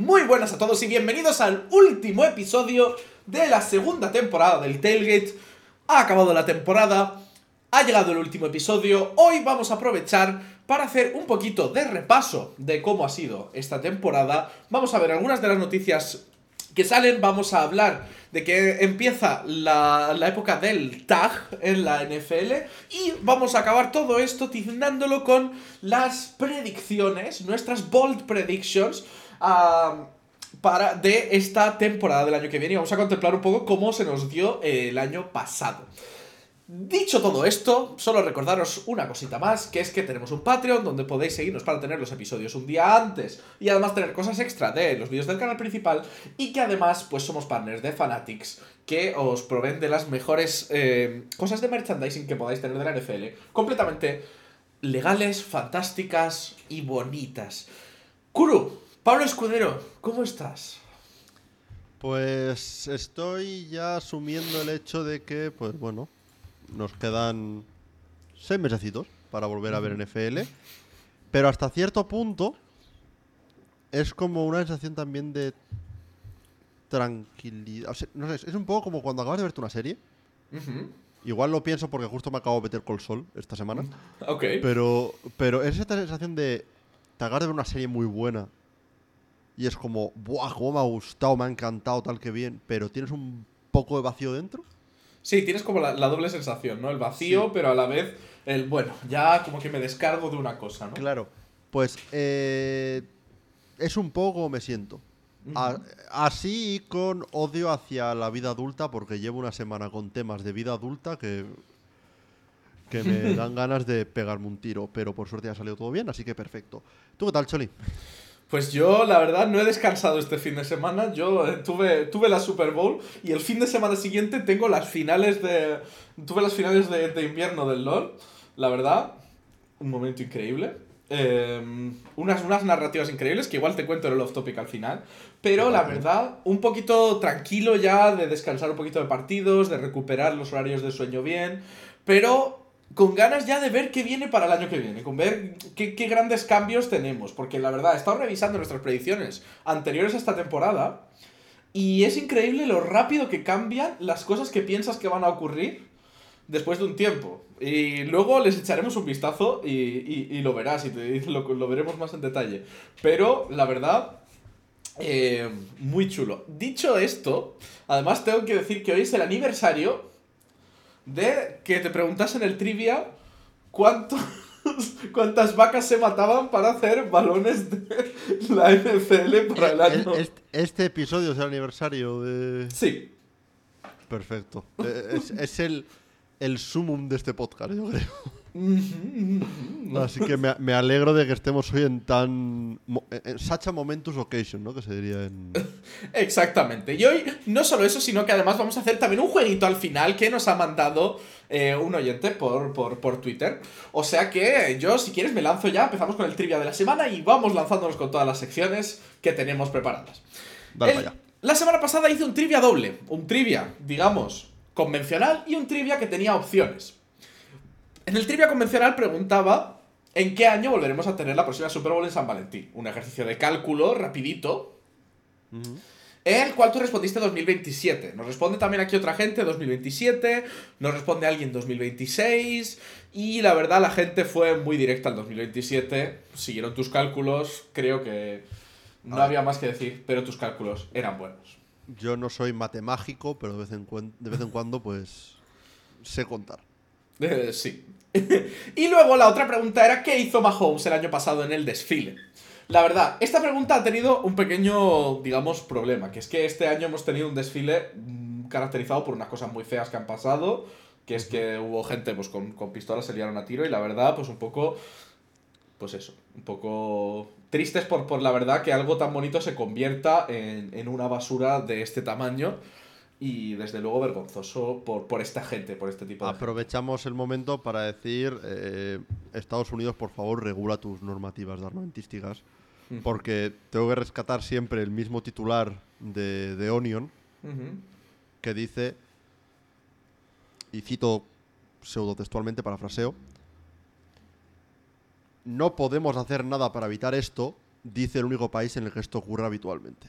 Muy buenas a todos y bienvenidos al último episodio de la segunda temporada del Tailgate. Ha acabado la temporada, ha llegado el último episodio. Hoy vamos a aprovechar para hacer un poquito de repaso de cómo ha sido esta temporada. Vamos a ver algunas de las noticias que salen, vamos a hablar de que empieza la, la, época del tag en la NFL y vamos a acabar todo esto tiznándolo con las predicciones, nuestras bold predictions para, de esta temporada del año que viene y vamos a contemplar un poco cómo se nos dio el año pasado. Dicho todo esto, solo recordaros una cosita más, que es que tenemos un Patreon donde podéis seguirnos para tener los episodios un día antes y además tener cosas extra de los vídeos del canal principal y que además pues somos partners de Fanatics que os proveen de las mejores eh, cosas de merchandising que podáis tener de la NFL, completamente legales, fantásticas y bonitas. Kuru, Pablo Escudero, ¿cómo estás? Pues estoy ya asumiendo el hecho de que, pues bueno, nos quedan seis mesecitos para volver a ver NFL. Pero hasta cierto punto es como una sensación también de tranquilidad. O sea, no sé, es un poco como cuando acabas de verte una serie. Uh -huh. Igual lo pienso porque justo me acabo de meter Col Sol esta semana. Ok. Pero, pero es esta sensación de te acabas de ver una serie muy buena. Y es como, ¡buah! Cómo me ha gustado, me ha encantado, tal que bien. Pero tienes un poco de vacío dentro. Sí, tienes como la, la, doble sensación, ¿no? El vacío, sí. pero a la vez el, bueno, ya como que me descargo de una cosa, ¿no? Claro. Pues eh, es un poco me siento. Uh -huh. a, así y con odio hacia la vida adulta, porque llevo una semana con temas de vida adulta que, que me dan ganas de pegarme un tiro, pero por suerte ha salido todo bien, así que perfecto. ¿Tú qué tal, Choli? Pues yo, la verdad, no he descansado este fin de semana. Yo eh, tuve, tuve la Super Bowl y el fin de semana siguiente tengo las finales de. Tuve las finales de, de invierno del LOL. La verdad, un momento increíble. Eh, unas, unas narrativas increíbles que igual te cuento en el off topic al final. Pero la verdad, un poquito tranquilo ya de descansar un poquito de partidos, de recuperar los horarios de sueño bien. Pero con ganas ya de ver qué viene para el año que viene, con ver qué, qué, grandes cambios tenemos, porque la verdad, he estado revisando nuestras predicciones anteriores a esta temporada y es increíble lo rápido que cambian las cosas que piensas que van a ocurrir después de un tiempo. Y luego les echaremos un vistazo y, y, y lo verás y, te, lo, lo, veremos más en detalle. Pero la verdad, eh, muy chulo. Dicho esto, además tengo que decir que hoy es el aniversario de que te preguntas en el trivia cuánto, cuántas vacas se mataban para hacer balones de la NFL para el año. Este, este episodio es el aniversario de. Sí. Perfecto. es, es, el, el sumum de este podcast, yo creo. Así que me, me, alegro de que estemos hoy en tan. En such a momentous occasion, ¿no? Que se diría en. Exactamente. Y hoy no solo eso, sino que además vamos a hacer también un jueguito al final que nos ha mandado eh, un oyente por, por, por, Twitter. O sea que yo, si quieres, me lanzo ya. Empezamos con el trivia de la semana y vamos lanzándonos con todas las secciones que tenemos preparadas. Dale el, para allá. La semana pasada hice un trivia doble. Un trivia, digamos, convencional y un trivia que tenía opciones. En el trivia convencional preguntaba en qué año volveremos a tener la próxima Super Bowl en San Valentín. Un ejercicio de cálculo rapidito. Uh -huh. El cual tú respondiste 2027. Nos responde también aquí otra gente 2027. Nos responde alguien 2026. Y la verdad la gente fue muy directa al 2027. Siguieron tus cálculos. Creo que no ah. había más que decir. Pero tus cálculos eran buenos. Yo no soy matemágico, pero de vez en, de vez en cuando pues sé contar. Eh, sí. y luego la otra pregunta era ¿qué hizo Mahomes el año pasado en el desfile? La verdad, esta pregunta ha tenido un pequeño, digamos, problema, que es que este año hemos tenido un desfile mmm, caracterizado por unas cosas muy feas que han pasado, que es que hubo gente pues con, con pistolas, se liaron a tiro y la verdad, pues un poco, pues eso, un poco tristes por, por la verdad que algo tan bonito se convierta en, en una basura de este tamaño y desde luego vergonzoso por, por esta gente, por este tipo de Aprovechamos gente. el momento para decir, eh, Estados Unidos, por favor, regula tus normativas de armamentísticas, uh -huh. porque tengo que rescatar siempre el mismo titular de, de Onion, uh -huh. que dice, y cito pseudotextualmente, parafraseo, no podemos hacer nada para evitar esto, dice el único país en el que esto ocurre habitualmente.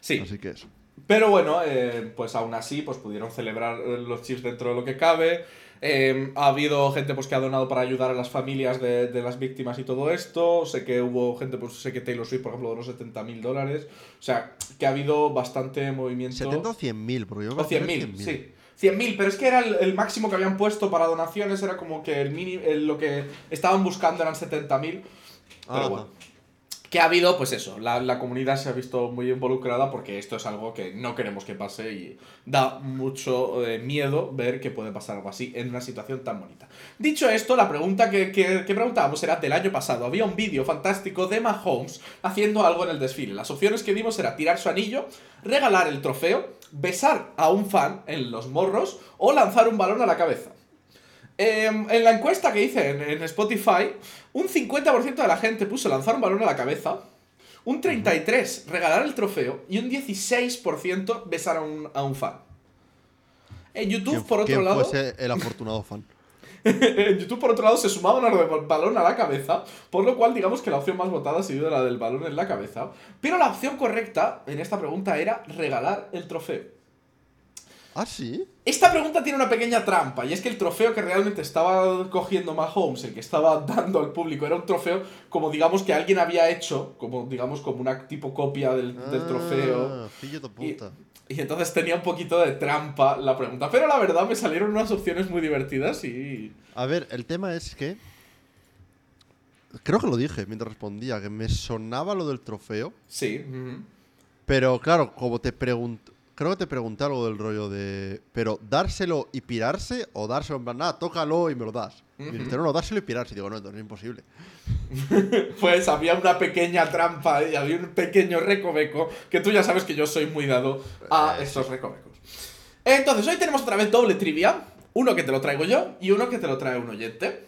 Sí. Así que eso. Pero bueno, eh, pues aún así, pues pudieron celebrar los chips dentro de lo que cabe. Eh, ha habido gente pues que ha donado para ayudar a las familias de, de las víctimas y todo esto. Sé que hubo gente, pues sé que Taylor Swift, por ejemplo, donó 70 mil dólares. O sea, que ha habido bastante movimiento. 70 o 100 mil, porque yo O me acuerdo 100.000, de sí. 100.000, pero es que era el, el máximo que habían puesto para donaciones, era como que el mini, el- lo que estaban buscando eran 70.000. Pero Ajá. bueno. Que ha habido, pues eso, la, la comunidad se ha visto muy involucrada porque esto es algo que no queremos que pase y da mucho eh, miedo ver que puede pasar algo así en una situación tan bonita. Dicho esto, la pregunta que, que, que preguntábamos era del año pasado. Había un vídeo fantástico de Mahomes haciendo algo en el desfile. Las opciones que dimos era tirar su anillo, regalar el trofeo, besar a un fan en los morros o lanzar un balón a la cabeza. Em, en la encuesta que hice en, en Spotify, un 50% de la gente puso lanzar un balón a la cabeza, un 33% regalar el trofeo y un 16% besar a un, a un fan. En YouTube, ¿Quién- por otro lado, fuese el afortunado fan. en YouTube, por otro lado, se sumaban a lo del balón a la cabeza, por lo cual digamos que la opción más votada ha sido la del balón en la cabeza. Pero la opción correcta en esta pregunta era regalar el trofeo. ¿Ah, sí? Esta pregunta tiene una pequeña trampa, y es que el trofeo que realmente estaba cogiendo Mahomes, el que estaba dando al público, era un trofeo como digamos que alguien había hecho, como digamos como una tipo copia del, del trofeo. Ah, fillo de Y, puta. y entonces tenía un poquito de trampa la pregunta. Pero la verdad me salieron unas opciones muy divertidas y... A ver, el tema es que. Creo que lo dije mientras respondía, que me sonaba lo del trofeo. Sí. Pero claro, como te pregunto. Creo que te pregunté algo del rollo de. Pero, ¿dárselo y pirarse? ¿O dárselo en plan, nada, tócalo y me lo das? Y me dijiste, no, no, dárselo y pirarse. Y digo, no, entonces es imposible. Pues había una pequeña trampa y había un pequeño recoveco, que tú ya sabes que yo soy muy dado a Eh, estos recovecos. Entonces, hoy tenemos otra vez doble trivia. Uno que te lo traigo yo y uno que te lo trae un oyente.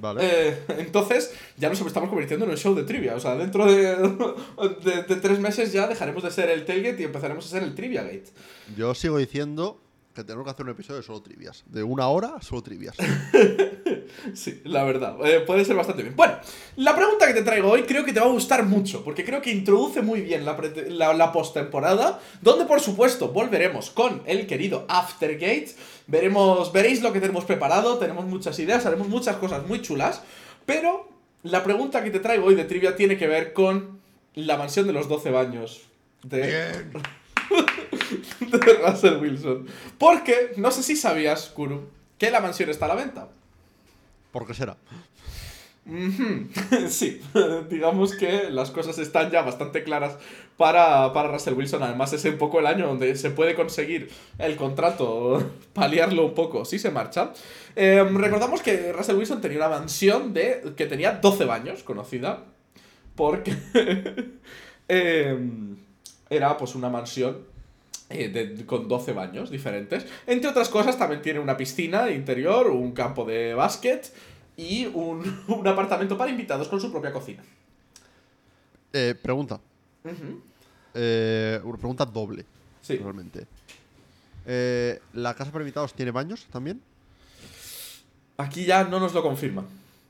Vale. Eh, entonces, ya nos estamos convirtiendo en un show de trivia. O sea, dentro de, de, de tres meses ya dejaremos de ser el Tailgate y empezaremos a ser el Trivia Gate. Yo sigo diciendo que tenemos que hacer un episodio de solo trivias. De una hora, solo trivias. Sí, la verdad. Eh, puede ser bastante bien. Bueno, la pregunta que te traigo hoy creo que te va a gustar mucho, porque creo que introduce muy bien la, la postemporada, donde por supuesto volveremos con el querido Aftergate. Veremos, veréis lo que tenemos preparado, tenemos muchas ideas, haremos muchas cosas muy chulas, pero la pregunta que te traigo hoy de trivia tiene que ver con la mansión de los 12 baños de, de Russell Wilson. Porque, no sé si sabías, Kuru, que la mansión está a la venta. ¿Por qué será? Sí, digamos que las cosas están ya bastante claras para, para Russell Wilson. Además, es un poco el año donde se puede conseguir el contrato, paliarlo un poco si se marcha. Eh, recordamos que Russell Wilson tenía una mansión de, que tenía 12 baños, conocida, porque eh, era pues una mansión eh, de- con 12 baños diferentes. Entre otras cosas, también tiene una piscina interior, un campo de básquet y un, un apartamento para invitados con su propia cocina. Eh, pregunta. Eh, una pregunta doble, Sí. realmente. Eh, ¿La casa para invitados tiene baños también? Aquí ya no nos lo confirma.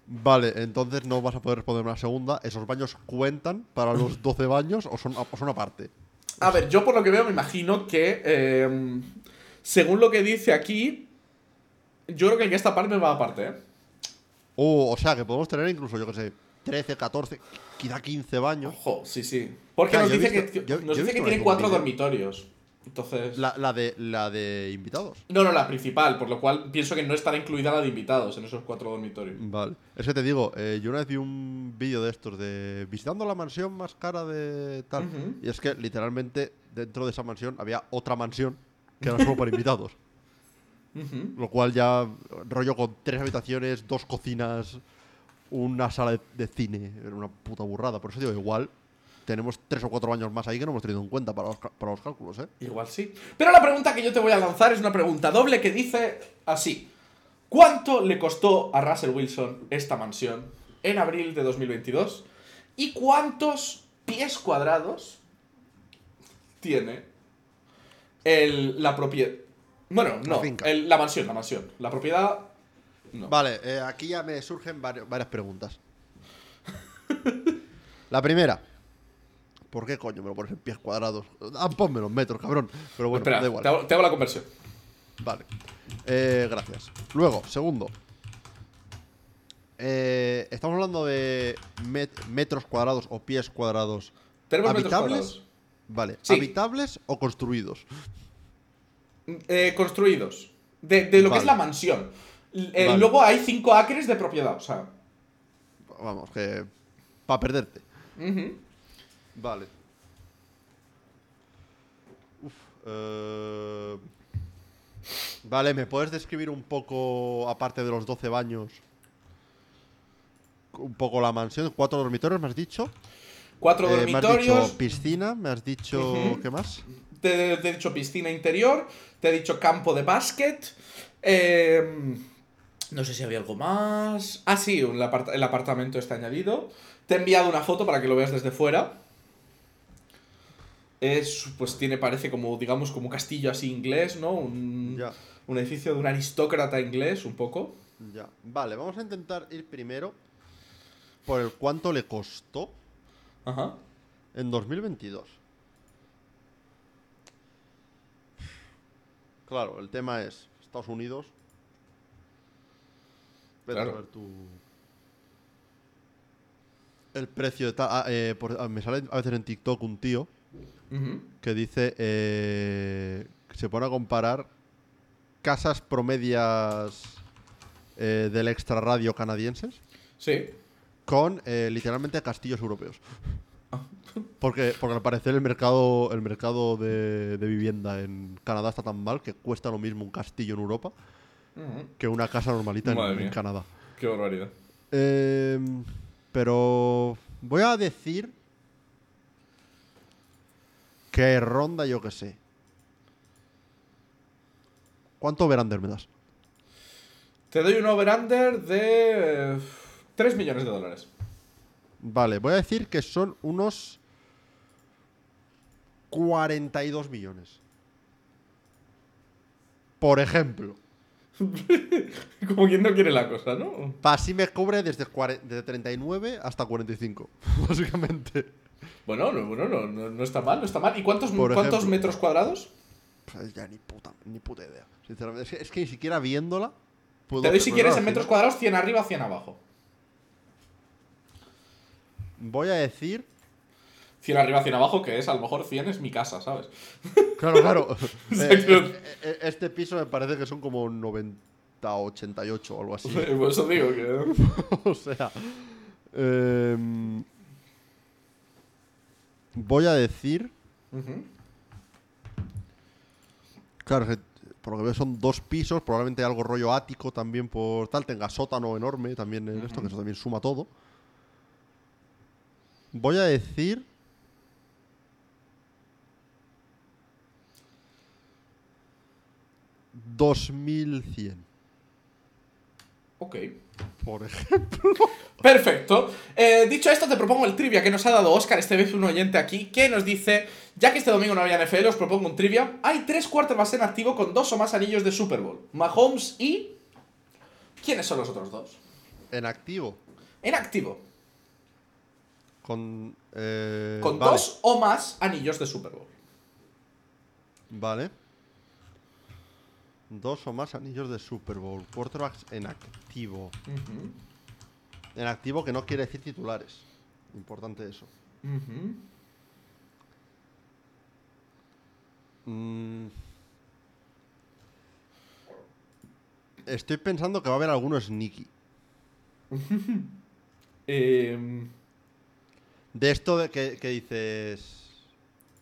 Vale, entonces no vas a poder responder una segunda. ¿Esos baños cuentan para los 12 baños o son, o son aparte? A ver, yo por lo que veo me imagino que, eh, según lo que dice aquí, yo creo que el que está aparte va aparte, ¿eh? O, o sea, que podemos tener incluso, yo que sé, 13, 14, quizá 15 baños. Ojo, sí, sí. Porque Claro, nos dice, visto- que, yo- nos yo dice que tienen cuatro dormitorios. Entonces... La, la de, la de invitados. No, no, la principal, por lo cual pienso que no estará incluida la de invitados en esos cuatro dormitorios. Vale. Es que te digo, eh, yo una vez vi un vídeo de estos de visitando la mansión más cara de tal. Y es que literalmente dentro de esa mansión había otra mansión que era solo para invitados. Lo cual ya rollo con tres habitaciones, dos cocinas, una sala de, de cine. Era una puta burrada. Por eso digo, igual tenemos tres o cuatro años más ahí que no hemos tenido en cuenta para los, para los cálculos, ¿eh? Igual sí. Pero la pregunta que yo te voy a lanzar es una pregunta doble que dice así. ¿Cuánto le costó a Russell Wilson esta mansión en abril de 2022? ¿Y cuántos pies cuadrados tiene el, la propiedad? Bueno, no, el- la mansión, la mansión. La propiedad... No. Vale, eh, aquí ya me surgen vari- varias preguntas. La primera. ¿Por qué coño me lo pones en pies cuadrados? Ah, ponme los metros, cabrón. Pero bueno, Espera, da igual. te hago, te hago la conversión. Vale. Eh, gracias. Luego, segundo. Eh, estamos hablando de met- metros cuadrados o pies cuadrados. Tenemos metros ¿Habitables? cuadrados. Vale. Sí. ¿Habitables o construidos? Eh, construidos. De, de lo que es la mansión. Eh, Vale. Luego hay 5 acres de propiedad, o sea. Vamos, que. Para perderte. Vale. Uf. eh, Vale, ¿me puedes describir un poco, aparte de los 12 baños, un poco la mansión? ¿Cuatro dormitorios, me has dicho? Cuatro Eh, me has dormitorios. dicho piscina, me has dicho... ¿Qué más? Te, te he dicho piscina interior. Te he dicho campo de básquet. eh, no sé si había algo más. Ah, sí, el apartamento está añadido. Te he enviado una foto para que lo veas desde fuera. Es, pues tiene, parece como, digamos, como un castillo así inglés, ¿no? Un, Ya, un edificio de un aristócrata inglés, un poco. ya. Vale, vamos a intentar ir primero por el cuánto le costó Ajá. en 2022. Claro, el tema es Estados Unidos. Vete Claro. a ver tu. El precio de tal. ah, eh, por- ah, me sale a veces en TikTok un tío Que dice eh, que se pone a comparar casas promedias eh, del extra radio canadienses Sí. con eh, literalmente castillos europeos. Porque, porque al parecer el mercado, el mercado de, de vivienda en Canadá está tan mal que cuesta lo mismo un castillo en Europa que una casa normalita en. Canadá. Qué barbaridad. Eh, pero voy a decir que ronda yo que sé. ¿Cuánto verander me das? Te doy un over-under de 3 millones de dólares. Vale, voy a decir que son unos 42 millones. Por ejemplo. Como quien no quiere la cosa, ¿no? Así me cubre desde, desde 39 hasta 45, básicamente. Bueno, no, bueno no, no, no está mal, no está mal. ¿Y cuántos, Por cuántos ejemplo. metros cuadrados? Pues ya ni puta, ni puta idea. Sinceramente, es que, es que ni siquiera viéndola. puedo Te doy si quieres en metros cuadrados 100 arriba, 100 abajo. Voy a decir. 100 arriba, 100 abajo, que es a lo mejor 100 es mi casa, ¿sabes? Claro, claro. Eh, eh, eh, este piso me parece que son como 90, 88 o algo así. Por eso digo que... o sea. em, voy a decir. Claro, por lo que veo son dos pisos, probablemente algo rollo ático también por tal, tenga sótano enorme también en esto, que eso también suma todo. Voy a decir... ¿2100? Ok. Por ejemplo. Perfecto. Eh, dicho esto, te propongo el trivia que nos ha dado Oscar, este vez un oyente aquí, que nos dice, ya que este domingo no había NFL, os propongo un trivia. Hay tres quarterbacks en activo con dos o más anillos de Super Bowl. Mahomes y... ¿Quiénes son los otros dos? En activo. En activo. Con... eh, Con vale, dos o más anillos de Super Bowl. Vale. Dos o más anillos de Super Bowl. Quarterbacks en activo. En activo que no quiere decir titulares. Importante eso. Mm. Estoy pensando que va a haber alguno sneaky. Em, De esto de que, que dices...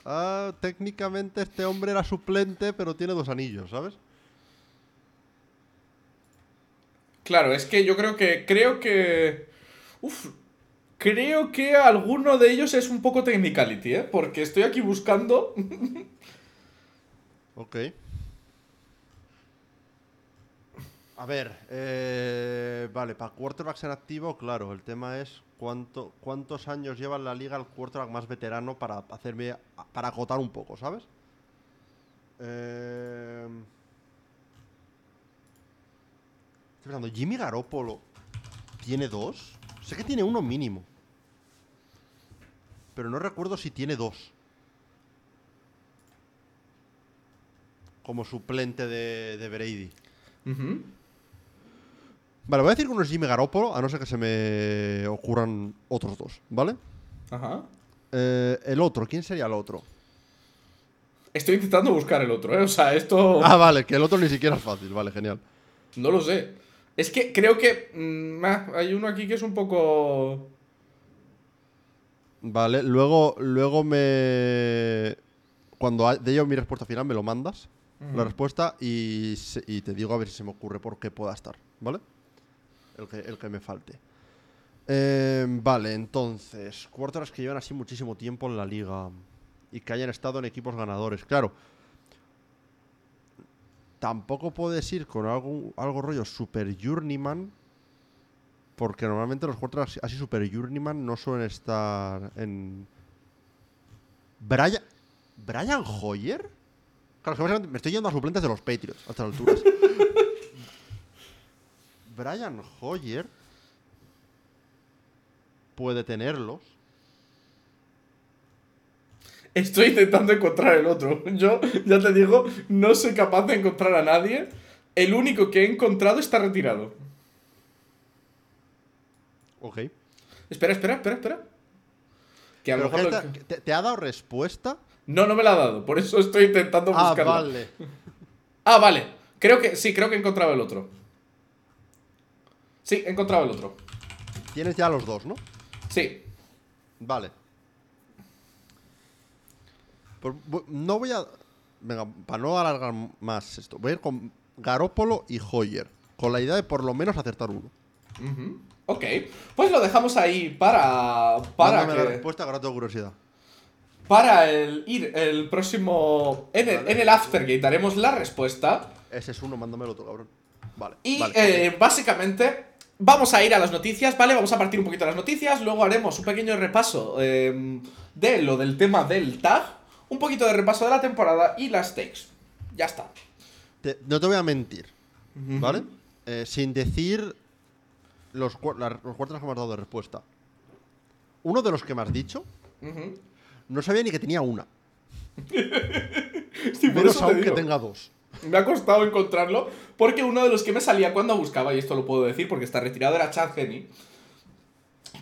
Ah, técnicamente este hombre era suplente, pero tiene dos anillos, ¿sabes? Claro, es que yo creo que... Creo que... Uf. Creo que alguno de ellos es un poco technicality, ¿eh? Porque estoy aquí buscando... Ok. A ver, eh, vale, para quarterbacks en activo, claro, el tema es cuánto, cuántos años lleva en la liga el quarterback más veterano para hacerme, para acotar un poco, ¿sabes? Eh, estoy pensando, Jimmy Garoppolo tiene dos, sé que tiene uno mínimo. pero no recuerdo si tiene dos. Como suplente de, de Brady. Vale, voy a decir que uno es Jimmy Garoppolo, a no ser que se me ocurran otros dos, ¿vale? Ajá. Eh, el otro, ¿quién sería el otro? Estoy intentando buscar el otro, ¿eh? O sea, esto. Ah, vale, que el otro ni siquiera es fácil, vale, genial. No lo sé. Es que creo que. mm, ah, hay uno aquí que es un poco. Vale, luego, luego me. Cuando dé yo mi respuesta final, me lo mandas, la respuesta, y, se- y te digo a ver si se me ocurre por qué pueda estar, ¿vale? El que, el que me falte. Eh, vale, entonces, quarterbacks que llevan así muchísimo tiempo en la liga y que hayan estado en equipos ganadores. Claro, tampoco puedes ir con algo, algo rollo super journeyman, porque normalmente los quarterbacks así super journeyman no suelen estar en... Brian... ¿Brian Hoyer? Claro, es que me estoy yendo a suplentes de los Patriots a estas alturas. Brian Hoyer puede tenerlos. Estoy intentando encontrar el otro. Yo, ya te digo, no soy capaz de encontrar a nadie. El único que he encontrado está retirado. Ok. Espera, espera, espera, espera. Que a lo mejor ¿qué lo- te, ha dado respuesta? No, no me la ha dado. Por eso estoy intentando Ah, buscarla. vale. Ah, vale. Creo que sí, creo que he encontrado el otro. Sí, he encontrado el otro. Tienes ya los dos, ¿no? Sí. Vale. No voy a. Venga, para no alargar más esto, voy a ir con Garópolo y Hoyer. Con la idea de por lo menos acertar uno. Ujú. Ok. Pues lo dejamos ahí para. Para Mándame la que. respuesta curiosidad. Para el ir el próximo. En el, en el Aftergate haremos la respuesta. Ese es uno, mándame el otro, cabrón. Vale. Y vale, eh, básicamente vamos a ir a las noticias, ¿vale? Vamos a partir un poquito de las noticias, luego haremos un pequeño repaso eh, de lo del tema del tag, un poquito de repaso de la temporada y las takes. Ya está. Te- no te voy a mentir, ¿vale? Eh, sin decir los, la- los cuartos que me has dado de respuesta. Uno de los que me has dicho, no sabía ni que tenía una. Sí, por Menos eso te aún que tenga dos. Me ha costado encontrarlo porque uno de los que me salía cuando buscaba, y esto lo puedo decir porque está retirado, era Chad Henney.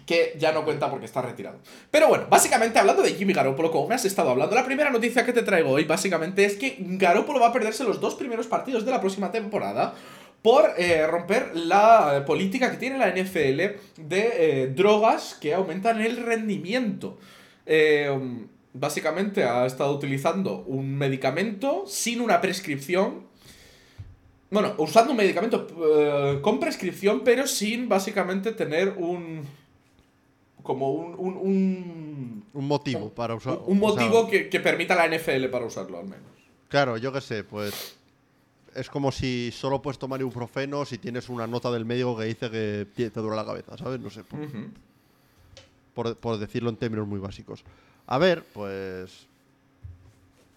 Que ya no cuenta porque está retirado. Pero bueno, básicamente hablando de Jimmy Garoppolo, como me has estado hablando, la primera noticia que te traigo hoy básicamente es que Garoppolo va a perderse los dos primeros partidos de la próxima temporada por eh, romper la política que tiene la NFL de eh, drogas que aumentan el rendimiento. Eh, básicamente ha estado utilizando un medicamento sin una prescripción bueno, usando un medicamento eh, con prescripción, pero sin básicamente tener un. Como un. un, un, Un motivo para usar. un motivo que, que permita a la NFL para usarlo, al menos. Claro, yo qué sé, pues. Es como si solo puedes tomar ibuprofeno si tienes una nota del médico que dice que te duele la cabeza, ¿sabes? No sé, por, Ujú. por- por decirlo en términos muy básicos. A ver, pues.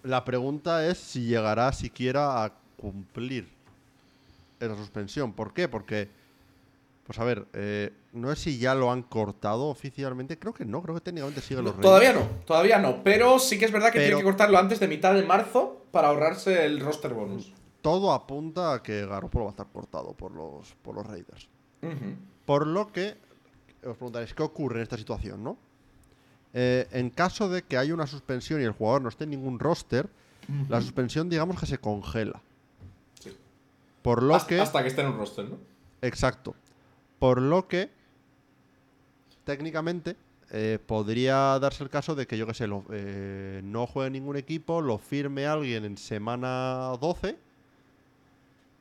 La pregunta es si llegará siquiera a cumplir esa suspensión. ¿Por qué? Porque. Pues a ver, eh, no sé si ya lo han cortado oficialmente. Creo que no, creo que técnicamente siguen los Raiders. Todavía no, todavía no. Pero sí que es verdad que Pero- tiene que cortarlo antes de mitad de marzo para ahorrarse el roster bonus. Todo apunta a que Garoppolo va a estar cortado por los, por los Raiders. Por lo que os preguntaréis, ¿qué ocurre en esta situación, no? Eh, en caso de que haya una suspensión y el jugador no esté en ningún roster, la suspensión digamos que se congela. Sí. Por lo hasta, que... hasta que esté en un roster, ¿no? Exacto. Por lo que, técnicamente, eh, podría darse el caso de que, yo qué sé, eh, no juegue ningún equipo, lo firme alguien en semana 12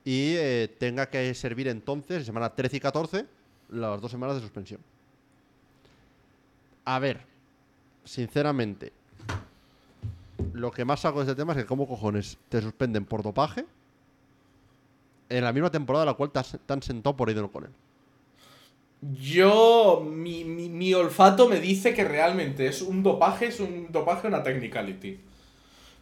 y eh, tenga que servir entonces, en semana 13 y 14, las dos semanas de suspensión. A ver, sinceramente, lo que más saco de este tema es que, ¿cómo cojones te suspenden por dopaje? en la misma temporada en la cual te, te han sentado por Aiden O'Connell. Yo. Mi, mi, mi olfato me dice que realmente es un dopaje, es un dopaje, una technicality.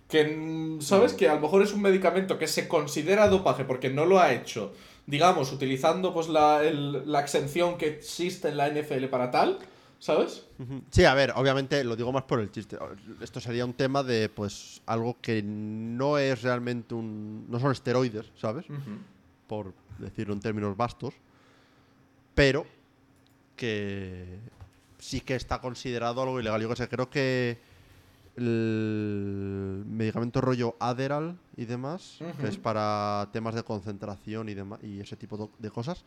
Que, mm, ¿sabes? Que a lo mejor es un medicamento que se considera dopaje porque no lo ha hecho, digamos, utilizando pues la, el- la exención que existe en la NFL para tal, ¿Sabes? Sí, a ver, obviamente lo digo más por el chiste. Esto sería un tema de, pues, algo que no es realmente un. No son esteroides, ¿sabes? Por decirlo en términos vastos. Pero que sí que está considerado algo ilegal. Yo que sé, creo que el medicamento rollo Adderall y demás, que es para temas de concentración y, demás, y ese tipo de cosas,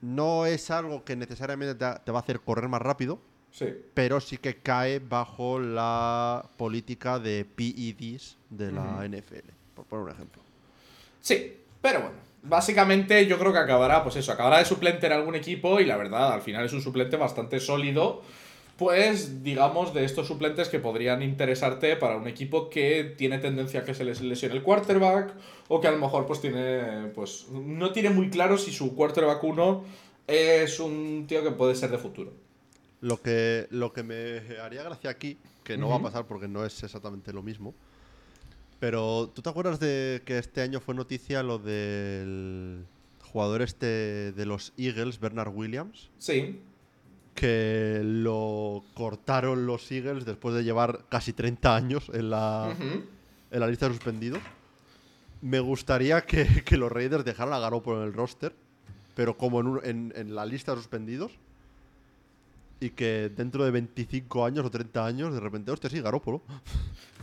no es algo que necesariamente te, va a hacer correr más rápido, sí. pero sí que cae bajo la política de PEDs de la NFL, por poner un ejemplo. Sí, pero bueno, básicamente yo creo que acabará, pues eso, acabará de suplente en algún equipo y la verdad, al final es un suplente bastante sólido pues digamos de estos suplentes que podrían interesarte para un equipo que tiene tendencia a que se les lesione el quarterback o que a lo mejor pues tiene pues no tiene muy claro si su quarterback 1 es un tío que puede ser de futuro. Lo que, lo que me haría gracia aquí, que no va a pasar porque no es exactamente lo mismo, pero ¿tú te acuerdas de que este año fue noticia lo del jugador este de los Eagles, Bernard Williams? Sí que lo cortaron los Eagles después de llevar casi 30 años en la, en la lista de suspendidos. Me gustaría que, los Raiders dejaran a Garoppolo en el roster, pero como en, en, la lista de suspendidos. Y que dentro de 25 años o 30 años, de repente, hostia, sí, Garoppolo.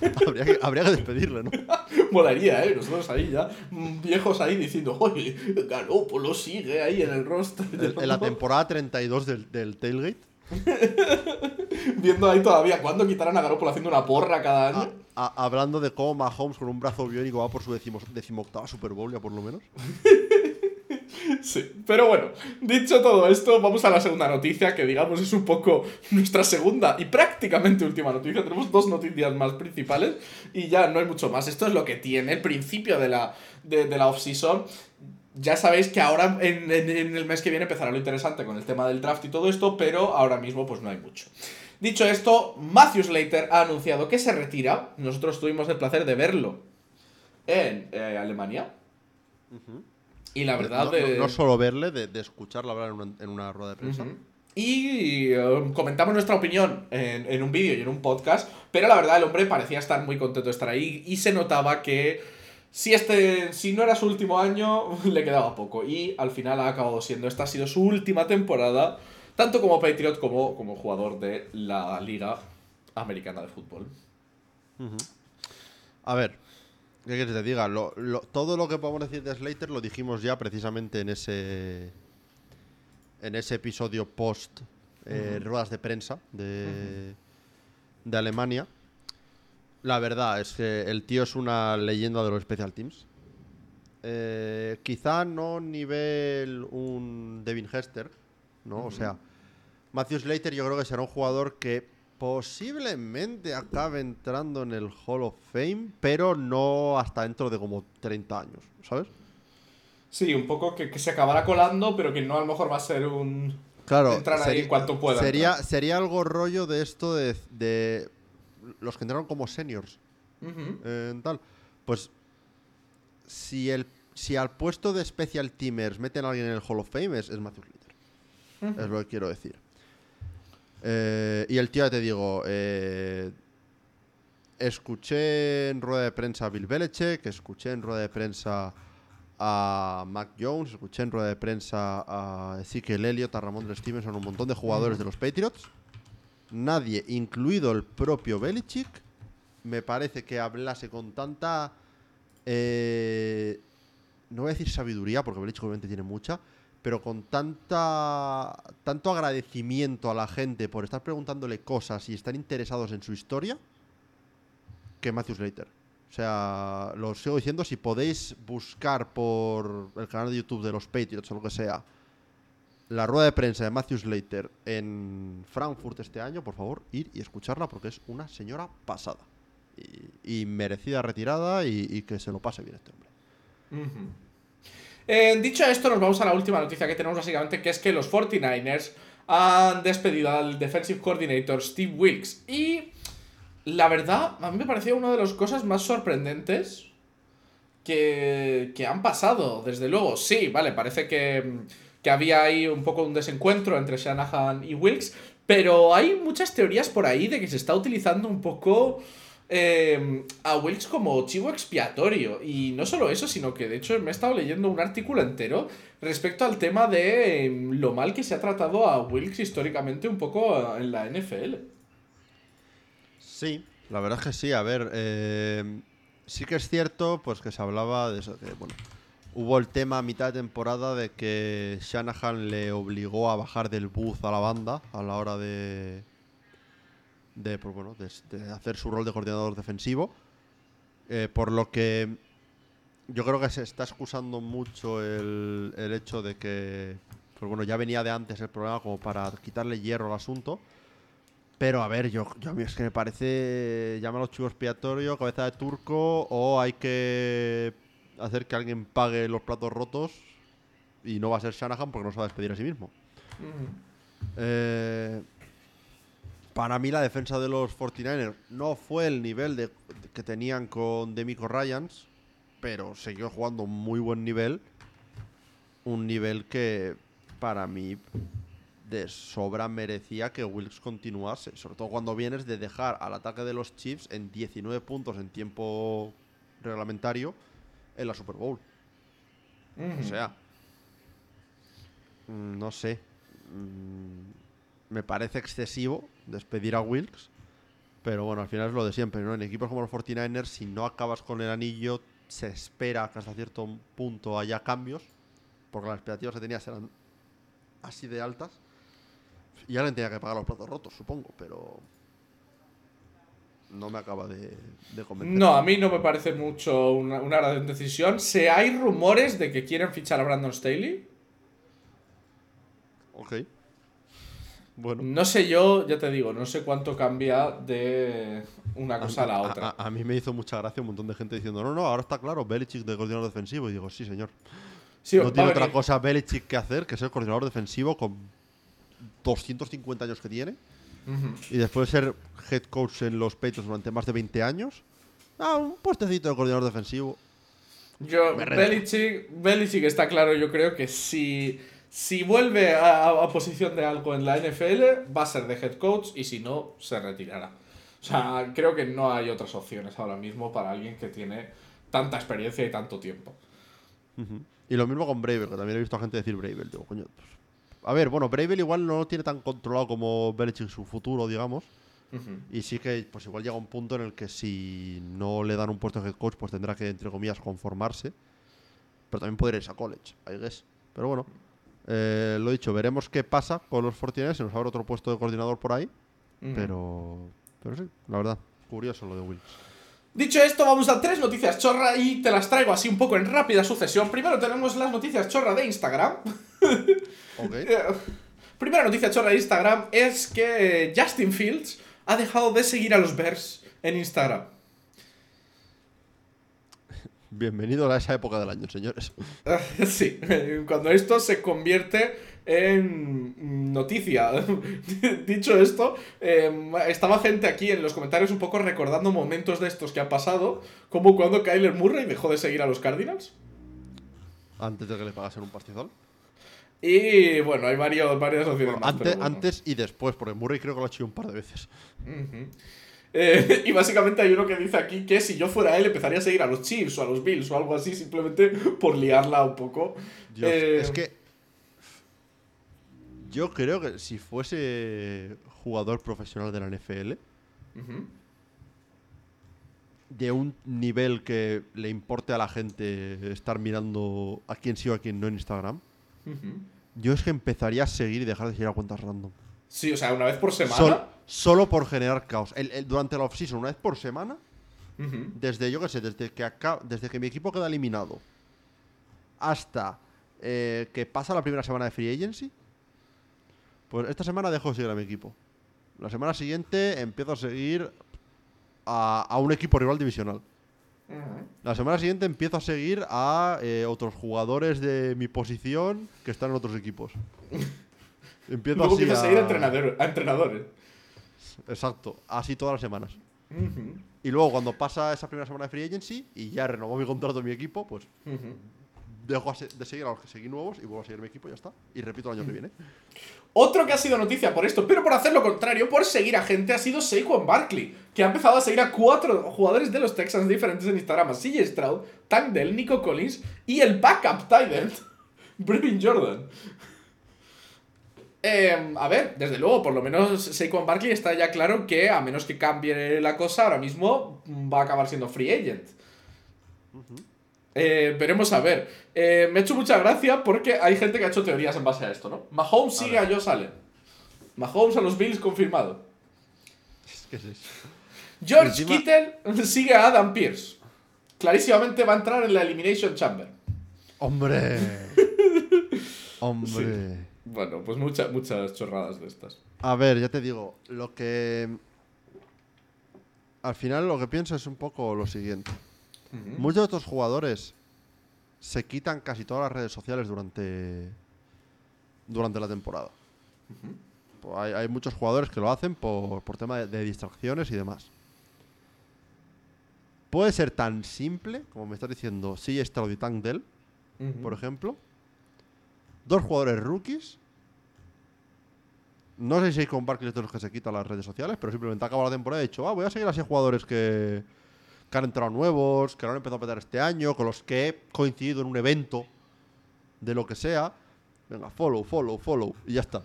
habría, que, habría, que, despedirle, ¿no? Molaría, ¿eh? Nosotros ahí ya, viejos ahí diciendo, oye, Garoppolo sigue ahí en el roster. en la temporada 32 del, del Tailgate. Viendo ahí todavía cuándo quitarán a Garoppolo haciendo una porra cada año. hablando de cómo Mahomes con un brazo biónico va por su decimoctava Super Bowl, ya por lo menos. Sí, pero bueno, dicho todo esto, vamos a la segunda noticia, que digamos es un poco nuestra segunda y prácticamente última noticia. Tenemos dos noticias más principales y ya no hay mucho más. Esto es lo que tiene el principio de la, de, la off-season. Ya sabéis que ahora en, el mes que viene empezará lo interesante con el tema del draft y todo esto, pero ahora mismo pues no hay mucho. Dicho esto, Matthew Slater ha anunciado que se retira. Nosotros tuvimos el placer de verlo en eh, Alemania. Y la verdad. No, solo verle, de, escucharlo hablar en una, rueda de prensa. Y um, comentamos nuestra opinión en, un vídeo y en un podcast, pero la verdad el hombre parecía estar muy contento de estar ahí y se notaba que si, este, si no era su último año, le quedaba poco. Y al final ha acabado siendo, esta ha sido su última temporada, tanto como Patriot como como jugador de la Liga Americana de Fútbol. A ver, ¿Qué quieres que te diga? todo lo que podemos decir de Slater lo dijimos ya precisamente en ese en ese episodio post eh, ruedas de prensa de, de Alemania. La verdad es que el tío es una leyenda de los Special Teams. Eh, quizá no nivel un Devin Hester, ¿no? O sea, Matthew Slater yo creo que será un jugador que posiblemente acabe entrando en el Hall of Fame, pero no hasta dentro de como 30 años, ¿sabes? Sí, un poco que, se acabará colando, pero que no a lo mejor va a ser un... Claro, entrar ahí en cuanto pueda. Sería, sería algo rollo de esto de, los que entraron como seniors. Eh, tal. Pues si, el, si al puesto de special teamers meten a alguien en el Hall of Fame es, Matthew Slater. Es lo que quiero decir. Eh, y el tío, te digo, eh, escuché en rueda de prensa a Bill Belichick, escuché en rueda de prensa a Mac Jones, escuché en rueda de prensa a Ezekiel Elliott, a Ramón Stevenson, un montón de jugadores de los Patriots. Nadie, incluido el propio Belichick, me parece que hablase con tanta... Eh, no voy a decir sabiduría, porque Belichick obviamente tiene mucha, pero con tanta tanto agradecimiento a la gente por estar preguntándole cosas y estar interesados en su historia que Matthew Slater. O sea, lo sigo diciendo, si podéis buscar por el canal de YouTube de los Patriots o lo que sea, la rueda de prensa de Matthew Slater en Frankfurt este año, por favor, ir y escucharla porque es una señora pasada. Y, merecida retirada y, que se lo pase bien este hombre. Eh, dicho esto, nos vamos a la última noticia que tenemos básicamente, que es que los 49ers han despedido al defensive coordinator Steve Wilkes. Y la verdad, a mí me pareció una de las cosas más sorprendentes que, que han pasado, desde luego. Sí, vale, parece que, que había ahí un poco un desencuentro entre Shanahan y Wilkes, Pero hay muchas teorías por ahí de que se está utilizando un poco eh, a Wilkes como chivo expiatorio. Y no solo eso, sino que de hecho me he estado leyendo un artículo entero respecto al tema de em, lo mal que se ha tratado a Wilkes históricamente un poco en la NFL. Sí, la verdad es que sí. A ver, eh, sí que es cierto pues que se hablaba de eso, bueno, hubo el tema a mitad de temporada de que Shanahan le obligó a bajar del booth a la banda a la hora de de, pues, bueno, de, de hacer su rol de coordinador defensivo. Eh, por lo que yo creo que se está excusando mucho el, el hecho de que, pues bueno, ya venía de antes el problema como para quitarle hierro al asunto. Pero a ver, yo, yo a mí es que me parece, llámalo chivo expiatorio, cabeza de turco, o hay que hacer que alguien pague los platos rotos y no va a ser Shanahan porque no se va a despedir a sí mismo. Eh, para mí la defensa de los 49ers no fue el nivel de, que tenían con Demico Ryans, pero siguió jugando muy buen nivel. Un nivel que para mí de sobra merecía que Wilkes continuase. Sobre todo cuando vienes de dejar al ataque de los Chiefs en 19 puntos en tiempo reglamentario en la Super Bowl. O sea, mm, no sé. Mm, Me parece excesivo despedir a Wilkes. Pero bueno, al final es lo de siempre, ¿no? En equipos como los 49ers, si no acabas con el anillo, se espera que hasta cierto punto haya cambios. Porque las expectativas que tenías eran así de altas. Y alguien tenía que pagar los platos rotos, supongo, pero. No me acaba de, de convencer. No, a mí no me parece mucho una, una gran decisión. Se hay rumores de que quieren fichar a Brandon Staley. Ok. Bueno. No sé yo, ya te digo, no sé cuánto cambia de una cosa a la otra. A, a mí me hizo mucha gracia un montón de gente diciendo, no, no, ahora está claro, Belichick de coordinador defensivo. Y digo, sí, señor. Sí, no tiene otra venir. cosa Belichick que hacer que ser coordinador defensivo con 250 años que tiene. Ujú. Y después de ser head coach en los Patriots durante más de 20 años. Ah, un puestecito de coordinador defensivo. Yo. Belichick, Belichick está claro, yo creo que si, si vuelve a, a posición de algo en la NFL, va a ser de head coach y si no, se retirará. O sea, creo que no hay otras opciones ahora mismo para alguien que tiene tanta experiencia y tanto tiempo. Y lo mismo con Bravel, que también he visto a gente decir Bravel. Digo, coño, pues, A ver, bueno, Bravel igual no lo tiene tan controlado como Belichick su futuro, digamos. Y sí que, pues igual llega un punto en el que si no le dan un puesto de head coach, pues tendrá que, entre comillas, conformarse. Pero también podría irse a college, I guess. Pero bueno, eh, lo dicho, veremos qué pasa con los 49 Si nos abre otro puesto de coordinador por ahí. Pero, pero sí, la verdad, curioso lo de Wills. Dicho esto, vamos a tres noticias chorra y te las traigo así un poco en rápida sucesión. Primero tenemos las noticias chorra de Instagram. Eh, Primera noticia chorra de Instagram es que Justin Fields ha dejado de seguir a los Bears en Instagram. Bienvenido a esa época del año, señores. Sí, cuando esto se convierte en noticia. Dicho esto, eh, estaba gente aquí en los comentarios un poco recordando momentos de estos que han pasado, como cuando Kyler Murray dejó de seguir a los Cardinals. Antes de que le pagasen un pastizal. Y bueno, hay varios, varias opciones Bueno, más, antes, pero bueno. antes y después, porque Murray creo que lo ha hecho un par de veces. Ujú. Eh, y básicamente hay uno que dice aquí que si yo fuera él empezaría a seguir a los Chiefs o a los Bills o algo así simplemente por liarla un poco. Dios, Eh, es que. Yo creo que si fuese jugador profesional de la NFL, de un nivel que le importe a la gente estar mirando a quién sí o a quién no en Instagram, yo es que empezaría a seguir y dejar de seguir a cuentas random. Sí, o sea, una vez por semana. Sol- solo por generar caos. El- el- durante la offseason, una vez por semana, Ujú. desde yo qué sé, desde que, acá, desde que mi equipo queda eliminado hasta eh, que pasa la primera semana de free agency, pues esta semana dejo de seguir a mi equipo. La semana siguiente empiezo a seguir a, a un equipo rival divisional. La semana siguiente empiezo a seguir a eh, otros jugadores de mi posición que están en otros equipos. Empiezo Luego así a seguir a, entrenador- a entrenadores. Exacto, así todas las semanas. Y luego cuando pasa esa primera semana de free agency y ya renovó mi contrato en mi equipo, pues dejo de seguir a los que seguí nuevos y vuelvo a seguir mi equipo y ya está. Y repito el año que viene. Otro que ha sido noticia por esto, pero por hacer lo contrario, por seguir a gente, ha sido Saquon Barkley, que ha empezado a seguir a cuatro jugadores de los Texans diferentes en Instagram, a CJ Stroud, Tank Dell, Nico Collins y el backup tight Brevin Jordan. Eh, a ver, desde luego, por lo menos Saquon Barkley está ya claro que, a menos que cambie la cosa, ahora mismo va a acabar siendo free agent. Eh, veremos a ver. Eh, me ha hecho mucha gracia porque hay gente que ha hecho teorías en base a esto, ¿no? Mahomes sigue a Josh Allen. Mahomes a los Bills confirmado. ¿Qué es eso? George Encima- Kittle sigue a Adam Pierce. Clarísimamente va a entrar en la Elimination Chamber. ¡Hombre! ¡Hombre! Bueno, pues muchas muchas chorradas de estas. A ver, ya te digo, lo que. Al final lo que pienso es un poco lo siguiente. Muchos de estos jugadores se quitan casi todas las redes sociales durante. durante la temporada. Pues hay, hay muchos jugadores que lo hacen por, por tema de, de distracciones y demás. Puede ser tan simple, como me estás diciendo, sí, Stroud y Tank Dell, por ejemplo. Dos jugadores rookies. No sé si hay con Barkley es de los que se quitan las redes sociales, pero simplemente ha acabado la temporada y he dicho, ah, voy a seguir a seis jugadores que, que han entrado nuevos, que lo han empezado a petar este año, con los que he coincidido en un evento de lo que sea. Venga, follow, follow, follow, y ya está.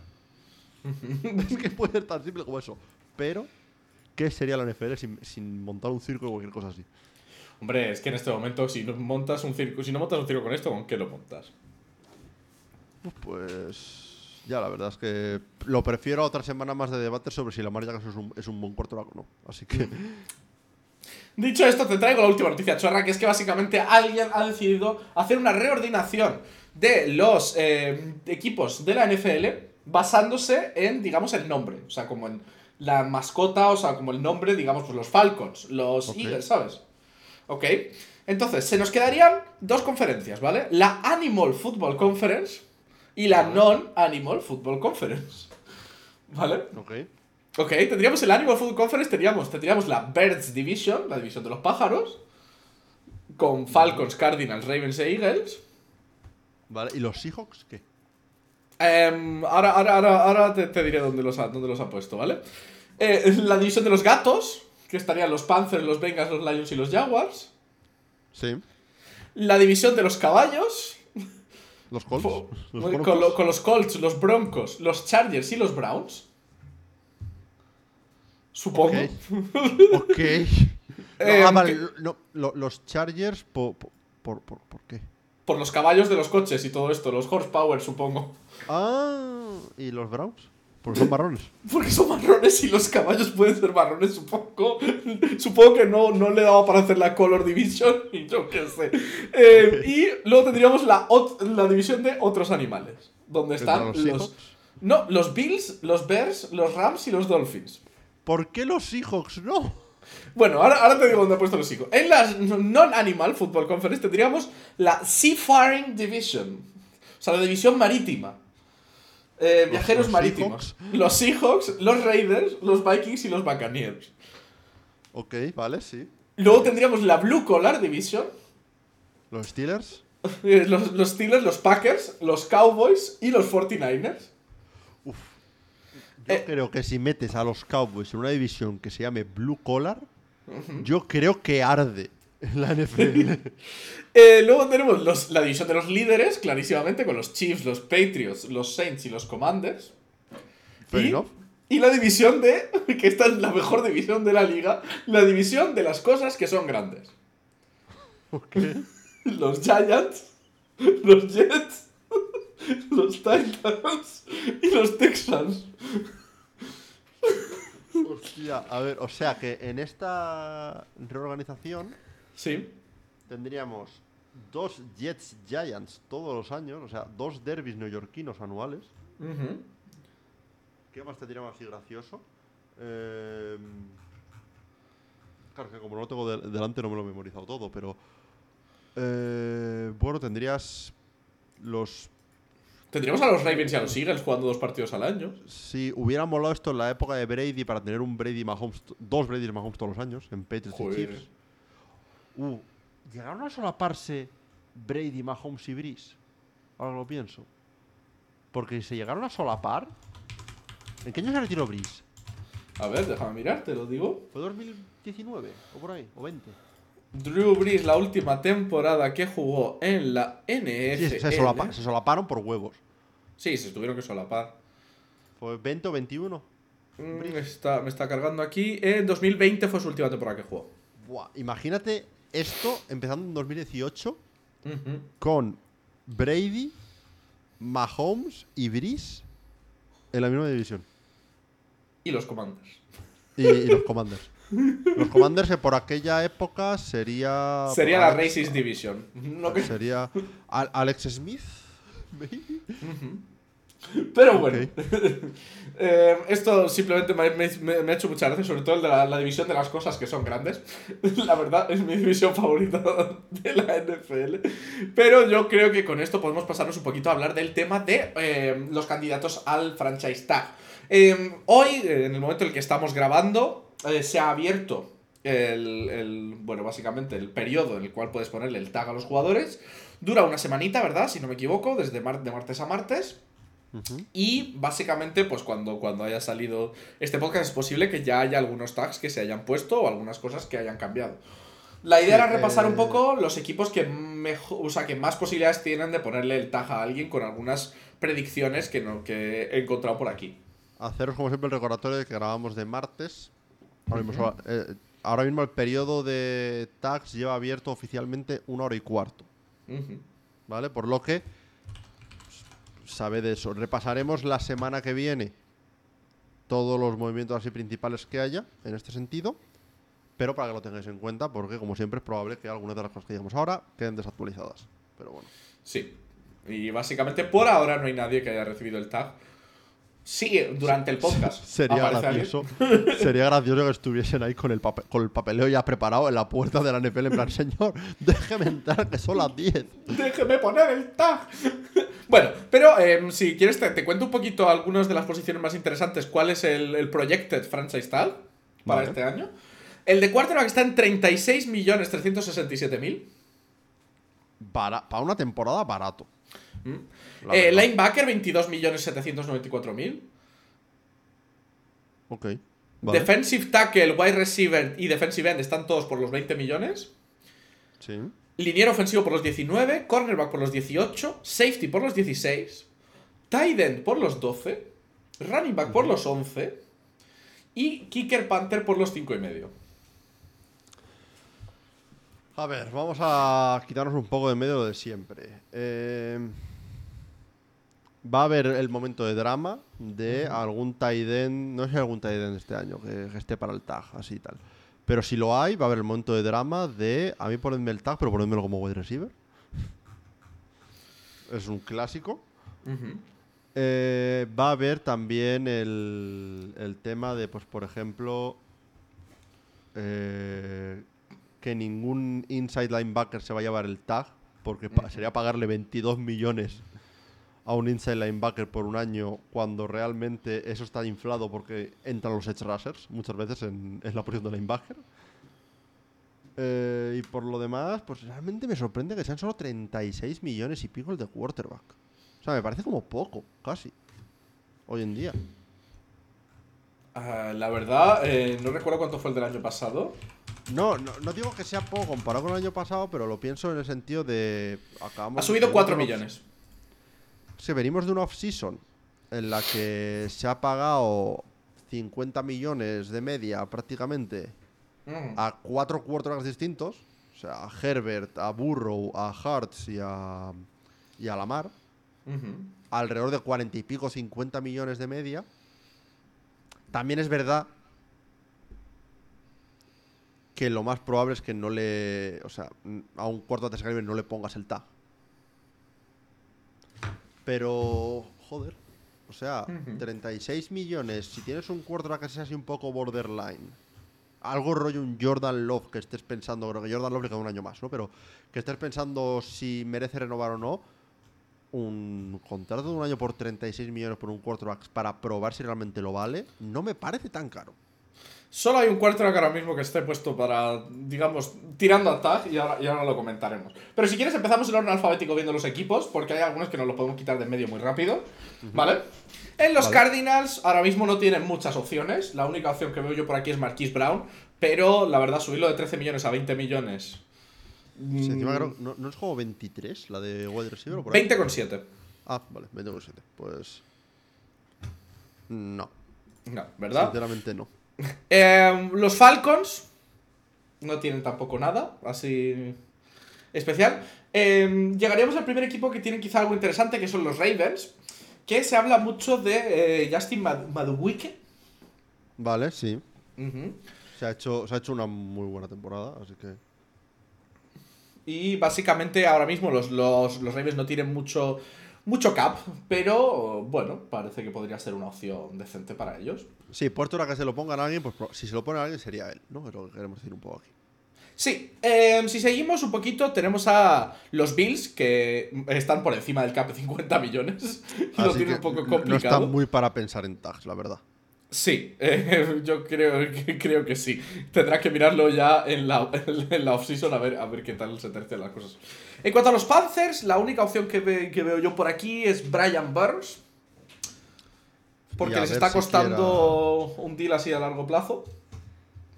es que puede ser tan simple como eso. Pero, ¿qué sería la NFL sin, sin montar un circo o cualquier cosa así? Hombre, es que en este momento, si no montas un circo, si no montas un circo con esto, ¿con qué lo montas? Pues ya, la verdad es que lo prefiero a otra semana más de debate sobre si Lamar Jackson es un, es un buen quarterback o no. Así que, Dicho esto, te traigo la última noticia chorra, que es que básicamente alguien ha decidido hacer una reordinación de los eh, equipos de la NFL basándose en, digamos, el nombre. O sea, como en la mascota, o sea, como el nombre, digamos, pues los Falcons, los Ok. Eagles, ¿sabes? Ok. Entonces, se nos quedarían dos conferencias, ¿vale? La Animal Football Conference y la Non-Animal Football Conference. ¿Vale? ok. Ok, tendríamos el Animal Food Conference, tendríamos, tendríamos la Birds Division, la división de los pájaros, con Falcons, Cardinals, Ravens e Eagles. Vale, ¿y los Seahawks qué? Em, ahora, ahora, ahora, ahora te, te diré dónde los, ha, dónde los ha puesto, ¿vale? Eh, la división de los gatos, que estarían los Panthers, los Bengals, los Lions y los Jaguars. Sí. La división de los caballos, Los Colts. Los con, Broncos. lo- con los Colts, los Broncos, los Chargers y los Browns. Supongo. Ok. Ok. No, Eh, ah, vale. que- no, lo- los Chargers, po- po- por, por, por qué? Por los caballos de los coches y todo esto, los horsepower, supongo. Ah, ¿y los Browns? Porque son marrones. Porque son marrones y los caballos pueden ser marrones, supongo. Supongo que no, no le daba para hacer la Color Division y yo qué sé. Eh, y luego tendríamos la, la división de otros animales. Donde están ¿Los los, Seahawks? No, los Bills, los Bears, los Rams y los Dolphins. ¿Por qué los Seahawks no? Bueno, ahora, ahora te digo dónde he puesto los hijos. En la Non-Animal Football Conference tendríamos la Seafaring Division. O sea, la división marítima. Eh, viajeros los marítimos. Los Seahawks, los Raiders, los Vikings y los Buccaneers. Ok, vale, sí. Luego tendríamos la Blue Collar Division. Los Steelers. Los, los Steelers, los Packers, los Cowboys y los 49ers. Yo Eh. creo que si metes a los Cowboys en una división que se llame Blue Collar, yo creo que arde la NFL. Eh, luego tenemos los- la división de los líderes, clarísimamente, con los Chiefs, los Patriots, los Saints y los Commanders. Y, y la división de, que esta es la mejor división de la liga, la división de las cosas que son grandes. Los Giants, los Jets, los Titans y los Texans. Hostia, a ver, o sea que en esta reorganización Sí. tendríamos dos Jets Giants todos los años, o sea, dos derbis neoyorquinos anuales. Ujú. ¿Qué más tendríamos así gracioso? Eh, claro que como no lo tengo de- delante no me lo he memorizado todo, pero... eh, bueno, tendrías los... Tendríamos a los Ravens y a los Eagles jugando dos partidos al año. Si hubiera molado esto en la época de Brady para tener un Brady Mahomes, dos Brady Mahomes todos los años, en Patriots y. Chiefs. Uh, llegaron a solaparse Brady, Mahomes y Breeze. Ahora lo pienso. Porque si se llegaron a solapar. ¿En qué año se retiró Breeze? A ver, déjame mirar, te lo digo. ¿Fue 2019 o por ahí? ¿O 20? Drew Brees, la última temporada que jugó en la Sí, NFL. se, solapa- se solaparon por huevos. Sí, se tuvieron que solapar. ¿Fue 20 o 21? Mm, está, me está cargando aquí. En 2020 fue su última temporada que jugó. Buah, imagínate esto empezando en 2018 Ujú. con Brady, Mahomes y Breeze en la misma división. Y los Commanders. Y, y los Commanders. Los Commanders que por aquella época sería. Sería la Alex- Racist Division. No que- Sería Al- Alex Smith. maybe. Pero bueno. Eh, esto simplemente me, me- me ha hecho mucha gracia, sobre todo el de la, la división de las cosas que son grandes. La verdad, es mi división favorita de la NFL. Pero yo creo que con esto podemos pasarnos un poquito a hablar del tema de eh, los candidatos al franchise tag. Eh, hoy, en el momento en el que estamos grabando, se ha abierto el, el- bueno, básicamente el periodo en el cual puedes ponerle el tag a los jugadores. Dura una semanita, ¿verdad? Si no me equivoco, desde mar- de martes a martes. Y básicamente, pues cuando, cuando haya salido este podcast es posible que ya haya algunos tags que se hayan puesto o algunas cosas que hayan cambiado. La idea Sí, era repasar un eh, poco los equipos que, mejor, o sea, que más posibilidades tienen de ponerle el tag a alguien con algunas predicciones que, no, que he encontrado por aquí. Haceros como siempre el recordatorio de que grabamos de martes. Ahora mismo, eh, ahora mismo el periodo de tags lleva abierto oficialmente una hora y cuarto. ¿Vale? Por lo que sabe de eso. Repasaremos la semana que viene todos los movimientos así principales que haya en este sentido. Pero para que lo tengáis en cuenta, porque como siempre es probable que algunas de las cosas que digamos ahora queden desactualizadas. Pero bueno. Sí. Y básicamente por ahora no hay nadie que haya recibido el tag. Sí, durante el podcast. Sería gracioso. sería gracioso que estuviesen ahí con el, pape- con el papeleo ya preparado en la puerta de la NFL en plan, señor, déjeme entrar que son las 10. Déjeme poner el tag. Bueno, pero em, si quieres te, te cuento un poquito algunas de las posiciones más interesantes. ¿Cuál es el, el projected franchise tag para Vale. este año? El de quarterback está en 36.367.000. Para, para una temporada barato. La Eh, linebacker 22.794.000. Ok. Vale. Defensive tackle, wide receiver y defensive end están todos por los 20 millones. Sí. Liniero ofensivo por los 19, cornerback por los 18, safety por los 16, tight end por los 12, running back por los 11 y kicker panther por los 5 y medio. A ver, vamos a quitarnos un poco de medio lo de siempre. Eh, va a haber el momento de drama de algún tight end, no sé algún tight end este año que, que esté para el tag, así y tal. Pero si lo hay, va a haber el momento de drama de, a mí ponedme el tag, pero ponedmelo como wide receiver. Es un clásico. Eh, va a haber también el, el tema de, pues, por ejemplo, eh, que ningún inside linebacker se va a llevar el tag, porque pa- sería pagarle 22 millones a un inside linebacker por un año cuando realmente eso está inflado porque entran los edge rushers muchas veces en, en la posición de linebacker. Eh, y por lo demás, pues realmente me sorprende que sean solo 36 millones y pico el de quarterback. O sea, me parece como poco, casi. Hoy en día. Ah, la verdad, eh, no recuerdo cuánto fue el del año pasado. No, no, no digo que sea poco comparado con el año pasado, pero lo pienso en el sentido de. Acabamos Ha subido venimos 4 de una off- millones. Sí, venimos de una off-season en la que se ha pagado 50 millones de media prácticamente Mm. a cuatro quarterbacks distintos. O sea, a Herbert, a Burrow, a Hartz y a, y a Lamar. Alrededor de 40 y pico, 50 millones de media. También es verdad que lo más probable es que no le. O sea, a un cuarto de calibre no le pongas el tag. Pero. Joder. O sea, Ujú. 36 millones. Si tienes un quarterback que sea así un poco borderline. Algo rollo un Jordan Love que estés pensando. Creo que Jordan Love le queda un año más, ¿no? Pero que estés pensando si merece renovar o no un contrato de un año por 36 millones por un quarterback para probar si realmente lo vale, no me parece tan caro. Solo hay un quarterback ahora mismo que esté puesto para, digamos, tirando a tag y ahora, y ahora lo comentaremos. Pero si quieres empezamos el orden alfabético viendo los equipos, porque hay algunos que nos los podemos quitar de en medio muy rápido, ¿vale? En los Vale. Cardinals ahora mismo no tienen muchas opciones. La única opción que veo yo por aquí es Marquise Brown, pero la verdad subirlo de 13 millones a 20 millones. Sí, encima mm, ¿no, ¿No es juego 23 la de wide receiver? por ahí? 20,7. Ah, vale, 20,7. Pues. No, No, ¿verdad? sinceramente no. Eh, los Falcons no tienen tampoco nada así especial. Eh, llegaríamos al primer equipo que tiene quizá algo interesante, que son los Ravens, que se habla mucho de eh, Justin Mad- Madubuike. Vale, sí. Se ha, hecho, se ha hecho una muy buena temporada, así que. Y básicamente ahora mismo los, los, los Ravens no tienen mucho, mucho cap, pero bueno, parece que podría ser una opción decente para ellos. Sí, ahora que se lo pongan a alguien, pues si se lo pone a alguien sería él, ¿no? Es lo que queremos decir un poco aquí. Sí, eh, si seguimos un poquito, tenemos a los Bills, que están por encima del cap de 50 millones. Y lo que un poco no está complicado. muy para pensar en tags, la verdad. Sí, eh, yo creo, que- creo que sí. Tendrá que mirarlo ya en la, en la offseason a ver, a ver qué tal se tercian las cosas. En cuanto a los Panthers, la única opción que, ve- que veo yo por aquí es Brian Burns. Porque les está costando un deal así a largo plazo.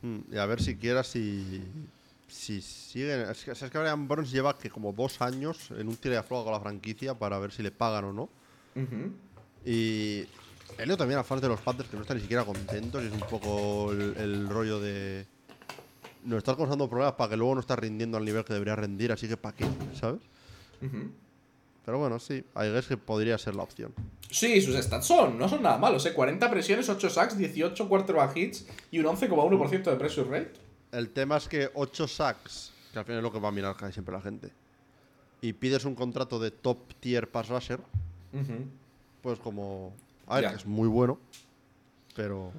Mm, Y a ver siquiera si. Si siguen. Es que, es que Brian Burns lleva que como dos años en un tira y afloja con la franquicia para ver si le pagan o no. Y. He leído también a fans de los Panthers que no están ni siquiera contentos y es un poco el, el rollo de. Nos estás causando problemas para que luego no estás rindiendo al nivel que debería rendir, así que ¿para qué? ¿Sabes? Pero bueno, sí, hay guess que podría ser la opción. Sí, sus stats son, no son nada malos, ¿eh? 40 presiones, 8 sacks, 18 quarterback hits y un 11,1% de pressure rate. El tema es que 8 sacks, que al final es lo que va a mirar casi siempre la gente, y pides un contrato de top tier pass rusher, pues como. A ver, Ya. que es muy bueno, pero.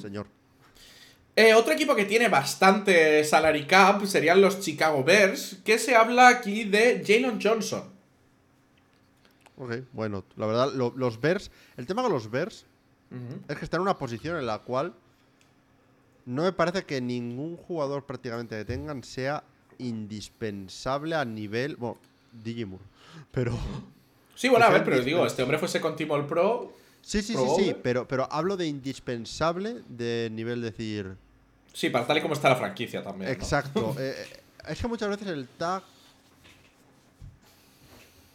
Señor. Eh, otro equipo que tiene bastante salary cap serían los Chicago Bears, que se habla aquí de Jalen Johnson. Ok, bueno, la verdad, lo- los Bears. El tema con los Bears es que está en una posición en la cual no me parece que ningún jugador prácticamente que tengan sea indispensable a nivel. Bueno, Digimur. Pero. Sí, bueno, a ver, pero digo, este hombre fuese con All Pro. Sí, sí, Pro sí, sí, pero, pero hablo de indispensable de nivel decir. Sí, para tal y como está la franquicia también. Exacto. eh, eh, es que muchas veces el tag.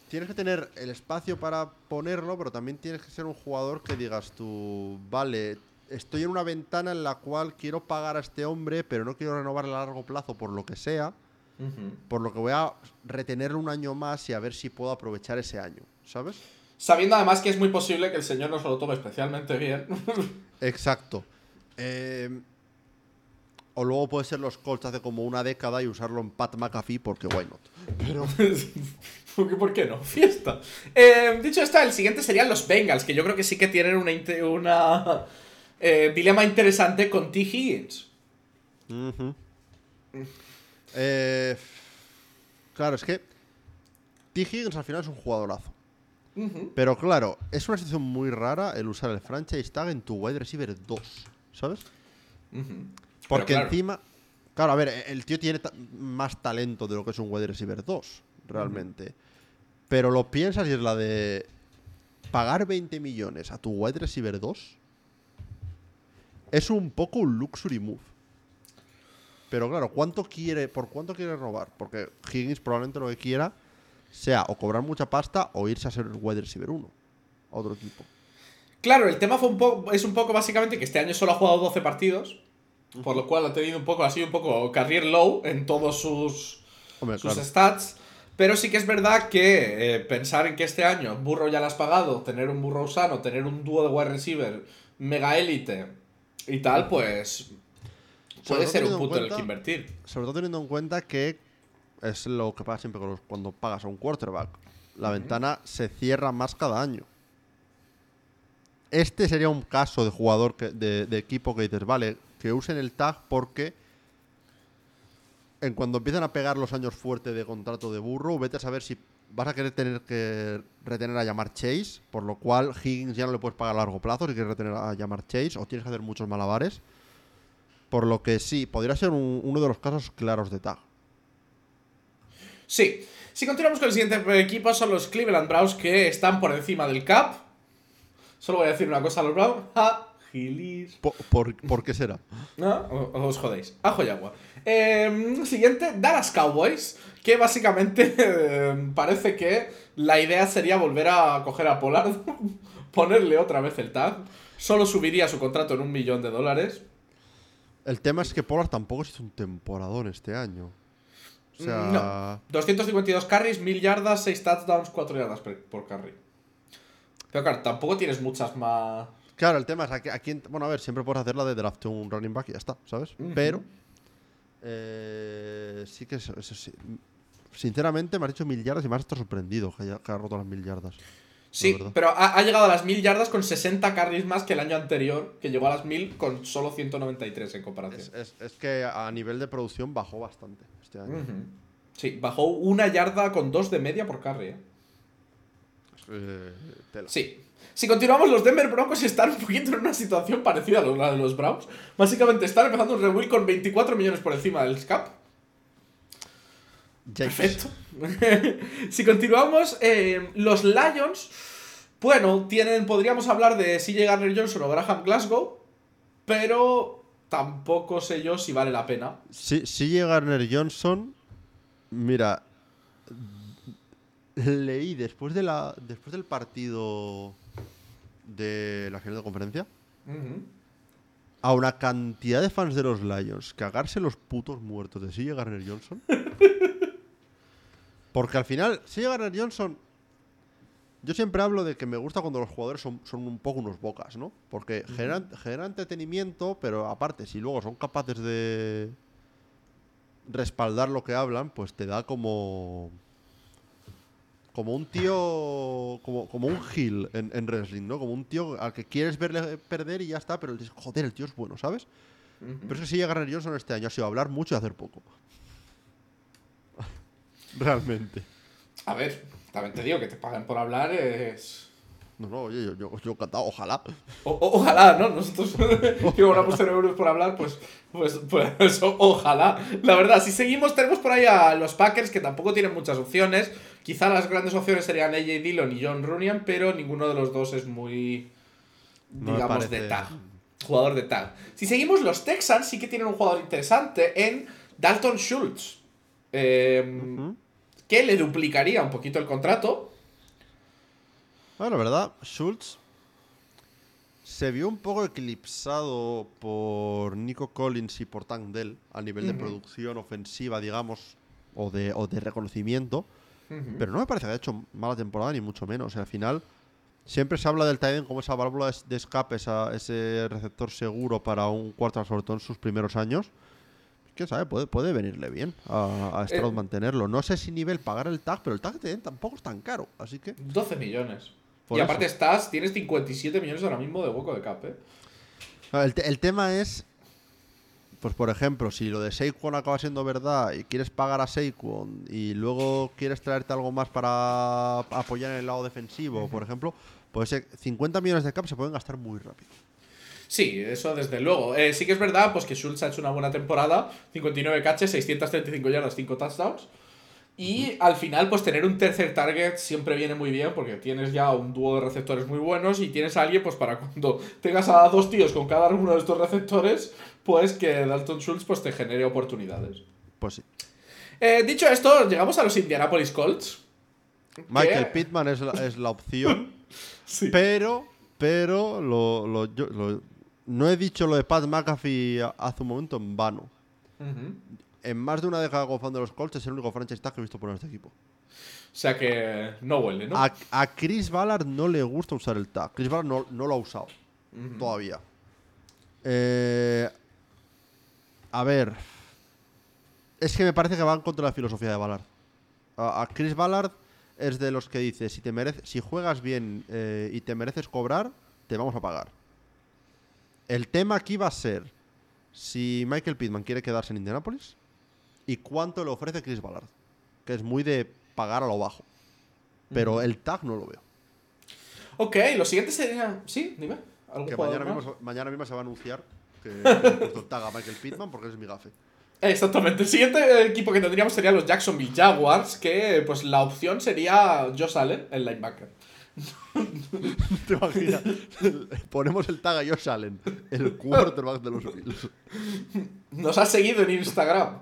Tienes que tener el espacio para ponerlo, pero también tienes que ser un jugador que digas tú, vale, estoy en una ventana en la cual quiero pagar a este hombre, pero no quiero renovar a largo plazo por lo que sea, Por lo que voy a retenerlo un año más y a ver si puedo aprovechar ese año, ¿sabes? Sabiendo además que es muy posible que el señor no se lo tome especialmente bien. Exacto. Eh, o luego puede ser los Colts hace como una década y usarlo en Pat McAfee porque why not. Pero ¿Por qué no? Fiesta. Eh, dicho esto, el siguiente serían los Bengals, que yo creo que sí que tienen una, una eh, dilema interesante con T. Higgins. Ujú. Eh, claro, es que T. Higgins al final es un jugadorazo. Pero claro, es una situación muy rara el usar el franchise tag en tu wide receiver 2, ¿sabes? Porque claro. encima, claro, a ver, el tío tiene ta- más talento de lo que es un wide receiver 2, realmente. Pero lo piensas y es la de pagar 20 millones a tu wide receiver 2 es un poco un luxury move. Pero claro, ¿cuánto quiere, ¿por cuánto quiere robar? Porque Higgins probablemente lo que quiera sea o cobrar mucha pasta o irse a ser wide receiver 1 a otro equipo. Claro, el tema fue un poco, es un poco básicamente que este año solo ha jugado 12 partidos, por lo cual ha tenido un poco, ha sido un poco career low en todos sus, Hombre, sus claro. stats. Pero sí que es verdad que eh, pensar en que este año Burro ya lo has pagado, tener un Burro sano, tener un dúo de wide receiver mega élite y tal, pues puede ser un punto en el que invertir. Sobre todo teniendo en cuenta que es lo que pasa siempre cuando pagas a un quarterback. La ventana se cierra más cada año. Este sería un caso de jugador que- de, de equipo que dices, vale, que usen el tag porque en cuando empiezan a pegar los años fuertes de contrato de burro, vete a saber si vas a querer tener que retener a llamar Chase, por lo cual Higgins ya no le puedes pagar a largo plazo si quieres retener a llamar Chase, o tienes que hacer muchos malabares. Por lo que sí, podría ser un- uno de los casos claros de tag. Sí. Si continuamos con el siguiente equipo, son los Cleveland Browns que están por encima del cap. Solo voy a decir una cosa a los Browns. ¡Ja! Gilis. Po- ¿Por, por qué será? ¿No? Os jodéis. Ajo y agua. Eh, siguiente, Dallas Cowboys. Que básicamente eh, parece que la idea sería volver a coger a Pollard, ponerle otra vez el tag. Solo subiría su contrato en un millón de dólares. El tema es que Pollard tampoco hizo un temporadón este año. O sea, No. 252 carries, 1000 yardas, 6 touchdowns, 4 yardas por carry. Pero claro, tampoco tienes muchas más. claro, el tema es aquí, aquí- bueno, a ver, siempre puedes hacer la de draft un running back y ya está, ¿sabes? Pero eh, sí que eso, eso sí. Sinceramente, me has dicho mil yardas y me has estado sorprendido que haya, que haya roto las mil yardas. Sí, pero ha, ha llegado a las 1000 yardas con 60 carries más que el año anterior, que llegó a las 1000 con solo 193 en comparación. Es, es- es que a nivel de producción bajó bastante este año. Sí, bajó una yarda con 2 de media por carry. ¿eh? Eh, tela. Sí. Si continuamos, los Denver Broncos están un poquito en una situación parecida a la de los Browns. Básicamente están empezando un rebuild con 24 millones por encima del cap. Perfecto. si continuamos, eh, los Lions, bueno, tienen, podríamos hablar de CJ Garner Johnson o Graham Glasgow, pero tampoco sé yo si vale la pena. Si, sigue Garner Johnson, mira, leí después de la después del partido de la final de conferencia a una cantidad de fans de los Lions cagarse los putos muertos de sigue Garner Johnson. Porque al final, sigue Garner Johnson. Yo siempre hablo de que me gusta cuando los jugadores son, son un poco unos bocas, ¿no? Porque generan, generan entretenimiento, pero aparte, si luego son capaces de respaldar lo que hablan, pues te da como. Como un tío. Como, como un heel en, en wrestling, ¿no? Como un tío al que quieres verle perder y ya está, pero dices, joder, el tío es bueno, ¿sabes? Pero es que si Garner Johnson este año ha sido hablar mucho y hacer poco. Realmente. A ver, también te digo que te pagan por hablar es... No, no, oye, yo, yo, yo encantado, ojalá. O- o- ojalá, ¿no? Nosotros que cobramos 0 euros por hablar, pues, pues, pues ojalá. La verdad, si seguimos, tenemos por ahí a los Packers que tampoco tienen muchas opciones. Quizá las grandes opciones serían AJ Dillon y John Runyan, pero ninguno de los dos es muy, No digamos, de tag. Jugador de tag. Si seguimos, los Texans sí que tienen un jugador interesante en Dalton Schultz. eh. Que le duplicaría un poquito el contrato. Bueno, la verdad, Schultz se vio un poco eclipsado por Nico Collins y por Tank Dell a nivel de producción ofensiva, digamos, o de, o de reconocimiento. Pero no me parece que haya hecho mala temporada, ni mucho menos. O sea, al final, siempre se habla del Titan como esa válvula de- de escape, esa- ese receptor seguro para un cuarto, sobre todo en sus primeros años. Quién sabe, puede, puede venirle bien a, a Stroud Eh. mantenerlo. No sé si nivel pagar el tag, pero el tag den tampoco es tan caro. Así que. 12 millones. Por y aparte estás, tienes 57 millones ahora mismo de hueco de cap, ¿eh? Ah, El, te- el tema es, pues por ejemplo, si lo de Saquon acaba siendo verdad y quieres pagar a Saquon y luego quieres traerte algo más para apoyar en el lado defensivo, por ejemplo, pues eh, 50 millones de cap se pueden gastar muy rápido. Sí, eso desde luego. Eh, sí que es verdad pues que Schultz ha hecho una buena temporada. 59 catches, 635 yardas, 5 touchdowns. Y al final, pues tener un tercer target siempre viene muy bien porque tienes ya un dúo de receptores muy buenos y tienes a alguien, pues para cuando tengas a dos tíos con cada uno de estos receptores, pues que Dalton Schultz pues, te genere oportunidades. Pues sí. Eh, dicho esto, llegamos a los Indianapolis Colts. Michael que- Pittman es la, es la opción, Sí. pero, pero lo, lo- yo- lo- no he dicho lo de Pat McAfee hace un momento en vano. En más de una década como fan de los Colts es el único franchise tag que he visto poner este equipo. O sea que no huele, ¿no? A, a Chris Ballard no le gusta usar el tag. Chris Ballard no, no lo ha usado todavía. Eh, a ver. Es que me parece que va en contra la filosofía de Ballard. A, a Chris Ballard es de los que dice, si, te merece, si juegas bien eh, y te mereces cobrar, te vamos a pagar. El tema aquí va a ser si Michael Pittman quiere quedarse en Indianapolis y cuánto le ofrece Chris Ballard. Que es muy de pagar a lo bajo. Pero el tag no lo veo. Ok, lo siguiente sería. Sí, dime. ¿Algún Que mañana más? mismo, mañana mismo se va a anunciar que puesto el tag a Michael Pittman porque es mi gafe. Exactamente. El siguiente equipo que tendríamos sería los Jacksonville Jaguars, que pues la opción sería Josh Allen, el linebacker. ¿Te imaginas? Ponemos el tag a Josh Allen, el quarterback de los Bills. Nos ha seguido en Instagram.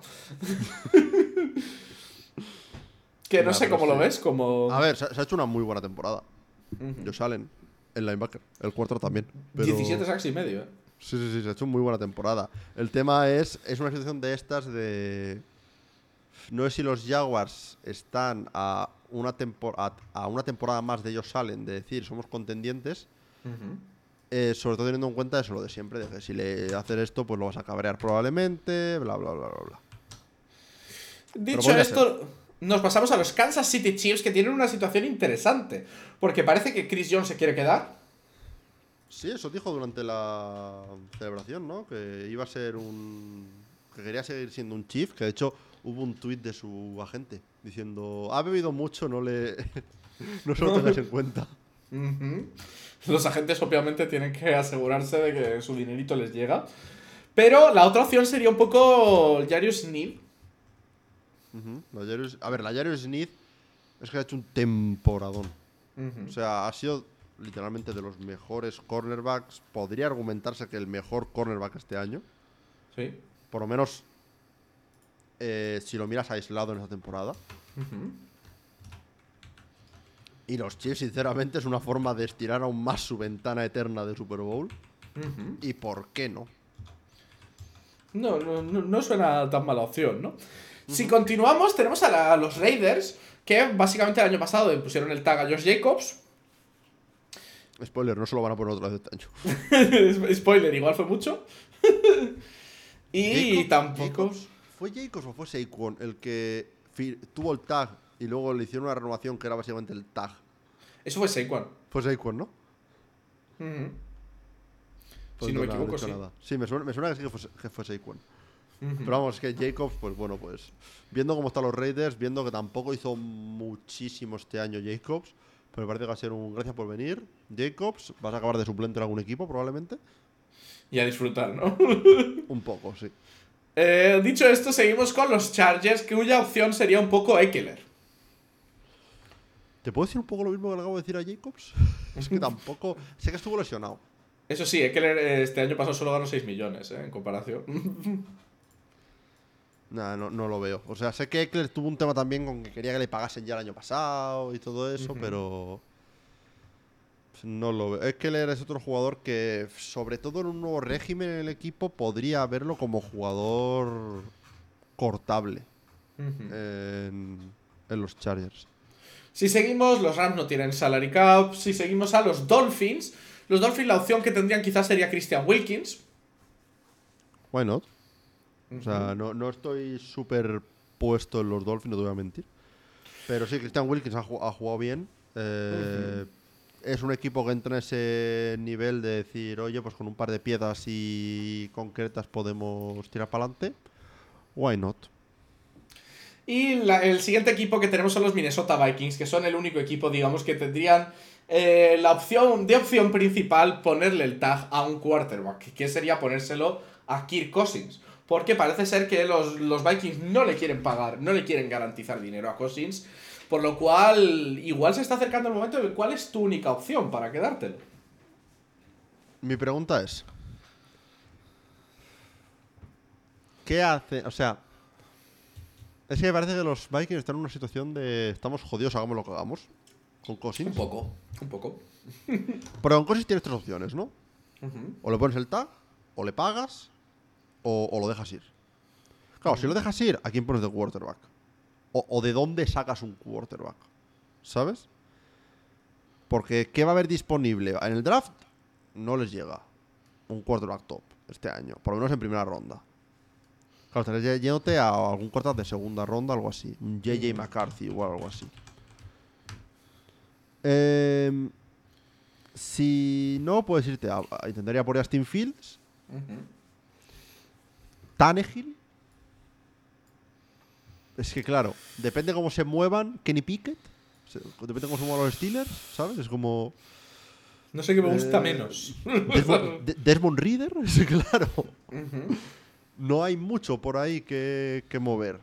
que no sé cómo lo ves, como... A ver, se ha se ha hecho una muy buena temporada. Josh Allen, el linebacker, el quarter también. pero- 17 sacks y medio, ¿eh? Sí, sí, sí, se ha hecho muy buena temporada. El tema es, es una situación de estas de... No sé si los Jaguars están a una, a, a una temporada más de ellos salen, de decir, somos contendientes, eh, sobre todo teniendo en cuenta eso, lo de siempre, de que si le haces esto, pues lo vas a cabrear probablemente, bla, bla, bla, bla, bla. Dicho esto, nos pasamos a los Kansas City Chiefs, que tienen una situación interesante. Porque parece que Chris Jones se quiere quedar. Sí, eso dijo durante la celebración, ¿no? Que iba a ser un... que quería seguir siendo un chief, que de hecho hubo un tuit de su agente diciendo, ha bebido mucho, no le... no se lo tengas en cuenta. Los agentes obviamente tienen que asegurarse de que su dinerito les llega. Pero la otra opción sería un poco Jarius Sneed. Ujú. La Jarius- a ver, la Jarius Smith es que ha hecho un temporadón. O sea, ha sido literalmente de los mejores cornerbacks. Podría argumentarse que el mejor cornerback este año. Sí. Por lo menos eh, si lo miras aislado en esta temporada. Y los Chiefs, sinceramente, es una forma de estirar aún más su ventana eterna de Super Bowl. ¿Y por qué no? No, no, no- suena tan mala opción, ¿no? Si continuamos, tenemos a, la- a los Raiders, que básicamente el año pasado le pusieron el tag a Josh Jacobs. Spoiler, no se lo van a poner otra vez este año. Spoiler, igual fue mucho. y Jacob- tampoco. Jacobs- ¿Fue Jacobs o fue Saquon el que tuvo el tag y luego le hicieron una renovación que era básicamente el tag? Eso fue Saquon. Fue Saquon, ¿no? Pues si no me he equivoco, sí. nada. Sí, me suena, me suena que sí que fue, que fue Saquon. Pero vamos, es que Jacobs, pues bueno, pues viendo cómo están los Raiders, viendo que tampoco hizo muchísimo este año Jacobs, pero me parece que va a ser un gracias por venir. Jacobs, vas a acabar de suplente en algún equipo probablemente. Y a disfrutar, ¿no? Un poco, sí. Eh, dicho esto, seguimos con los Chargers, cuya opción sería un poco Eckler. ¿Te puedo decir un poco lo mismo que le acabo de decir a Jacobs? es que tampoco. Sé que estuvo lesionado. Eso sí, Eckler eh, este año pasado solo ganó 6 millones, ¿eh? En comparación. Nah, no, no lo veo. O sea, sé que Eckler tuvo un tema también con que quería que le pagasen ya el año pasado y todo eso, pero. No lo veo. Eckler es otro jugador que, sobre todo en un nuevo régimen en el equipo, podría verlo como jugador cortable en, en los Chargers. Si seguimos, los Rams no tienen salary cap. Si seguimos a los Dolphins, los Dolphins la opción que tendrían quizás sería Christian Wilkins. Why not? O sea, no, no estoy súper puesto en los Dolphins, no te voy a mentir. Pero sí, Christian Wilkins ha jugado bien. Eh, Es un equipo que entra en ese nivel de decir, oye, pues con un par de piezas y concretas podemos tirar para adelante. Why not? Y el siguiente equipo que tenemos son los Minnesota Vikings, que son el único equipo, digamos, que tendrían eh, la opción, de opción principal, ponerle el tag a un quarterback, que sería ponérselo a Kirk Cousins. Porque parece ser que los, los Vikings no le quieren pagar, no le quieren garantizar dinero a Cousins. Por lo cual, igual se está acercando el momento de cuál es tu única opción para quedártelo. Mi pregunta es: ¿Qué hace? O sea, es que me parece que los Vikings están en una situación de estamos jodidos, hagamos lo que hagamos. Con Cousins. poco, un poco. Pero con Cousins tienes tres opciones, ¿no? O le pones el tag, o le pagas, o, o lo dejas ir. Claro, si lo dejas ir, ¿a quién pones de quarterback? O, o de dónde sacas un quarterback? ¿Sabes? Porque ¿qué va a haber disponible? En el draft no les llega un quarterback top este año, por lo menos en primera ronda. Claro, estarías yéndote a algún quarterback de segunda ronda, algo así. Un JJ McCarthy o algo así. Em, si no, puedes irte a, a- intentaría por Justin Fields, Tannehill. Es que claro, depende cómo se muevan Kenny Pickett. Depende cómo se muevan los Steelers, ¿sabes? Es como. No sé qué me gusta Eh, menos. Desmond, De- Desmond Reader, claro. No hay mucho por ahí que, que mover.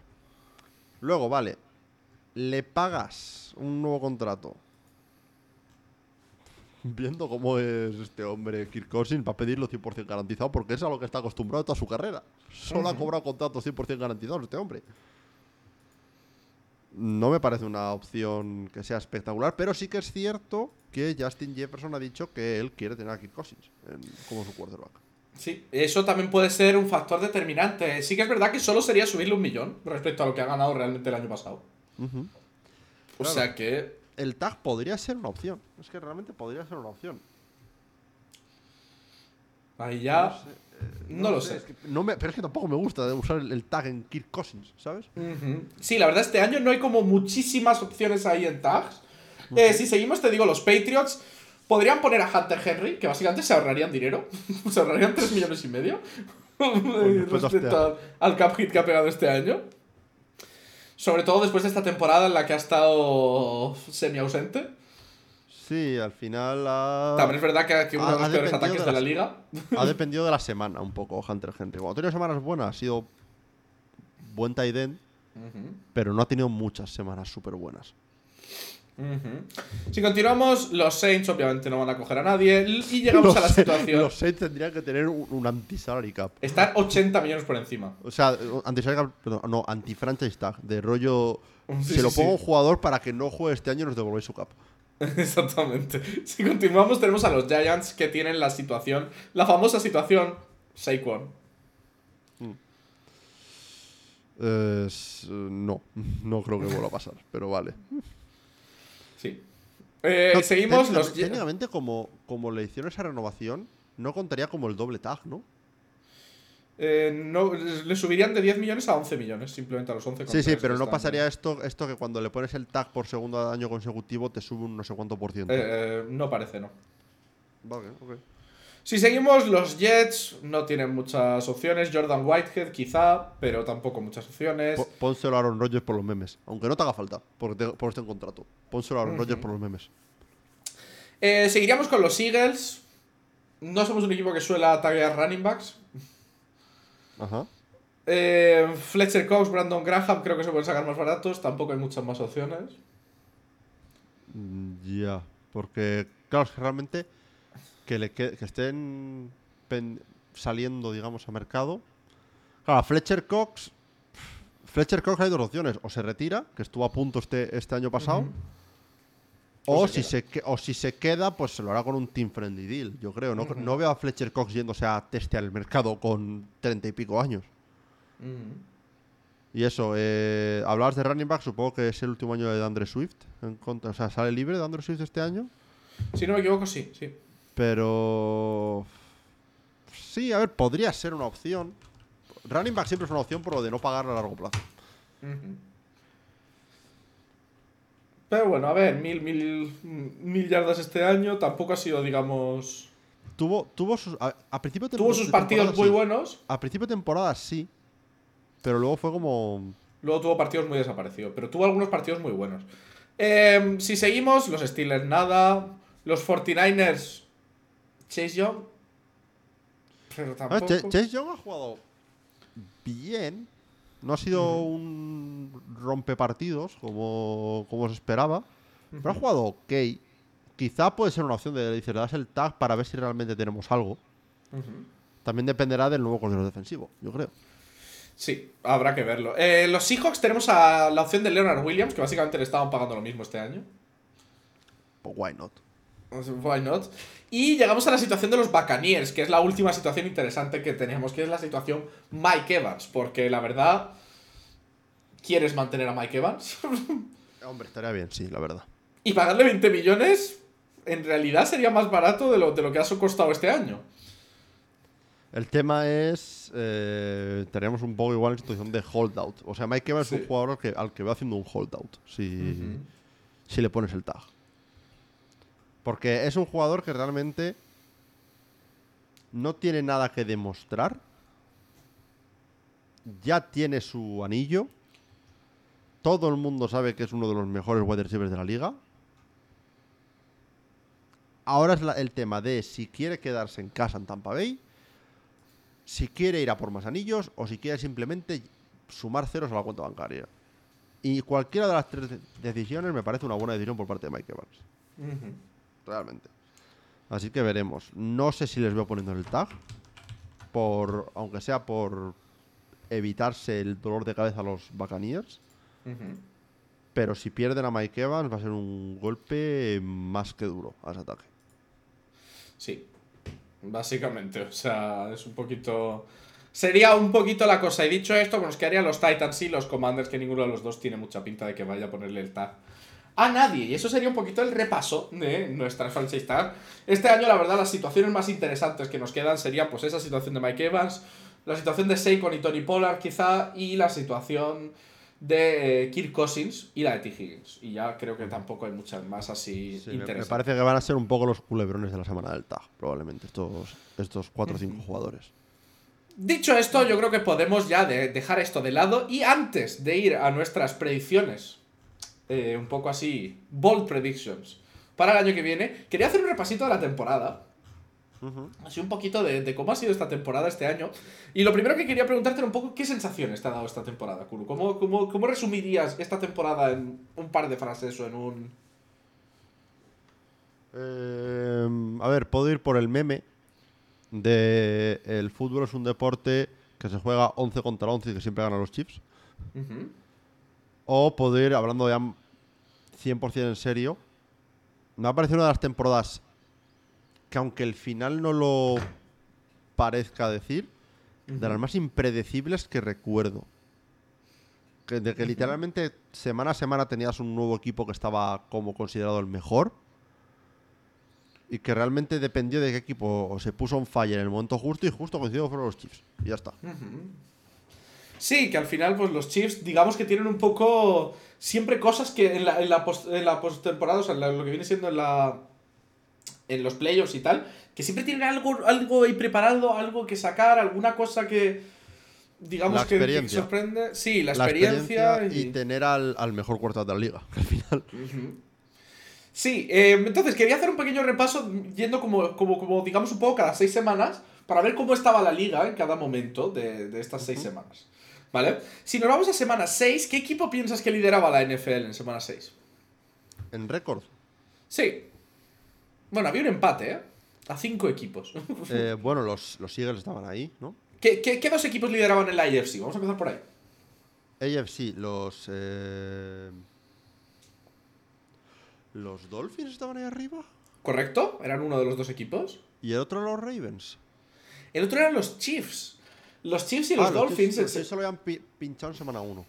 Luego, vale. Le pagas un nuevo contrato. Viendo cómo es este hombre, Kirk Cousins, va a pedirlo 100% garantizado porque es a lo que está acostumbrado toda su carrera. Solo ha cobrado contratos 100% garantizados este hombre. No me parece una opción que sea espectacular, pero sí que es cierto que Justin Jefferson ha dicho que él quiere tener a Kirk Cousins en- como su quarterback. Sí, eso también puede ser un factor determinante. Sí que es verdad que solo sería subirle un millón respecto a lo que ha ganado realmente el año pasado. O Claro. sea que. el tag podría ser una opción. Es que realmente podría ser una opción. Ahí ya. No, lo sé. es que no me- pero es que tampoco me gusta usar el, el tag en Kirk Cousins, ¿sabes? Sí, la verdad, este año no hay como muchísimas opciones ahí en tags. Eh, si seguimos, te digo, los Patriots podrían poner a Hunter Henry, que básicamente se ahorrarían dinero. se ahorrarían 3 millones y medio. respecto este al, al cap hit que ha pegado este año. Sobre todo después de esta temporada en la que ha estado semi ausente. Sí, al final ha, También es verdad que, que uno ha- de los peores ataques de de la liga. ha dependido de la semana un poco Hunter Henry. Cuando ha tenido semanas buenas ha sido buen tight end, pero no ha tenido muchas semanas súper buenas. Si continuamos, los Saints obviamente no van a coger a nadie. Y llegamos a la situación. Los Saints tendrían que tener un, un anti-salary cap. Están 80 millones por encima. O sea, anti-salary cap, perdón, no, anti-franchise tag. De rollo, Sí, se lo pongo a un jugador para que no juegue este año y nos devolvéis su cap. Exactamente. Si continuamos, tenemos a los Giants que tienen la situación, la famosa situación Saquon. Eh, no, no creo que vuelva a pasar, pero vale. Sí. Eh, No, seguimos técnicamente- los Técnicamente, como, como le hicieron esa renovación, no contaría como el doble tag, ¿no? Eh, no, le subirían de 10 millones a 11 millones, simplemente a los 11. Sí, sí, pero no pasaría esto, esto que cuando le pones el tag por segundo año consecutivo te sube un no sé cuánto por ciento. Eh, eh, no parece, no. Vale, ok. Si seguimos, los Jets no tienen muchas opciones. Jordan Whitehead, quizá, pero tampoco muchas opciones. Po- Pónselo a Aaron Rodgers por los memes. Aunque no te haga falta, porque te, por este contrato. Pónselo a Aaron Rodgers por los memes. Eh, seguiríamos con los Eagles. No somos un equipo que suele taguear running backs. Ajá. Eh, Fletcher Cox, Brandon Graham, creo que se pueden sacar más baratos. Tampoco hay muchas más opciones. Mm, Ya. Porque, claro, es que realmente que, le que, que estén pen- saliendo, digamos, a mercado. Claro, Fletcher Cox. Fletcher Cox hay dos opciones. O se retira, que estuvo a punto este, este año pasado. O se si se, o si se queda, pues se lo hará con un team friendly deal, yo creo. No, no veo a Fletcher Cox yéndose a testear el mercado con treinta y pico años. Y eso, eh, hablabas de running back, supongo que es el último año de Andre Swift. en contra- o sea, sale libre de Andre Swift este año. Si no me equivoco, sí, sí. Pero. Sí, a ver, podría ser una opción. Running back siempre es una opción por lo de no pagar a largo plazo. Ujú. Pero bueno, a ver, mil, mil, mil yardas este año. Tampoco ha sido, digamos. Tuvo, tuvo sus. A, a principio de Tuvo sus de partidos muy sí. buenos. A principio de temporada sí. Pero luego fue como. Luego tuvo partidos muy desaparecidos. Pero tuvo algunos partidos muy buenos. Eh, si seguimos, los Steelers nada. Los 49ers. Chase Young. Pero ver, tampoco. Ch- Chase Young ha jugado bien. No ha sido un rompepartidos como, como se esperaba. Pero ha jugado ok. Quizá puede ser una opción de decir, le das el tag para ver si realmente tenemos algo. También dependerá del nuevo coordinador defensivo, yo creo. Sí, habrá que verlo. Eh, los Seahawks tenemos a la opción de Leonard Williams, que básicamente le estaban pagando lo mismo este año. Pues why not? Why not? Y llegamos a la situación de los Buccaneers, que es la última situación interesante que tenemos, que es la situación Mike Evans, porque la verdad, ¿quieres mantener a Mike Evans? Hombre, estaría bien, sí, la verdad. y pagarle 20 millones, en realidad sería más barato de lo, de lo que ha costado este año. El tema es. Eh, tenemos un poco igual en situación de holdout. O sea, Mike Evans es un jugador al que, al que veo haciendo un holdout. Si, si le pones el tag. Porque es un jugador que realmente no tiene nada que demostrar. Ya tiene su anillo. Todo el mundo sabe que es uno de los mejores wide receivers de la liga. ahora es el tema de si quiere quedarse en casa en Tampa Bay, si quiere ir a por más anillos o si quiere simplemente sumar ceros a la cuenta bancaria. Y cualquiera de las tres de- decisiones me parece una buena decisión por parte de Mike Evans. Realmente. Así que veremos. No sé si les veo poniendo el tag. Por, aunque sea por evitarse el dolor de cabeza a los Buccaneers. Pero si pierden a Mike Evans va a ser un golpe más que duro a ese ataque. Sí, básicamente, o sea, es un poquito... Sería un poquito la cosa. Y dicho esto, pues nos quedarían los Titans y los Commanders, que ninguno de los dos tiene mucha pinta de que vaya a ponerle el tag a nadie. Y eso sería un poquito el repaso de nuestra franchise. Este año, la verdad, las situaciones más interesantes que nos quedan serían pues esa situación de Mike Evans, la situación de Saquon y Tony Pollard quizá, y la situación de eh, Kirk Cousins y la de T. Higgins. Y ya creo que tampoco hay muchas más así Sí, me, me interesantes. parece que van a ser un poco los culebrones de la semana del tag, probablemente, estos, estos 4 o 5 jugadores. Dicho esto, yo creo que podemos ya de- dejar esto de lado y antes de ir a nuestras predicciones, eh, un poco así, bold predictions, para el año que viene, quería hacer un repasito de la temporada. Así un poquito de, de cómo ha sido esta temporada este año. Y lo primero que quería preguntarte era un poco qué sensaciones te ha dado esta temporada, Kuru. ¿Cómo, cómo, cómo resumirías esta temporada en un par de frases o en un... Eh, a ver, puedo ir por el meme de el fútbol es un deporte que se juega 11 contra 11 y que siempre ganan los Chiefs. Ujú. O puedo ir hablando ya 100% en serio. Me ha parecido una de las temporadas que aunque el final no lo parezca decir, de las más impredecibles que recuerdo. Que, de que literalmente semana a semana tenías un nuevo equipo que estaba como considerado el mejor. Y que realmente dependió de qué equipo se puso on fire en el momento justo y justo coincidió fueron los Chiefs. Y ya está. Sí, que al final, pues los Chiefs, digamos que tienen un poco. Siempre cosas que en la, en la, post, en la postemporada, o sea, en la- lo que viene siendo en la. En los playoffs y tal, que siempre tienen algo, algo ahí preparado, algo que sacar, alguna cosa que. Digamos que- sorprende. Sí, la, experiencia. experiencia y tener al, al mejor cuarto de la liga. Al final. Sí, eh, entonces quería hacer un pequeño repaso yendo como, como, como, digamos, un poco cada seis semanas para ver cómo estaba la liga en cada momento de, de estas seis semanas. ¿Vale? Si nos vamos a semana 6, ¿qué equipo piensas que lideraba la NFL en semana 6? En récord. Sí. Bueno, había un empate, ¿eh? A cinco equipos. Eh, bueno, los, los Eagles estaban ahí, ¿no? ¿Qué, qué, qué dos equipos lideraban en la AFC? Vamos a empezar por ahí. AFC, los. eh, los Dolphins estaban ahí arriba. ¿Correcto? Eran uno de los dos equipos. Y el otro los Ravens. El otro eran los Chiefs. Los Chiefs y los Ah, Dolphins. Chiefs- los se- Chiefs solo habían pi- pinchado en semana 1.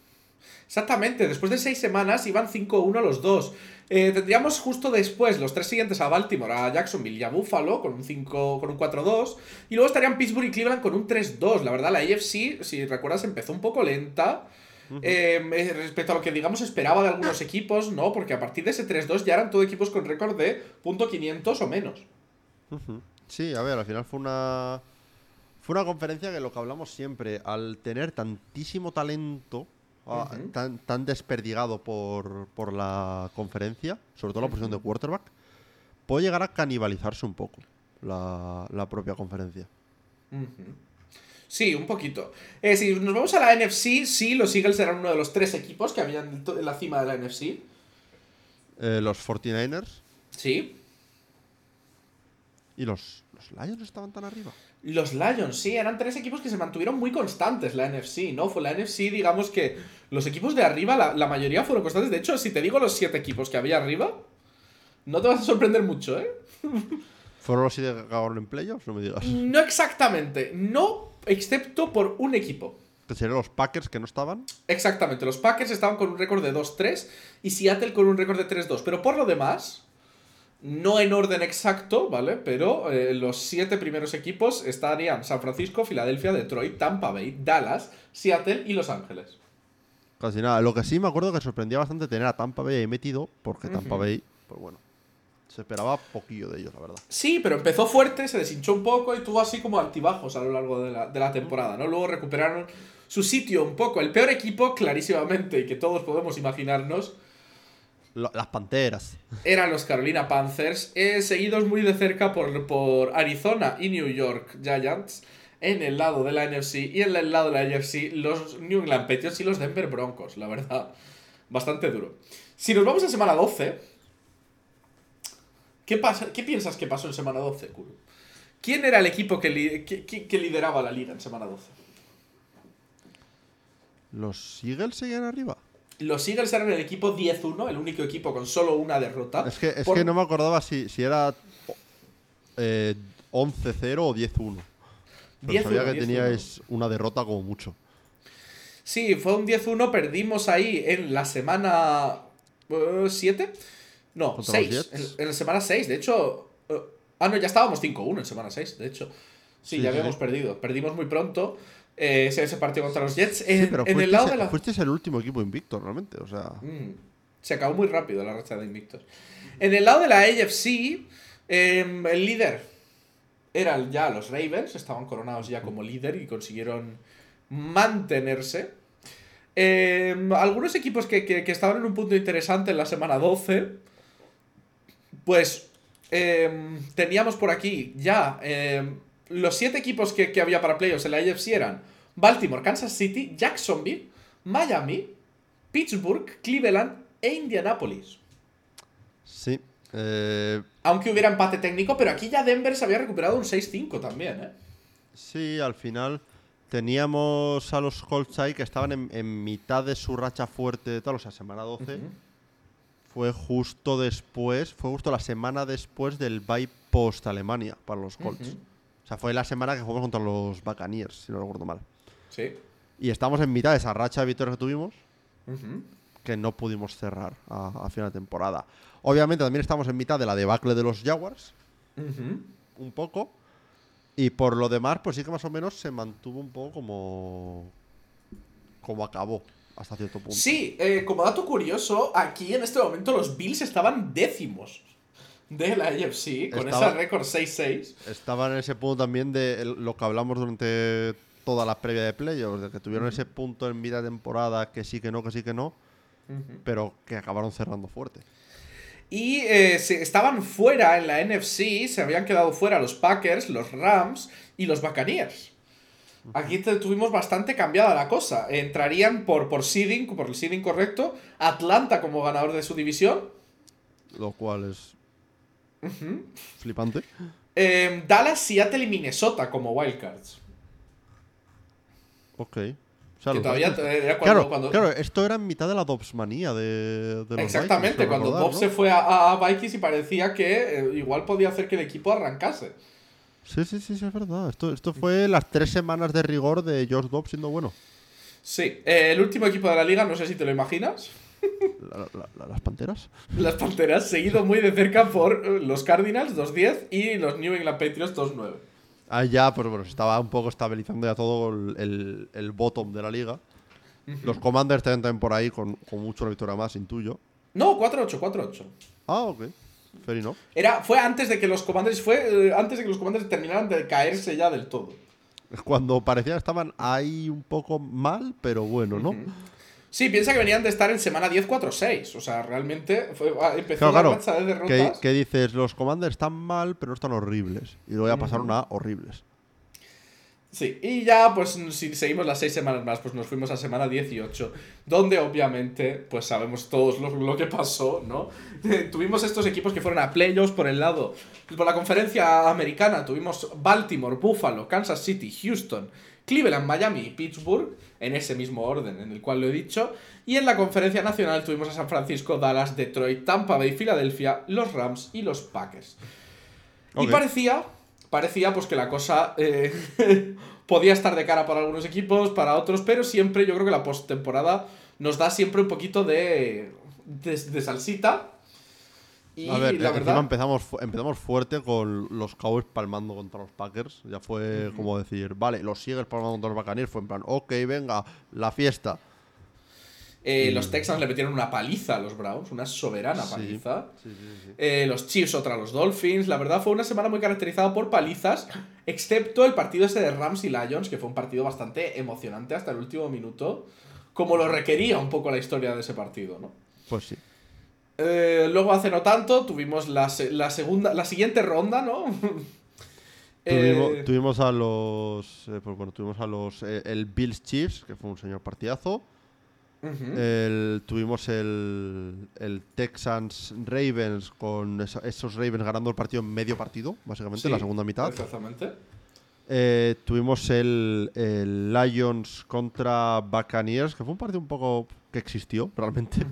Exactamente, después de seis semanas iban 5-1 los dos. Eh, tendríamos justo después los tres siguientes a Baltimore, a Jacksonville y a Buffalo con un 5 con un 4-2. Y luego estarían Pittsburgh y Cleveland con un 3-2. La verdad, la AFC, si recuerdas, empezó un poco lenta. eh, eh, respecto a lo que digamos esperaba de algunos equipos, ¿no? Porque a partir de ese 3-2 ya eran todo equipos con récord de punto .500 o menos. Sí, a ver, al final fue una. Fue una conferencia que lo que hablamos siempre, al tener tantísimo talento ah, tan, tan desperdigado por, por la conferencia, sobre todo la posición de quarterback, puede llegar a canibalizarse un poco la, la propia conferencia. Sí, un poquito. Eh, si nos vamos a la NFC, sí, los Eagles eran uno de los tres equipos que habían en la cima de la NFC. Eh, los 49ers Sí. y los, los Lions estaban tan arriba. Los Lions, sí, eran tres equipos que se mantuvieron muy constantes la NFC, ¿no? Fue la NFC, digamos que los equipos de arriba, la, la mayoría fueron constantes. De hecho, si te digo los siete equipos que había arriba, no te vas a sorprender mucho, ¿eh? ¿Fueron los que acabaron en playoffs? No me digas. No exactamente, no, excepto por un equipo. Serían los Packers que no estaban. Exactamente, los Packers estaban con un récord de 2-3 y Seattle con un récord de 3-2. Pero por lo demás, no en orden exacto, ¿vale? Pero eh, los siete primeros equipos estarían San Francisco, Filadelfia, Detroit, Tampa Bay, Dallas, Seattle y Los Ángeles. Casi nada. Lo que sí me acuerdo que sorprendía bastante tener a Tampa Bay ahí metido, porque Tampa. Bay, pues bueno, se esperaba poquillo de ellos, la verdad. Sí, pero empezó fuerte, se deshinchó un poco y tuvo así como altibajos a lo largo de la, de la temporada, ¿no? Luego recuperaron su sitio un poco. El peor equipo, clarísimamente, y que todos podemos imaginarnos, las Panteras. Eran los Carolina Panthers, eh, seguidos muy de cerca por, por Arizona y New York Giants en el lado de la NFC y en el lado de la NFC los New England Patriots y los Denver Broncos, la verdad. Bastante duro. Si nos vamos a semana 12, ¿qué, pasa, qué piensas que pasó en semana 12, Kuro? ¿Quién era el equipo que, que, lideraba la liga en semana 12? ¿Los Eagles seguían arriba? Los Eagles eran el equipo 10-1, el único equipo con solo una derrota. Es que, es que no me acordaba si, si era eh, 11-0 o 10-1. Pero sabía que teníais una derrota como mucho. Sí, fue un 10-1, perdimos ahí en la semana 7. Uh, no, 6. En, la semana 6, de hecho. Uh, ah, no, ya estábamos 5-1 en semana 6, de hecho. Sí, ya habíamos perdido. Perdimos muy pronto eh, ese, partido contra los Jets. En, pero en el lado de la... fuiste el último equipo invicto, realmente. O sea. Mm, se acabó muy rápido la racha de invictos. En el lado de la AFC, em, el líder eran ya los Ravens, estaban coronados ya como líder y consiguieron mantenerse. Em, algunos equipos que, estaban en un punto interesante en la semana 12, pues em, teníamos por aquí ya los siete equipos que, había para playoffs en la AFC eran Baltimore, Kansas City, Jacksonville, Miami, Pittsburgh, Cleveland e Indianapolis. Sí. Eh, Aunque hubiera empate técnico, pero aquí ya Denver se había recuperado un 6-5 también, ¿eh? Sí, al final teníamos a los Colts ahí que estaban en, mitad de su racha fuerte de tal, o sea, semana 12. Fue justo después, fue justo la semana después del bye post Alemania para los Colts. Sea, fue la semana que jugamos contra los Buccaneers, si no recuerdo mal. Sí. Y estamos en mitad de esa racha de victorias que tuvimos, que no pudimos cerrar a, final de temporada. Obviamente también estamos en mitad de la debacle de los Jaguars, un poco. Y por lo demás, pues sí que más o menos se mantuvo un poco como. como acabó, hasta cierto punto. Sí, eh, como dato curioso, aquí en este momento los Bills estaban décimos de la AFC, con ese récord 6-6. Estaban en ese punto también de lo que hablamos durante toda la previa de playoffs, de que tuvieron ese punto en mitad de temporada que sí, que no, que sí, que no, pero que acabaron cerrando fuerte. Y eh, estaban fuera en la NFC, se habían quedado fuera los Packers, los Rams y los Buccaneers. Aquí tuvimos bastante cambiada la cosa. Entrarían por, por seeding, por el seeding correcto, Atlanta como ganador de su división. Lo cual es flipante. Em, Dallas, Seattle y Minnesota como wildcards. Ok todavía claro, esto era en mitad de la Dobbsmanía de, de Exactamente, cuando Dobbs se fue a, Vikings y parecía que eh, igual podía hacer que el equipo arrancase. Sí, sí, sí, es verdad. Esto, esto fue las tres semanas de rigor de Josh Dobbs siendo bueno. Sí, eh, el último equipo de la liga, no sé si te lo imaginas. ¿Las Panteras? Las Panteras, seguido muy de cerca por eh, los Cardinals 2-10 y los New England Patriots 2-9. Ah, ya, pues bueno, estaba un poco estabilizando ya todo el, el, bottom de la liga. Los Commanders también por ahí con, con mucho una victoria más, intuyo. No, 4-8, 4-8. Ah, ok. Fair enough. Era, fue antes de que los Commanders fue eh, antes de que los Commanders terminaran de caerse ya del todo. Cuando parecía que estaban ahí un poco mal, pero bueno, ¿no? Sí, piensa que venían de estar en semana 10-4-6. O sea, realmente fue, ah, empezó claro, la de derrotas. ¿Qué, dices? Los commanders están mal, pero no están horribles. Y luego ya pasaron a horribles. Sí, y ya, pues, si seguimos las seis semanas más, pues nos fuimos a semana 18, donde obviamente, pues sabemos todos lo, que pasó, ¿no? tuvimos estos equipos que fueron a playoffs por el lado, por la conferencia americana, tuvimos Baltimore, Buffalo, Kansas City, Houston, Cleveland, Miami y Pittsburgh, en ese mismo orden en el cual lo he dicho. Y en la conferencia nacional tuvimos a San Francisco, Dallas, Detroit, Tampa Bay, Filadelfia, los Rams y los Packers. Y parecía, parecía pues que la cosa eh, podía estar de cara para algunos equipos, para otros, pero siempre yo creo que la postemporada nos da siempre un poquito de, de salsita a ver, la verdad... empezamos, empezamos fuerte con los Cowboys palmando contra los Packers. Ya fue como decir, vale, los Seagulls palmando contra los Buccaneers. Fue en plan, ok, venga, la fiesta. Eh, los Texans le metieron una paliza a los Browns, una soberana paliza. Eh, los Chiefs otra los Dolphins. La verdad fue una semana muy caracterizada por palizas, excepto el partido ese de Rams y Lions, que fue un partido bastante emocionante hasta el último minuto, como lo requería un poco la historia de ese partido, ¿no? Pues sí. Eh, luego, hace no tanto, tuvimos la, segunda, la siguiente ronda, ¿no? Eh, tuvimos, a los. Eh, pues bueno, tuvimos a los. el Bills Chiefs, que fue un señor partidazo. tuvimos el, el, Texans Ravens con esos Ravens ganando el partido en medio partido, básicamente, en la segunda mitad. Exactamente. tuvimos el, el, Lions contra Buccaneers, que fue un partido un poco que existió realmente.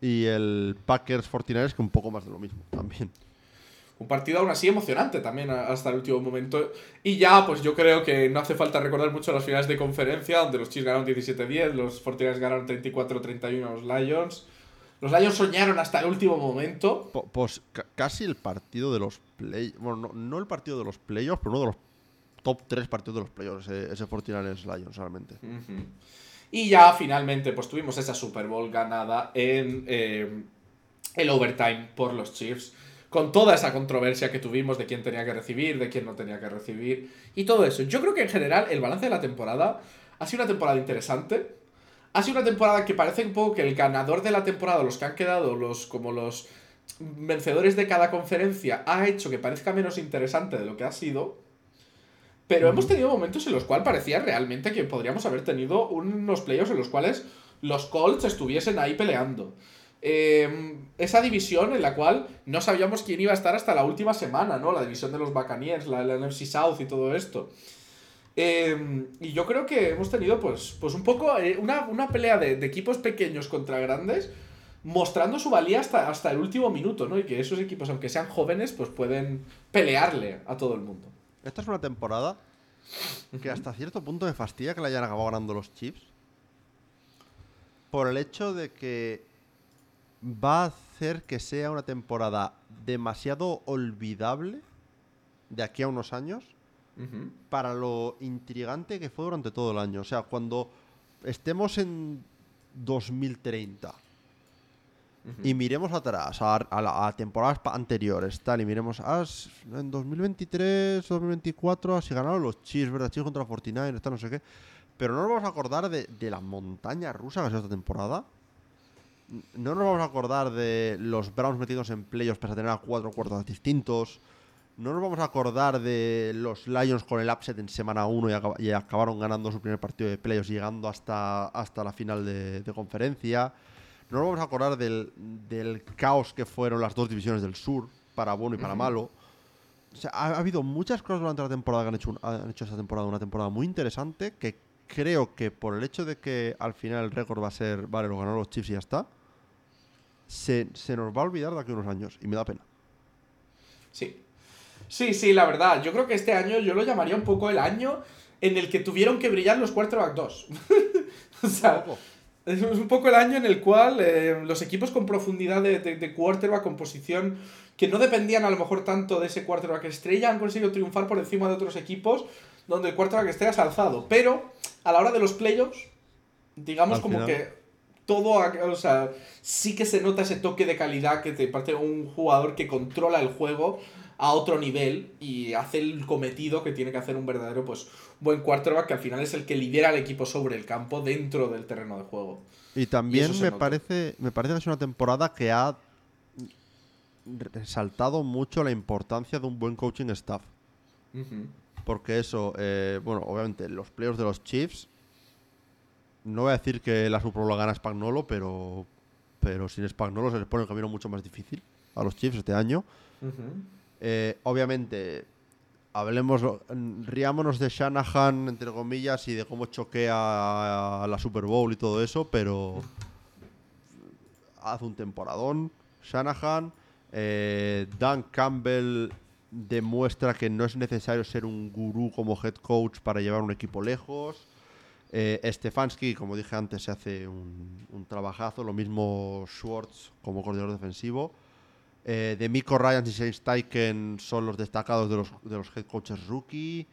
Y el Packers 49ers, que un poco más de lo mismo también. Un partido aún así emocionante también hasta el último momento. Y ya, pues yo creo que no hace falta recordar mucho las finales de conferencia, donde los Chiefs ganaron 17-10, los 49ers ganaron 34-31 a los Lions. Los Lions soñaron hasta el último momento. Pues casi el partido de los play... Bueno, no, el partido de los playoffs, pero uno de los top 3 partidos de los playoffs, ese, ese 49ers Lions realmente. Y ya finalmente pues tuvimos esa Super Bowl ganada en eh, el overtime por los Chiefs. Con toda esa controversia que tuvimos de quién tenía que recibir, de quién no tenía que recibir y todo eso. Yo creo que en general el balance de la temporada ha sido una temporada interesante. Ha sido una temporada que parece un poco que el ganador de la temporada, los que han quedado, los como los vencedores de cada conferencia, ha hecho que parezca menos interesante de lo que ha sido. Pero hemos tenido momentos en los cuales parecía realmente que podríamos haber tenido unos playoffs en los cuales los Colts estuviesen ahí peleando. Em, esa división en la cual no sabíamos quién iba a estar hasta la última semana, ¿no? La división de los Buccaneers, la, la NFC South y todo esto. Em, y yo creo que hemos tenido, pues, pues un poco eh, una, pelea de, equipos pequeños contra grandes, mostrando su valía hasta, hasta el último minuto, ¿no? Y que esos equipos, aunque sean jóvenes, pues pueden pelearle a todo el mundo. Esta es una temporada que hasta cierto punto me fastidia que la hayan acabado ganando los Chips. Por el hecho de que va a hacer que sea una temporada demasiado olvidable de aquí a unos años para lo intrigante que fue durante todo el año. O sea, cuando estemos en 2030 y miremos atrás, a, temporadas anteriores, tal, y miremos, ah, en 2023, 2024, así ganaron los Chiefs, ¿verdad? Chiefs contra 49, tal, no sé qué. Pero no nos vamos a acordar de, la montaña rusa que ha sido esta temporada. No nos vamos a acordar de los Browns metidos en playoffs pese a tener a cuatro cuartos distintos. No nos vamos a acordar de los Lions con el upset en semana 1 y, acabaron ganando su primer partido de playoffs, llegando hasta, hasta la final de, de conferencia. No nos vamos a acordar del, caos que fueron las dos divisiones del sur, para bueno y para malo. O sea, ha, habido muchas cosas durante la temporada que han hecho, han hecho esta temporada una temporada muy interesante que creo que por el hecho de que al final el récord va a ser, vale, lo ganaron los Chiefs y ya está, se, se nos va a olvidar de aquí a unos años y me da pena. Sí. Sí, sí, la verdad. Yo creo que este año yo lo llamaría un poco el año en el que tuvieron que brillar los quarterback 2. o sea, es un poco el año en el cual eh, los equipos con profundidad de, de, quarterback, con posición que no dependían a lo mejor tanto de ese quarterback estrella, han conseguido triunfar por encima de otros equipos donde el quarterback estrella se ha alzado. Pero a la hora de los playoffs, digamos como que todo, o sea, sí que se nota ese toque de calidad que te parte un jugador que controla el juego a otro nivel y hace el cometido que tiene que hacer un verdadero pues buen quarterback que al final es el que lidera al equipo sobre el campo dentro del terreno de juego. Y también me parece me parece que es una temporada que ha resaltado mucho la importancia de un buen coaching staff. Porque eso, eh, bueno, obviamente los players de los Chiefs, no voy a decir que la Super Bowl la gana Spagnolo, pero, pero sin Spagnolo se les pone el camino mucho más difícil a los Chiefs este año. Eh, obviamente, hablemos, riámonos de Shanahan, entre comillas, y de cómo choquea la Super Bowl y todo eso, pero hace un temporadón. Shanahan, eh, Dan Campbell demuestra que no es necesario ser un gurú como head coach para llevar un equipo lejos. Eh, Stefanski, como dije antes, se hace un, un trabajazo. Lo mismo Schwartz como coordinador defensivo. Eh, de Miko Ryan y Shane Steichen son los destacados de los, de los head coaches rookie.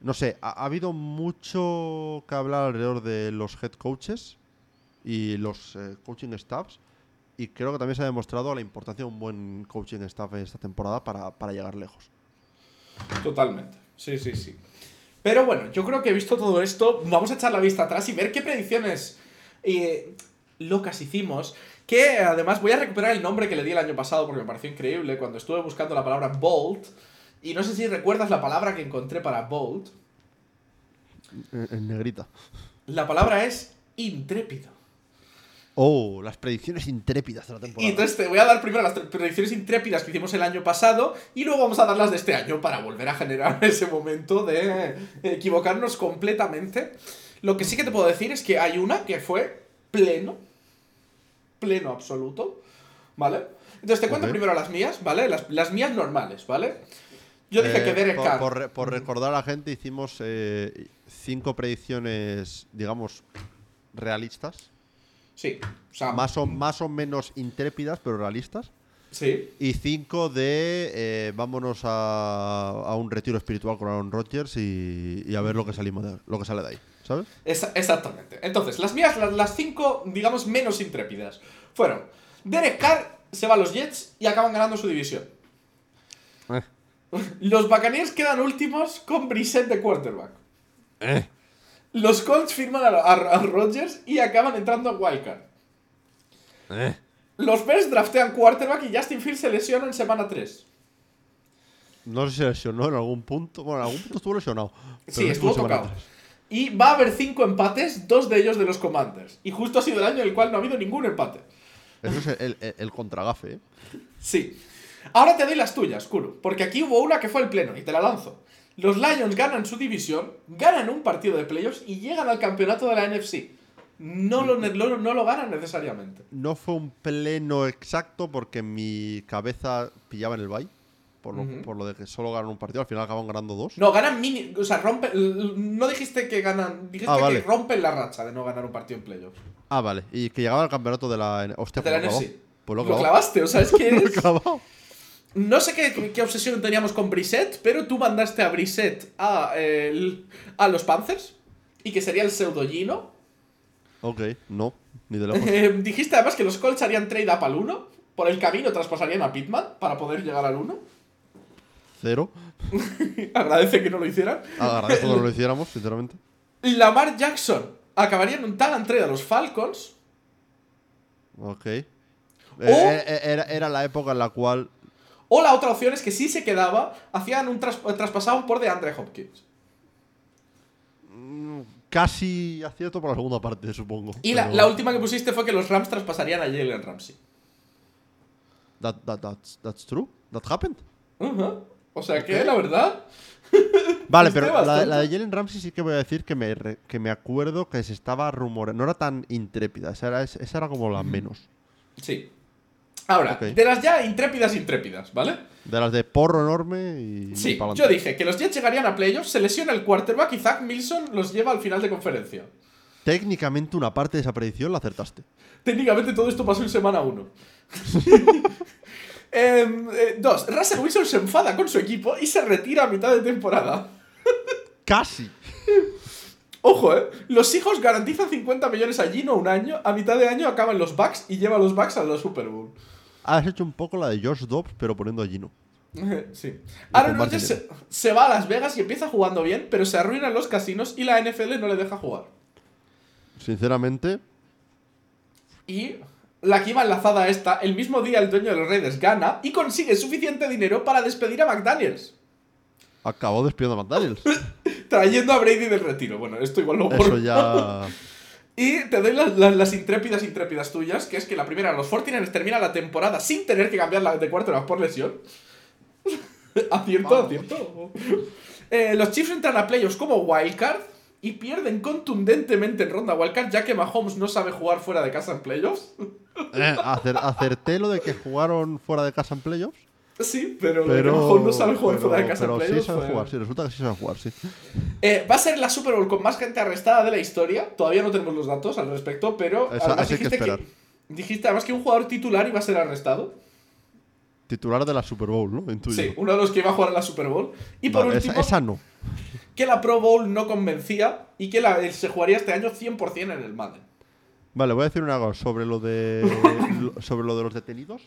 No sé, ha, habido mucho que hablar alrededor de los head coaches y los eh, coaching staffs. Y creo que también se ha demostrado la importancia de un buen coaching staff esta temporada para, para llegar lejos. Totalmente. Sí, sí, sí. Pero bueno, yo creo que visto todo esto. Vamos a echar la vista atrás y ver qué predicciones eh, locas hicimos. Que además voy a recuperar el nombre que le di el año pasado porque me pareció increíble cuando estuve buscando la palabra Bolt. Y no sé si recuerdas la palabra que encontré para Bolt. En, negrita. La palabra es intrépido. Oh, las predicciones intrépidas de la temporada. Y entonces te voy a dar primero las predicciones intrépidas que hicimos el año pasado y luego vamos a dar las de este año para volver a generar ese momento de equivocarnos completamente. Lo que sí que te puedo decir es que hay una que fue pleno, pleno absoluto, ¿vale? Entonces te cuento primero las mías, ¿vale? Las, las mías normales, ¿vale? Yo dije Eh, que Derek por, Carr... por recordar a la gente, hicimos eh, cinco predicciones, digamos, realistas. Sí, o sea, Más o, más o menos intrépidas, pero realistas. Sí, Y cinco de eh, vámonos a, a un retiro espiritual con Aaron Rodgers y, y a ver lo que, salimos de- lo que sale de ahí. ¿Sabes? Esa- exactamente. Entonces, las mías, las, las cinco, digamos, menos intrépidas, fueron: Derek Carr se va a los Jets y acaban ganando su división. Eh. Los Buccaneers quedan últimos con Brissett de quarterback. Eh. Los Colts firman a, a, a Rodgers y acaban entrando a Wildcard. Eh. Los Bears draftean quarterback y Justin Fields se lesiona en semana 3. No sé si se lesionó en algún punto. Bueno, en algún punto estuvo lesionado. pero Sí, estuvo tocado. Y va a haber cinco empates, dos de ellos de los Commanders. Y justo ha sido el año en el cual no ha habido ningún empate. Eso es el, el, el contragafe, ¿eh? Sí. Ahora te doy las tuyas, Kuro, porque aquí hubo una que fue el pleno y te la lanzo. Los Lions ganan su división, ganan un partido de playoffs y llegan al campeonato de la NFC. No lo, lo- no lo ganan necesariamente. No fue un pleno exacto porque mi cabeza pillaba en el bye. Por lo, por lo de que solo ganan un partido, al final acaban ganando dos. No, ganan mini. O sea, rompen. No dijiste que ganan. Dijiste Ah, vale. que rompen la racha de no ganar un partido en playoffs. Ah, vale. Y que llegaba al campeonato de la. Hostia, De pues la lo NFC. Pues lo Lo clavaste, o sea, es que Lo he es. clavado. No sé qué, qué obsesión teníamos con Brissett, pero tú mandaste a Brissett a, el- a los Panthers. Y que sería el pseudo Gino. Ok, no, ni de lejos. Eh, dijiste además que los Colts harían trade up al 1. Por el camino traspasarían a Pittman para poder llegar al 1. Cero. Agradece que no lo hicieran. Agradezco que no lo hiciéramos, sinceramente. Lamar Jackson acabaría en un talent trade a los Falcons. Ok. Eh, eh, era, era la época en la cual. O la otra opción es que si se quedaba, hacían un tras- traspasaban por de Andre Hopkins. Casi acierto por la segunda parte, supongo. Y la, Pero la última que pusiste fue que los Rams traspasarían a Jalen Ramsey. That, that, that's, that's true. That happened. Ujú. O sea que, la verdad. Vale, pero la, de Jalen Ramsey sí que voy a decir que me, que me acuerdo que se estaba rumoreando. No era tan intrépida, esa era, esa era como la menos. Sí. Ahora, de las ya intrépidas, intrépidas, ¿vale? De las de porro enorme y. Sí, y yo dije que los Jets llegarían a playoffs, se lesiona el quarterback y Zach Milson los lleva al final de conferencia. Técnicamente, una parte de esa predicción la acertaste. Técnicamente todo esto pasó en semana 1. dos, Russell Wilson se enfada con su equipo y se retira a mitad de temporada. ¡Casi! Ojo, eh. Los hijos garantizan 50 millones a Gino un año, a mitad de año acaban los Bucks y lleva a los Bucks a la Super Bowl. Has hecho un poco la de Josh Dobbs, pero poniendo a Gino. sí. Aaron Rodgers se, se va a Las Vegas y empieza jugando bien, pero se arruinan los casinos y la NFL no le deja jugar. Sinceramente, Y la que iba enlazada a esta, el mismo día el dueño de los Raiders gana y consigue suficiente dinero para despedir a McDaniels, acabó despidiendo a McDaniels. trayendo a Brady del retiro. Bueno, esto igual no Eso ya. Y te doy las, las- las intrépidas, intrépidas tuyas, que es que la primera, los 49ers terminan la temporada sin tener que cambiar la de quarterback por lesión. acierto, Vamos. acierto. Eh, los Chiefs entran a playoffs como wildcard y pierden contundentemente en ronda wildcard, ya que Mahomes no sabe jugar fuera de casa en playoffs. Eh, acer- acerté lo de que jugaron fuera de casa en playoffs. Sí, pero, lo que. Mahomes no sabe jugar pero- fuera de casa en pero sí sabe fue- jugar, sí, resulta que sí sabe jugar, sí. Eh, va a ser la Super Bowl con más gente arrestada de la historia. Todavía no tenemos los datos al respecto, pero Eso- además hay que dijiste, dijiste además que un jugador titular iba a ser arrestado. Titular de la Super Bowl, ¿no? Intuyo. Sí, uno de los que iba a jugar a la Super Bowl. Y por Vale, último, esa, esa no. que la Pro Bowl no convencía y que la- se jugaría este año 100% en el Madden. Vale, voy a decir una cosa sobre lo de. sobre lo de los detenidos.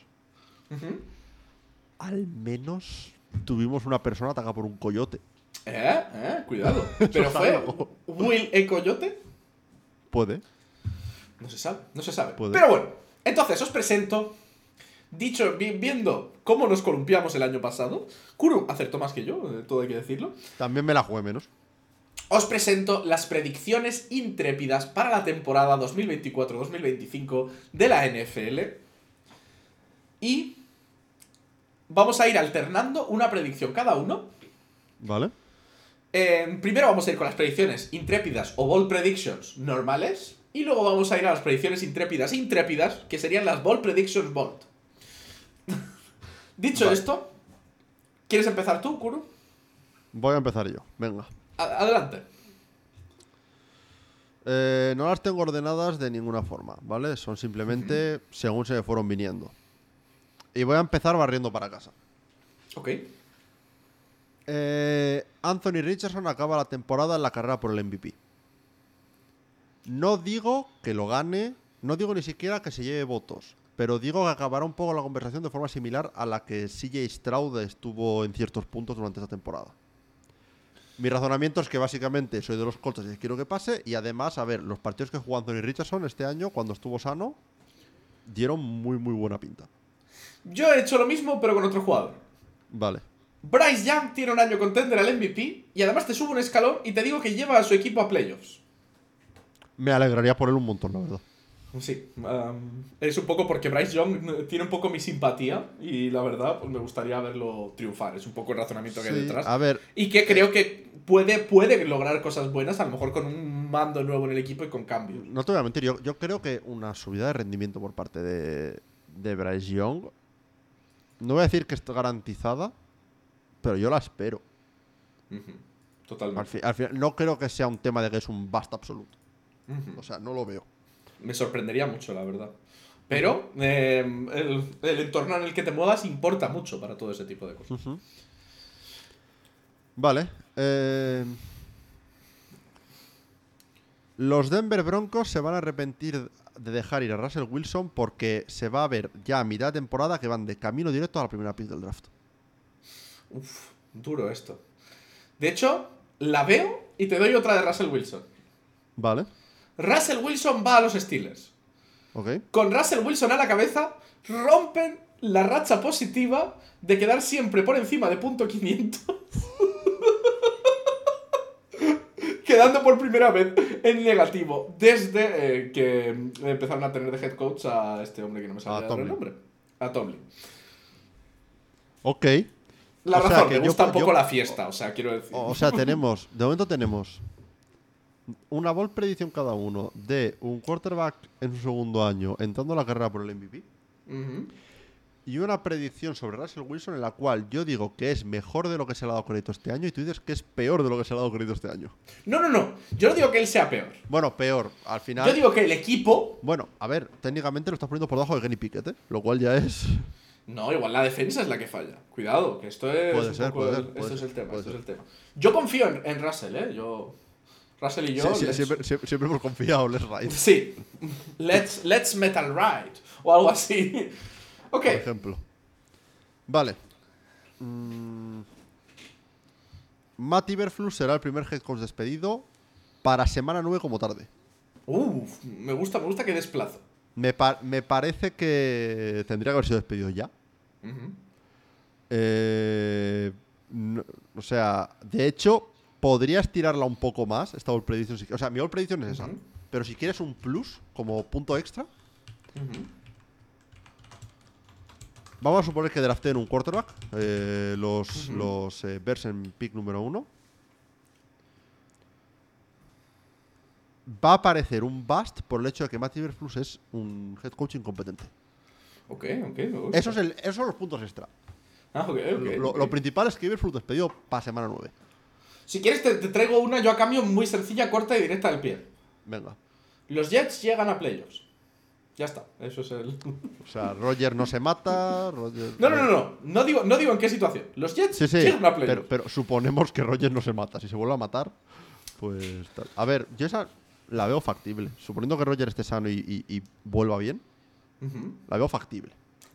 Al menos tuvimos una persona atacada por un coyote. Eh, eh, cuidado. Pero fue. Will E. Coyote. Puede. No se sabe, no se sabe. Puede. Pero bueno, Entonces, os presento. Dicho, vi- viendo cómo nos columpiamos el año pasado, Kuro acertó más que yo, eh, todo hay que decirlo. También me la jugué menos. Os presento las predicciones intrépidas para la temporada 2024-2025 de la NFL. Y vamos a ir alternando una predicción cada uno. ¿Vale? Eh, primero vamos a ir con las predicciones intrépidas o bold predictions normales. Y luego vamos a ir a las predicciones intrépidas e intrépidas, que serían las bold predictions bold. Dicho Vale. esto, ¿quieres empezar tú, Kuro? Voy a empezar yo. Venga. Adelante. Eh, no las tengo ordenadas de ninguna forma, ¿vale? Son simplemente según se me fueron viniendo. Y voy a empezar barriendo para casa. Ok. Eh, Anthony Richardson acaba la temporada en la carrera por el MVP. No digo que lo gane, no digo ni siquiera que se lleve votos, pero digo que acabará un poco la conversación de forma similar a la que CJ Stroud estuvo en ciertos puntos durante esta temporada. Mi razonamiento es que básicamente soy de los Colts y quiero que pase, y además, a ver, los partidos que jugó Anthony Richardson este año, cuando estuvo sano, dieron muy, muy buena pinta. Yo he hecho lo mismo, pero con otro jugador. Vale. Bryce Young tiene un año contender al MVP y además te subo un escalón y te digo que lleva a su equipo a playoffs. Me alegraría por él un montón, la verdad. Sí, um, es un poco porque Bryce Young tiene un poco mi simpatía y la verdad pues me gustaría verlo triunfar. Es un poco el razonamiento que hay detrás. a ver, Y que creo que puede, puede lograr cosas buenas, a lo mejor con un mando nuevo en el equipo y con cambios. No te voy a mentir, yo, yo creo que una subida de rendimiento por parte de, de Bryce Young, no voy a decir que esté garantizada, pero yo la espero. Totalmente. fi- al final, no creo que sea un tema de que es un bust absoluto. O sea, no lo veo. Me sorprendería mucho, la verdad. Pero eh, el, el entorno en el que te muevas importa mucho para todo ese tipo de cosas. Vale. eh, Los Denver Broncos se van a arrepentir de dejar ir a Russell Wilson porque se va a ver ya a mitad de temporada que van de camino directo a la primera pick del draft. Uf, duro esto. De hecho, la veo y te doy otra de Russell Wilson. Vale. Russell Wilson va a los Steelers. Ok. Con Russell Wilson a la cabeza, rompen la racha positiva de quedar siempre por encima de punto 500. Quedando por primera vez en negativo desde eh, que empezaron a tener de head coach a este hombre que no me sale el nombre. A Tomlin. Ok. La O sea, razón, que me yo- gusta un yo- poco la fiesta, o sea, quiero decir. O sea, tenemos, de momento tenemos una ball predicción cada uno de un quarterback en su segundo año entrando a la carrera por el MVP Ujú. Y una predicción sobre Russell Wilson en la cual yo digo que es mejor de lo que se le ha dado crédito este año y tú dices que es peor de lo que se le ha dado crédito este año. No, no, no. Yo no digo que él sea peor. Bueno, peor. Al final. Yo digo que el equipo. Bueno, a ver, técnicamente lo estás poniendo por debajo de Kenny Pickett, ¿eh? Lo cual ya es. No, igual la defensa es la que falla. Cuidado, que esto es. Puede ser, puede el- ser, puede es ser, el tema. Esto es el tema. Yo confío en, en Russell, ¿eh? Yo. Russell y yo. Sí, sí, let's- siempre, siempre- siempre hemos confiado, Les Right. Sí. Let's, let's metal ride. O algo así. Ok. Por ejemplo. Vale. Mm. Matt Iberflus será el primer head coach despedido para semana 9 como tarde. Uf, me gusta, me gusta que desplazo. Me, pa- me parece que tendría que haber sido despedido ya. Eh, no- o sea, de hecho, podrías tirarla un poco más, esta all prediction. O sea, mi all prediction es esa. Pero si quieres un plus como punto extra. Vamos a suponer que draften un quarterback. eh, los Ujú. los eh, Bears en pick número uno. Va a aparecer un bust por el hecho de que Matt Iberflus es un head coach incompetente. Ok, ok, me gusta. Eso es el, esos son los puntos extra. Ah, ok, ok, lo, principal es que Iberflus despedido para semana 9. Si quieres, te, te traigo una yo a cambio muy sencilla, corta y directa del pie. Venga. Los Jets llegan a playoffs. Ya está, eso es el. O sea, Roger no se mata. Roger- No, no, no, no. No digo, no digo en qué situación. Los Jets Sí, sí. llegan a playoffs. Pero, pero suponemos que Roger no se mata. Si se vuelve a matar, pues. tal. A ver, yo esa la veo factible. Suponiendo que Roger esté sano y, y- y vuelva bien, la veo factible.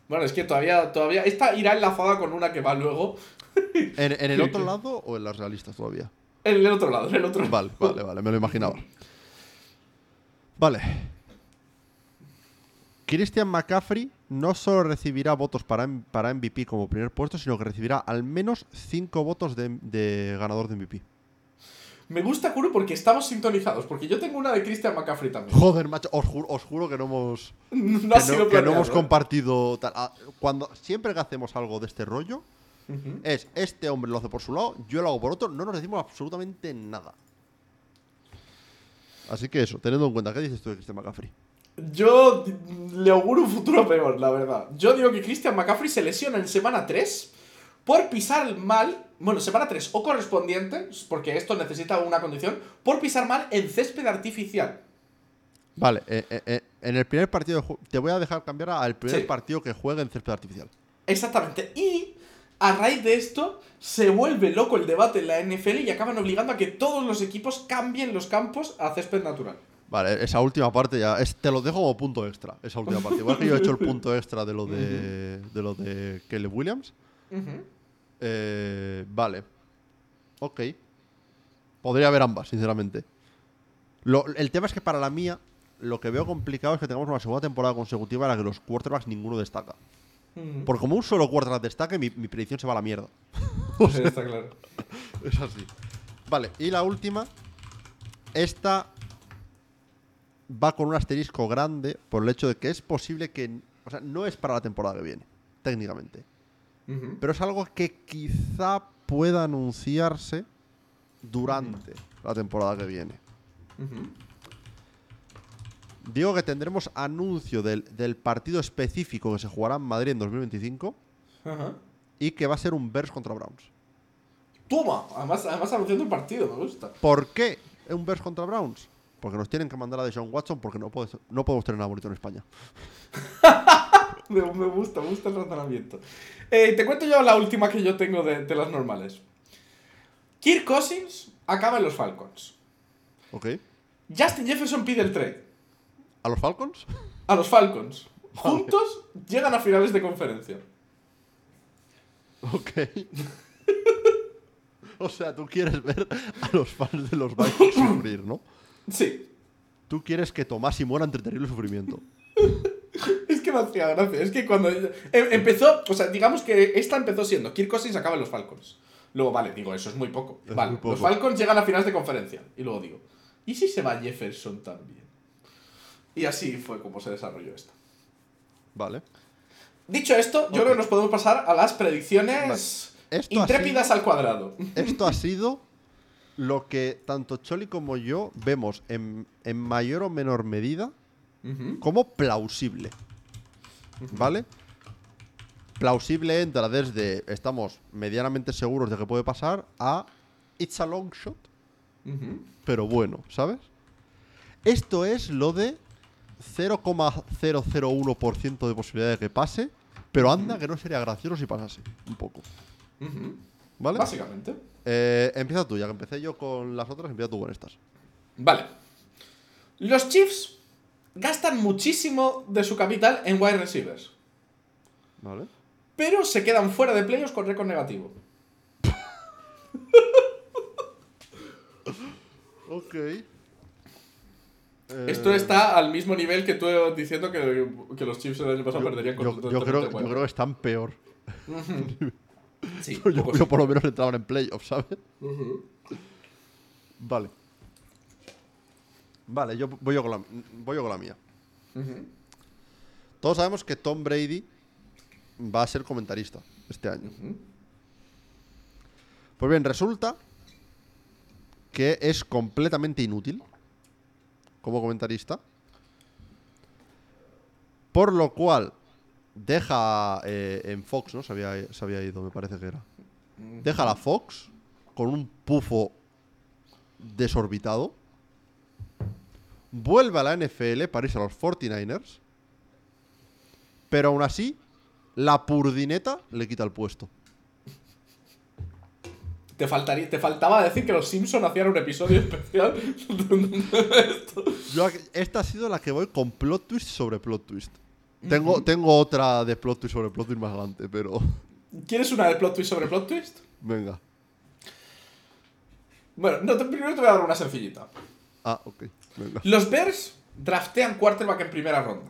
Bueno, es que todavía, todavía. Esta irá enlazada con una que va luego. ¿En, en el otro lado o en las realistas todavía? En el otro lado, en el otro lado. Vale, vale, vale, me lo imaginaba. Vale. Christian McCaffrey no solo recibirá votos para, para MVP como primer puesto, sino que recibirá al menos 5 votos de, de ganador de MVP. Me gusta Kuro porque estamos sintonizados, porque yo tengo una de Christian McCaffrey también. Joder, macho, os juro, os juro que no hemos. No que, no, que no planeado, hemos ¿eh? compartido. tal. Ah, Cuando, siempre que hacemos algo de este rollo, es este hombre lo hace por su lado, yo lo hago por otro, no nos decimos absolutamente nada. Así que eso, teniendo en cuenta, ¿qué dices tú de Christian McCaffrey? Yo le auguro un futuro peor, la verdad. Yo digo que Christian McCaffrey se lesiona en semana 3 por pisar mal, bueno, semana 3 o correspondiente, porque esto necesita una condición, por pisar mal en césped artificial. Vale, eh, eh, eh, en el primer partido te voy a dejar cambiar al primer Sí. partido que juegue en césped artificial. Exactamente. Y a raíz de esto se vuelve loco el debate en la NFL y acaban obligando a que todos los equipos cambien los campos a césped natural. Vale, esa última parte ya. es- te lo dejo como punto extra. Esa última parte. Igual que yo he hecho el punto extra de lo de, de lo de Caleb Williams. Eh, vale. Ok. Podría haber ambas, sinceramente. Lo- el tema es que para la mía, lo que veo complicado es que tengamos una segunda temporada consecutiva en la que los quarterbacks ninguno destaca. Ujú. Por como un solo quarterback destaque, mi, mi predicción se va a la mierda. Está claro. Es así. Vale, y la última. Esta va con un asterisco grande por el hecho de que es posible que. O sea, no es para la temporada que viene, técnicamente. Pero es algo que quizá pueda anunciarse durante la temporada que viene. Ujú. Digo que tendremos anuncio del, del partido específico que se jugará en Madrid en 2025 Ajá. y que va a ser un Bears contra Browns. Toma, además, además anunciando el partido, me gusta. ¿Por qué un Bears contra Browns? Porque nos tienen que mandar a Deshaun Watson porque no, puede- no podemos tener nada bonito en España. Me, me gusta, me gusta el razonamiento. Eh, te cuento yo la última que yo tengo de, de las normales. Kirk Cousins acaba en los Falcons. ¿Ok? Justin Jefferson pide el trade. ¿A los Falcons? A los Falcons. Juntos llegan a finales de conferencia. Ok. o sea, tú quieres ver a los fans de los Vikings sufrir, ¿no? Sí. Tú quieres que Tomás y muera entre terrible sufrimiento. Es que me hacía gracia. Es que cuando em- empezó, o sea, digamos que esta empezó siendo Kirk Cousins acaba en los Falcons. Luego, vale, digo, eso es muy poco. Es vale, muy poco. los Falcons llegan a finales de conferencia. Y luego digo, ¿y si se va Jefferson también? Y así fue como se desarrolló esto. Vale. Dicho esto, yo creo que nos podemos pasar a las predicciones Esto intrépidas al cuadrado. Esto ha sido lo que tanto Choli como yo vemos en, en mayor o menor medida como plausible. ¿Vale? Plausible entra desde estamos medianamente seguros de que puede pasar a it's a long shot, pero bueno, ¿sabes? Esto es lo de 0,001% de posibilidad de que pase, pero anda que no sería gracioso si pasase, un poco. ¿Vale? Básicamente. Eh, empieza tú, ya que empecé yo con las otras, empieza tú con estas. Vale. Los Chiefs gastan muchísimo de su capital en wide receivers. ¿Vale? Pero se quedan fuera de playoffs con récord negativo. Ok. Esto está al mismo nivel que tú diciendo que, que los Chiefs el año pasado perderían con yo, yo creo, yo creo que están peor. Sí, Yo, sí. por lo menos entraban en playoffs, ¿sabes? Vale. Vale, yo voy yo con la, voy yo con la mía. Todos sabemos que Tom Brady va a ser comentarista este año. Pues bien, resulta que es completamente inútil como comentarista. Por lo cual deja eh, en Fox, ¿no? Se había, se había ido, me parece que era. Deja la Fox con un pufo desorbitado. Vuelve a la NFL para irse a los 49ers. Pero aún así, la purdineta le quita el puesto. Te, faltaría, te faltaba decir que los Simpson hacían un episodio especial. Yo, esta ha sido la que voy con plot twist sobre plot twist. Tengo, tengo otra de plot twist sobre plot twist más adelante, pero ¿Quieres una de plot twist sobre plot twist? venga. Bueno, no, te- primero te voy a dar una sencillita. Ah, ok. Venga. Los Bears draftean quarterback en primera ronda.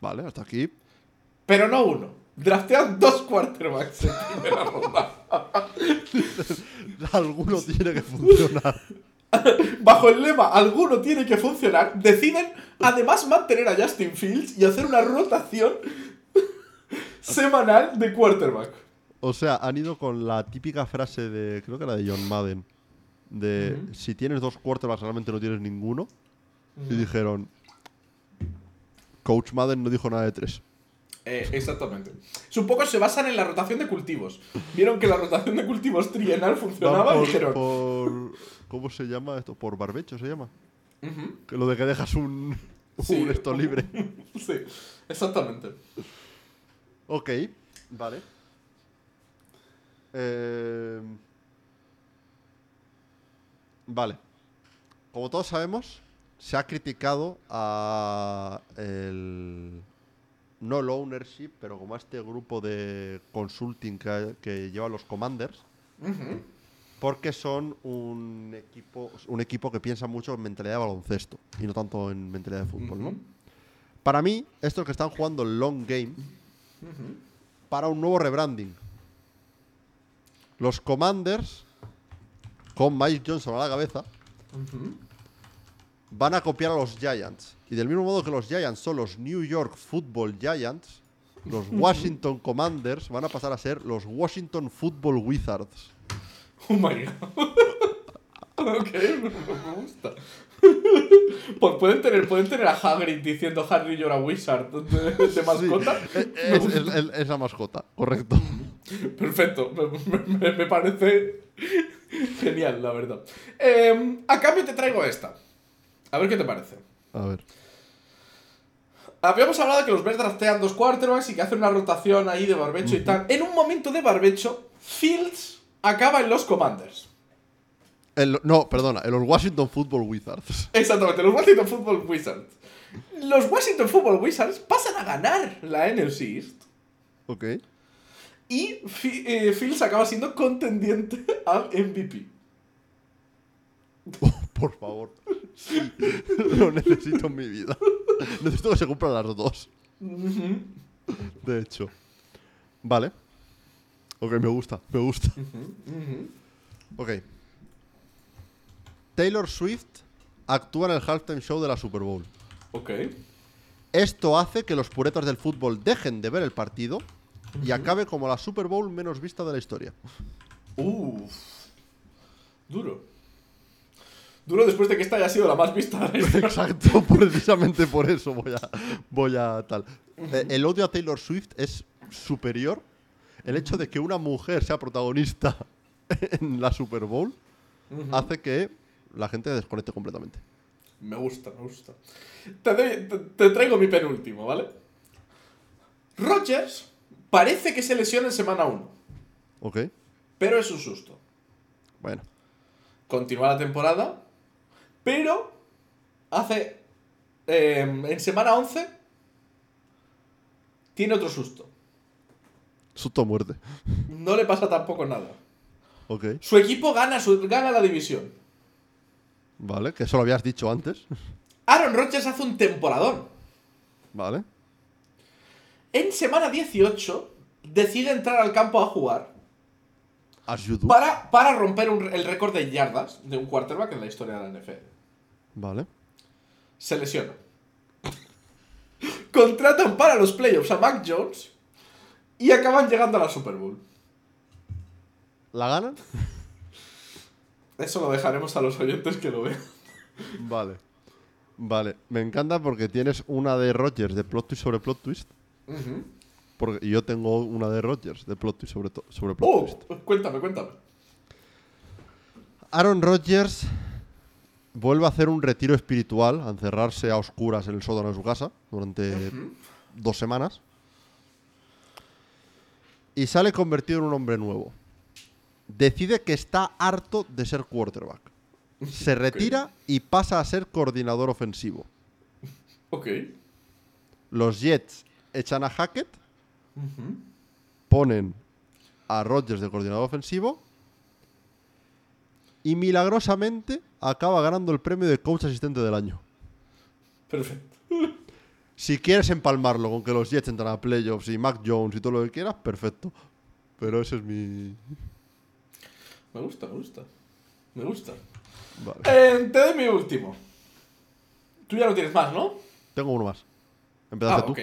Vale, hasta aquí. Pero no uno. Draftean dos quarterbacks en primera ronda. Alguno tiene que funcionar. Bajo el lema alguno tiene que funcionar, deciden además mantener a Justin Fields y hacer una rotación semanal de quarterback. O sea, han ido con la típica frase de, creo que era de John Madden, de si tienes dos quarterbacks realmente no tienes ninguno. Y dijeron, Coach Madden no dijo nada de tres. Eh, exactamente. Un poco se basan en la rotación de cultivos. Vieron que la rotación de cultivos trienal funcionaba Van y por, dijeron. por- ¿Cómo se llama esto? ¿Por barbecho se llama? "Ujú, Que lo de que dejas un, Sí. un esto libre. Sí, exactamente. Ok, vale. Eh, vale. Como todos sabemos, se ha criticado a el no el ownership, pero como a este grupo de consulting que, que lleva los commanders, porque son un equipo, un equipo que piensa mucho en mentalidad de baloncesto y no tanto en mentalidad de fútbol, ¿no? Para mí, estos que están jugando el long game para un nuevo rebranding. Los Commanders, con Mike Johnson a la cabeza, van a copiar a los Giants. Y del mismo modo que los Giants son los New York Football Giants, los Washington Commanders van a pasar a ser los Washington Football Wizards. Oh my god. ok, me me gusta. Pues pueden tener, pueden tener a Hagrid diciendo Harry you're a wizard de, de mascota. Es, es- es- es la mascota, correcto. Perfecto, me, me- me parece genial, la verdad. Eh, a cambio te traigo esta. A ver qué te parece. A ver. Habíamos hablado de que los Bears draftean dos quarterbacks y que hacen una rotación ahí de barbecho y tal. En un momento de barbecho, Fields acaba en los Commanders. El- no, perdona, en los Washington Football Wizards. Exactamente, los Washington Football Wizards. Los Washington Football Wizards pasan a ganar la NFC East Ok. y eh, Fields acaba siendo contendiente al MVP. Por favor. Lo necesito en mi vida. Necesito que se cumplan las dos. De hecho. Vale. Ok, me gusta, me gusta. Ok. Taylor Swift actúa en el halftime show de la Super Bowl. Ok. Esto hace que los puretas del fútbol dejen de ver el partido y acabe como la Super Bowl menos vista de la historia. Uff. Duro. Duro después de que esta haya sido la más vista de la historia. Exacto, precisamente por eso voy a, voy a tal. Eh, El odio a Taylor Swift es superior. El hecho de que una mujer sea protagonista en la Super Bowl hace que la gente desconecte completamente. Me gusta, me gusta. Te, doy- te- te traigo mi penúltimo, ¿vale? Rogers parece que se lesiona en semana 1, ¿Ok? pero es un susto. Bueno. Continúa la temporada, pero hace. eh, en semana 11 tiene otro susto. Susto a muerte. No le pasa tampoco nada. Ok. Su equipo gana, su- gana la división. Vale, que eso lo habías dicho antes. Aaron Rodgers hace un temporadón. Vale. En semana 18 decide entrar al campo a jugar As you do. para, para romper un- el récord de yardas de un quarterback en la historia de la NFL. Vale. Se lesiona. Contratan para los playoffs a Mac Jones y acaban llegando a la Super Bowl. ¿La ganan? Eso lo dejaremos a los oyentes que lo vean. Vale. Vale. Me encanta porque tienes una de Rogers de plot twist sobre plot twist. Porque yo tengo una de Rogers de plot twist sobre, sobre plot Oh, twist. cuéntame, cuéntame. Aaron Rodgers vuelve a hacer un retiro espiritual, a encerrarse a oscuras en el sótano de su casa durante dos semanas. Y sale convertido en un hombre nuevo. Decide que está harto de ser quarterback. Se retira y pasa a ser coordinador ofensivo. Ok. Los Jets echan a Hackett, ponen a Rodgers de coordinador ofensivo y milagrosamente acaba ganando el premio de coach asistente del año. Perfecto. Si quieres empalmarlo con que los Jets entran a playoffs y Mac Jones y todo lo que quieras, perfecto. Pero ese es mi. Me gusta, me gusta. Me gusta. Vale. Eh, te doy mi último. Tú ya no tienes más, ¿no? Tengo uno más. Ah, Empezaste tú. ok.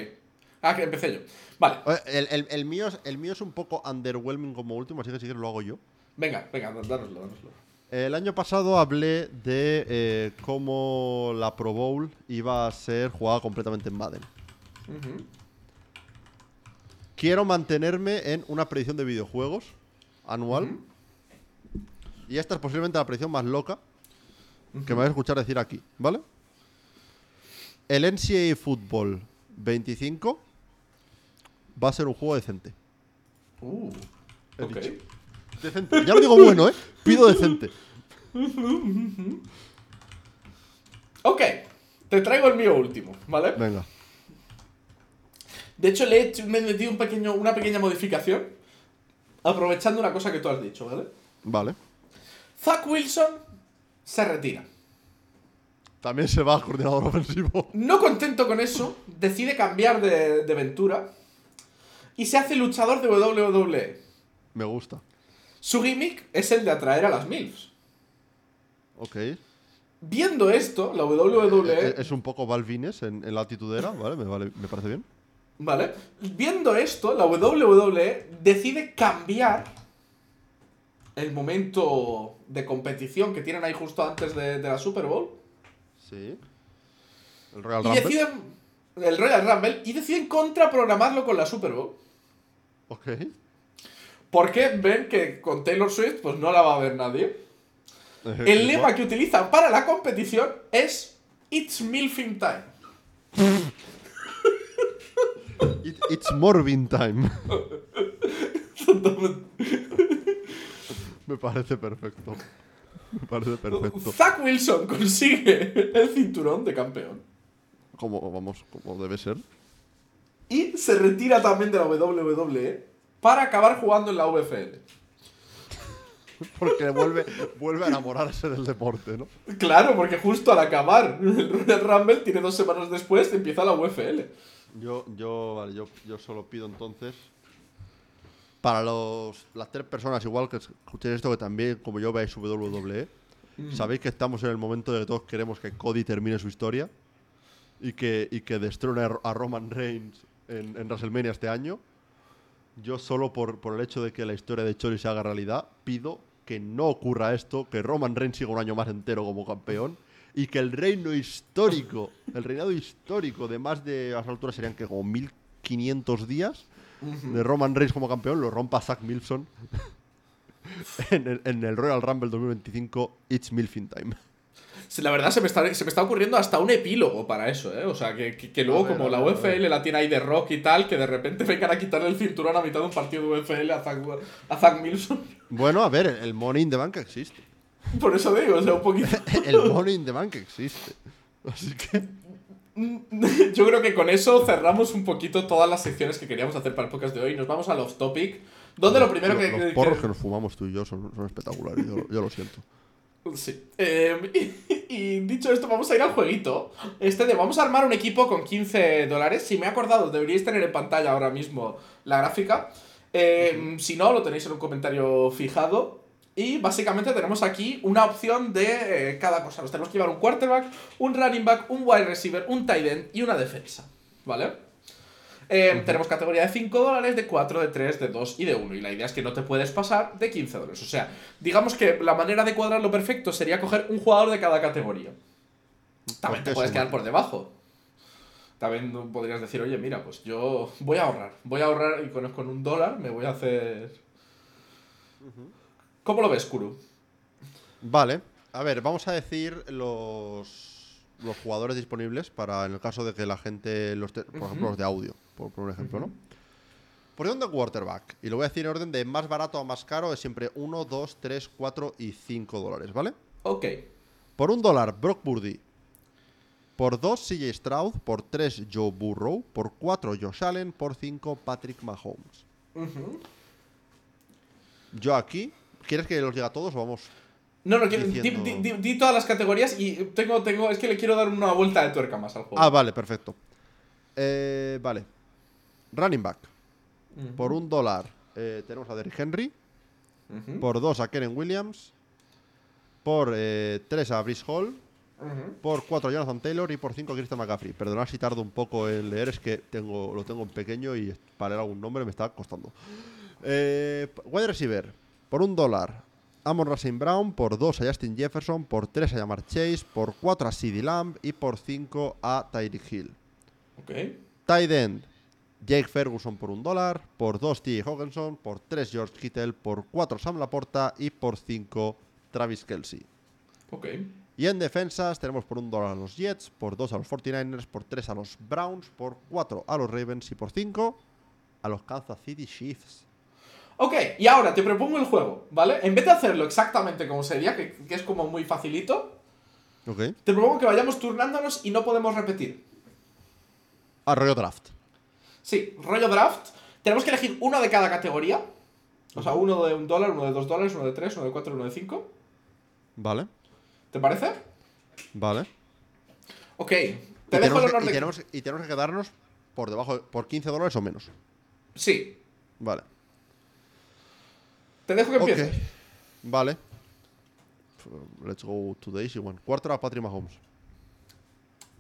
Ah, que empecé yo. Vale. Eh, El, el- el mío es, el mío es un poco underwhelming como último, así que si quieres lo hago yo. Venga, venga, dánoslo, dánoslo. El año pasado hablé de eh, cómo la Pro Bowl iba a ser jugada completamente en Madden. Quiero mantenerme en una predicción de videojuegos anual. Y esta es posiblemente la predicción más loca que me vais a escuchar decir aquí, ¿vale? El NCAA Football 25 va a ser un juego decente. Uh, He ok. dicho. Decente. Ya no digo bueno, ¿eh? Pido decente. Ok, te traigo el mío último, ¿vale? Venga. De hecho, le he hecho, me he metido un pequeño, una pequeña modificación, aprovechando una cosa que tú has dicho, ¿vale? Vale. Zach Wilson se retira. También se va al coordinador ofensivo. No contento con eso, decide cambiar de, de aventura y se hace luchador de WWE. Me gusta. Su gimmick es el de atraer a las MILFs. Ok. Viendo esto, la Eh, WWE, Es un poco Balvines en, en la altitudera, ¿vale? Me, vale, me parece bien. ¿vale? Viendo esto, la WWE decide cambiar el momento de competición que tienen ahí justo antes de, de la Super Bowl Sí. El Royal y Rumble. deciden el Royal Rumble y deciden contraprogramarlo con la Super Bowl. Ok. Porque ven que con Taylor Swift pues no la va a ver nadie. El lema que utilizan para la competición es It's Milfing Time. It- it's Morbin time. Me parece perfecto. Me parece perfecto. Zach Wilson consigue el cinturón de campeón. Como, vamos, como debe ser. Y se retira también de la WWE para acabar jugando en la VFL. Porque vuelve, vuelve a enamorarse del deporte, ¿no? Claro, porque justo al acabar el Royal Rumble, tiene dos semanas después, empieza la VFL. Yo, yo, vale, yo, yo solo pido entonces. Para los, las tres personas, igual que escuchéis esto, que también, como yo, veáis WWE, sabéis que estamos en el momento de que todos queremos que Cody termine su historia y que, y que destrone a, a Roman Reigns en, en WrestleMania este año. Yo, solo por, por el hecho de que la historia de Chori se haga realidad, pido que no ocurra esto, que Roman Reigns siga un año más entero como campeón y que el reino histórico, el reinado histórico de más de a las alturas serían que como 1500 días de Roman Reigns como campeón lo rompa Zack Milson en, el, en el Royal Rumble 2025 It's Milfing Time. La verdad se me, está, se me está ocurriendo hasta un epílogo para eso, ¿eh? O sea, que, que- que luego ver, como la UFL la tiene ahí de rock y tal, que de repente vengan a quitarle el cinturón a mitad de un partido de UFL a Zack, a Zack Milson. Bueno, a ver, el Money in the Bank existe. Por eso digo, o sea, un poquito... El Money in the Bank existe. Así que Yo creo que con eso cerramos un poquito todas las secciones que queríamos hacer para el podcast de hoy. Nos vamos al off topic, donde lo primero los, que... los porros que- que nos fumamos tú y yo son, son espectaculares, yo, yo lo siento. Sí. Eh, y, dicho esto, vamos a ir al jueguito. Este de vamos a armar un equipo con 15 dólares. Si me he acordado, deberíais tener en pantalla ahora mismo la gráfica. Eh, Si no, lo tenéis en un comentario fijado. Y básicamente tenemos aquí una opción de eh, cada cosa. Nos tenemos que llevar un quarterback, un running back, un wide receiver, un tight end y una defensa. ¿Vale? Eh, Tenemos categoría de 5 dólares, de 4, de 3, de 2 y de 1. Y la idea es que no te puedes pasar de 15 dólares. O sea, digamos que la manera de cuadrarlo perfecto sería coger un jugador de cada categoría. También te puedes es quedar por debajo. También podrías decir, oye, mira, pues yo voy a ahorrar. Voy a ahorrar y con, con un dólar me voy a hacer. ¿Cómo lo ves, Kuru? Vale, a ver, vamos a decir los, los jugadores disponibles para en el caso de que la gente, los te- por ejemplo, los de audio, por, por un ejemplo, ¿no? Posición de quarterback, y lo voy a decir en orden de más barato a más caro, es siempre 1, 2, 3, 4 y 5 dólares, ¿vale? Ok. Por un dólar, Brock Purdy. Por 2, CJ Stroud. Por 3, Joe Burrow. Por 4, Josh Allen. Por 5, Patrick Mahomes. Ujú. Yo aquí, ¿quieres que los diga todos o vamos? No, no, quiero- di, Diciendo- di- di- di todas las categorías y tengo, tengo, es que le quiero dar una vuelta de tuerca más al juego. Ah, vale, perfecto. Eh, vale. Running back. Por un dólar eh, tenemos a Derrick Henry. Por dos a Keren Williams. Por eh, tres a Brice Hall. Ujú. Por cuatro a Jonathan Taylor. Y por cinco a Christian McCaffrey. Perdonad si tardo un poco en leer, es que tengo, lo tengo en pequeño y para leer algún nombre me está costando. Eh, wide receiver. Por un dólar. Amon Racing Brown. Por dos a Justin Jefferson. Por tres a Jamar Chase. Por cuatro a CeeDee Lamb. Y por cinco a Tyreek Hill. Ok. Tight end, Jake Ferguson por un dólar, por dos T. Hawkinson, por tres George Kittle, por cuatro Sam Laporta y por cinco Travis Kelsey. Ok. Y en defensas tenemos por un dólar a los Jets, por dos a los 49ers, por tres a los Browns, por cuatro a los Ravens y por cinco a los Kansas City Chiefs. Ok, y ahora te propongo el juego, ¿vale? En vez de hacerlo exactamente como sería, que, que es como muy facilito, Ok. te propongo que vayamos turnándonos y no podemos repetir. Arroyo draft. Sí, rollo draft. Tenemos que elegir uno de cada categoría. O sea, uno de un dólar, uno de dos dólares, uno de tres, uno de cuatro, uno de cinco. Vale, ¿Te parece? vale. Ok. Te Y dejo tenemos, el que, honor y tenemos- y tenemos que quedarnos por debajo, por 15 dólares o menos. Sí. Vale. Te dejo que Ok. empieces. Vale. Let's go to the easy one. Cuarto a Patrick Mahomes.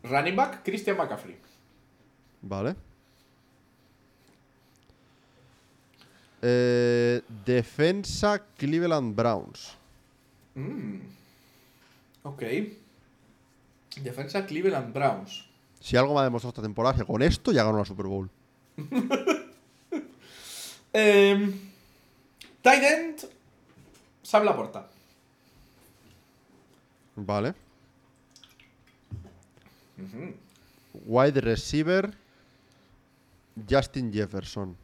Running back, Christian McCaffrey. Vale. Eh, defensa Cleveland Browns. Ok. Defensa Cleveland Browns. Si algo me ha demostrado esta temporada que con esto ya ganó la Super Bowl. Eh, tight end, Sam Laporta. Vale. Wide receiver Justin Jefferson.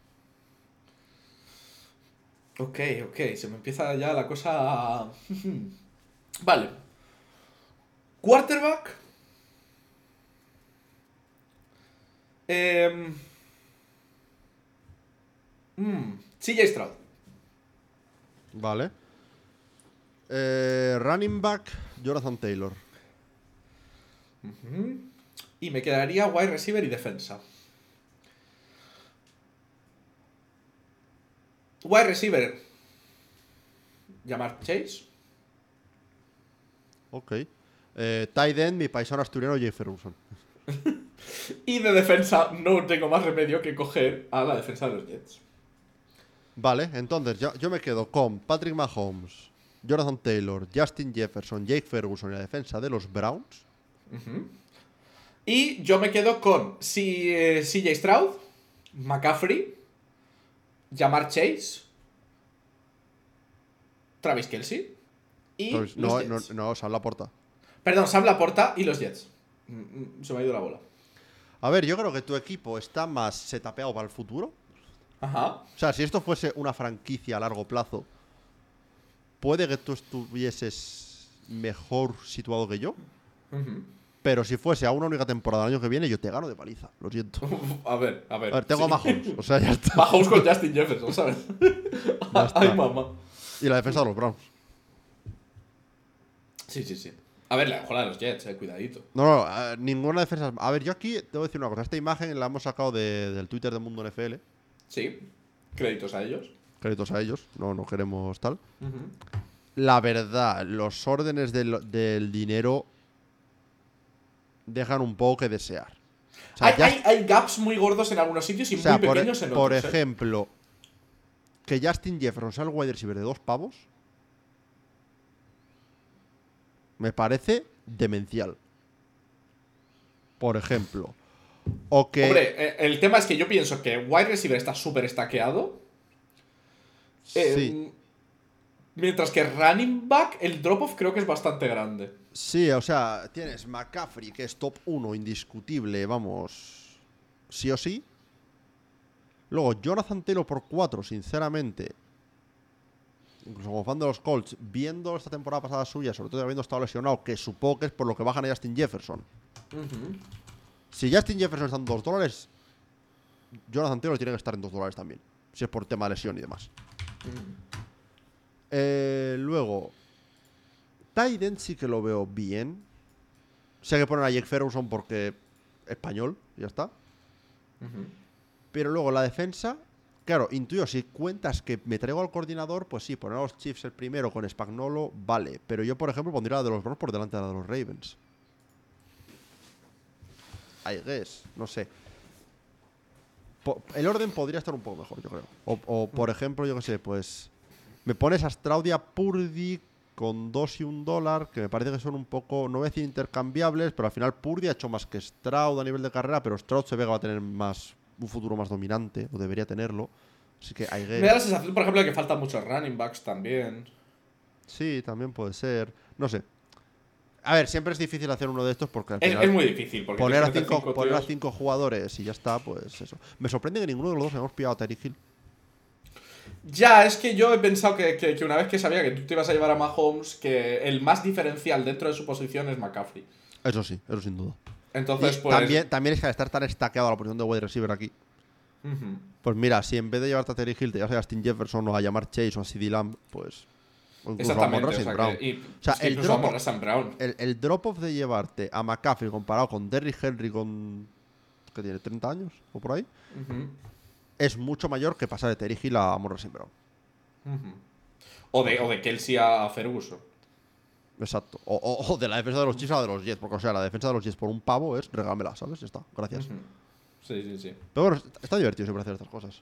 Ok, ok, se me empieza ya la cosa vale. Quarterback. Eh, mm, CJ Stroud. Vale. Eh, running back Jonathan Taylor. Y me quedaría wide receiver y defensa. Wide receiver. Llamar Chase. Ok. Eh, tight end, mi paisano asturiano Jay Ferguson. Y de defensa no tengo más remedio que coger a la defensa de los Jets. Vale, entonces yo, yo me quedo con Patrick Mahomes, Jonathan Taylor, Justin Jefferson, Jake Ferguson y la defensa de los Browns. Y yo me quedo con eh, CJ Stroud, McCaffrey, Jamar Chase, Travis Kelsey y Entonces, los no, Jets. no, no, Sam Laporta. Perdón, Sam Laporta y los Jets. Mm, mm, Se me ha ido la bola. A ver, yo creo que tu equipo está más setapeado para el futuro. Ajá. O sea, si esto fuese una franquicia a largo plazo, puede que tú estuvieses mejor situado que yo. Ujú. Pero si fuese a una única temporada el año que viene, yo te gano de paliza. Lo siento. A ver, a ver. A ver, tengo sí. a Mahomes. O sea, ya está. Mahomes con Justin Jefferson, ¿sabes? Ay, mamá. Y la defensa de los Browns. Sí, sí, sí. A ver, la, ojo, la de los Jets, eh, cuidadito. No, no, ninguna defensa. A ver, yo aquí te voy a decir una cosa. Esta imagen la hemos sacado de- del Twitter de Mundo NFL. Sí. Créditos a ellos. Créditos a ellos. No, no queremos tal. La verdad, los órdenes del, del dinero dejan un poco que desear. O sea, hay, ya- hay- hay gaps muy gordos en algunos sitios y o sea, muy por, pequeños en otros. por eh. ejemplo, que Justin Jefferson sea el wide receiver de dos pavos, me parece demencial. Por ejemplo. O que. Hombre, eh, el tema es que yo pienso que wide receiver está súper estaqueado. eh, sí. Mientras que running back, el drop-off creo que es bastante grande. Sí, o sea, tienes McCaffrey, que es top 1, indiscutible, vamos, sí o sí. Luego, Jonathan Taylor por 4, sinceramente. Incluso como fan de los Colts, viendo esta temporada pasada suya, sobre todo habiendo estado lesionado, que supongo que es por lo que bajan a Justin Jefferson. Si Justin Jefferson está en 2 dólares, Jonathan Taylor tiene que estar en 2 dólares también. Si es por tema de lesión y demás. Eh, luego, Tiden sí que lo veo bien. Sé que ponen a Jake Ferguson porque español, ya está. Pero luego la defensa, claro, intuyo, si cuentas que me traigo al coordinador, pues sí, poner a los Chiefs el primero con Spagnolo, vale. Pero yo, por ejemplo, pondría la de los Browns por delante de la de los Ravens. I guess, no sé. Po- el orden podría estar un poco mejor, yo creo. O, o, por ejemplo, yo qué sé, pues. Me pones a Straudia Purdy con 2 y un dólar, que me parece que son un poco, no voy a decir intercambiables, pero al final Purdy ha hecho más que Stroud a nivel de carrera, pero Stroud se ve que va a tener más un futuro más dominante, o debería tenerlo. Así que guess. Me da la sensación, por ejemplo, de que faltan muchos running backs también. Sí, también puede ser. No sé. A ver, siempre es difícil hacer uno de estos porque al Es, final es muy difícil. Porque poner, a cinco, cinco poner a cinco jugadores y ya está, pues eso. Me sorprende que ninguno de los dos hayamos pillado a Terry Hill. Ya, es que yo he pensado que, que- que una vez que sabía que tú te ibas a llevar a Mahomes, que el más diferencial dentro de su posición es McCaffrey. Eso sí, eso sin duda. Entonces, Y pues. también, también es que al estar tan estaqueado a la posición de wide receiver aquí, pues mira, si en vez de llevarte a Terry Hill te llevas a Justin Jefferson o a llamar Chase o a CD Lamb, pues. O incluso a Exactamente. O sea, Brown. que- y- O sea, es que el drop-. Brown. El, el drop-off de llevarte a McCaffrey comparado con Derrick Henry con. que tiene 30 años o por ahí, es mucho mayor que pasar de Terry Hill a St. Brown. O de, o de Kelsey a Ferguson. Exacto. O, o- o de la defensa de los Chiefs a la de los Jets. Porque, o sea, la defensa de los Jets por un pavo es regámela, ¿sabes? Ya está. Gracias. Sí, sí, sí. Pero bueno, está- divertido siempre hacer estas cosas.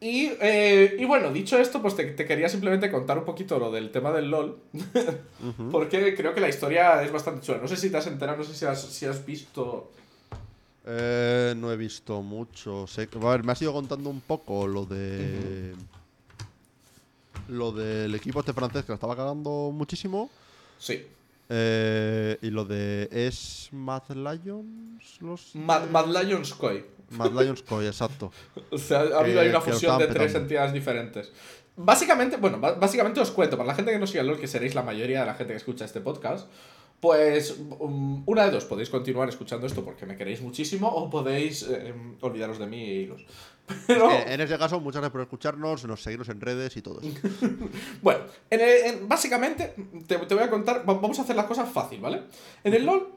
Y, eh, y bueno, dicho esto, pues te, te quería simplemente contar un poquito lo del tema del LOL. Porque creo que la historia es bastante chula. No sé si te has enterado, no sé si has, si has visto. Eh, no he visto mucho. Sé, a ver, me has ido contando un poco lo de. Lo del equipo este francés que lo estaba cagando muchísimo. Sí. Eh, y lo de. ¿Es Mad Lions? Los. Mad, Mad Lions Koi. Mad Lions Koi, exacto. O sea, ha habido ahí una fusión de tres petando. entidades diferentes. Básicamente, bueno, básicamente os cuento, para la gente que no siga LOL, que seréis la mayoría de la gente que escucha este podcast, pues um, una de dos, podéis continuar escuchando esto porque me queréis muchísimo o podéis eh, em, olvidaros de mí e iros. Pero, Eh, en ese caso, muchas gracias por escucharnos, nos seguirnos en redes y todo eso. bueno, en el- en- básicamente te, te voy a contar, va- vamos a hacer las cosas fácil, ¿vale? En el LOL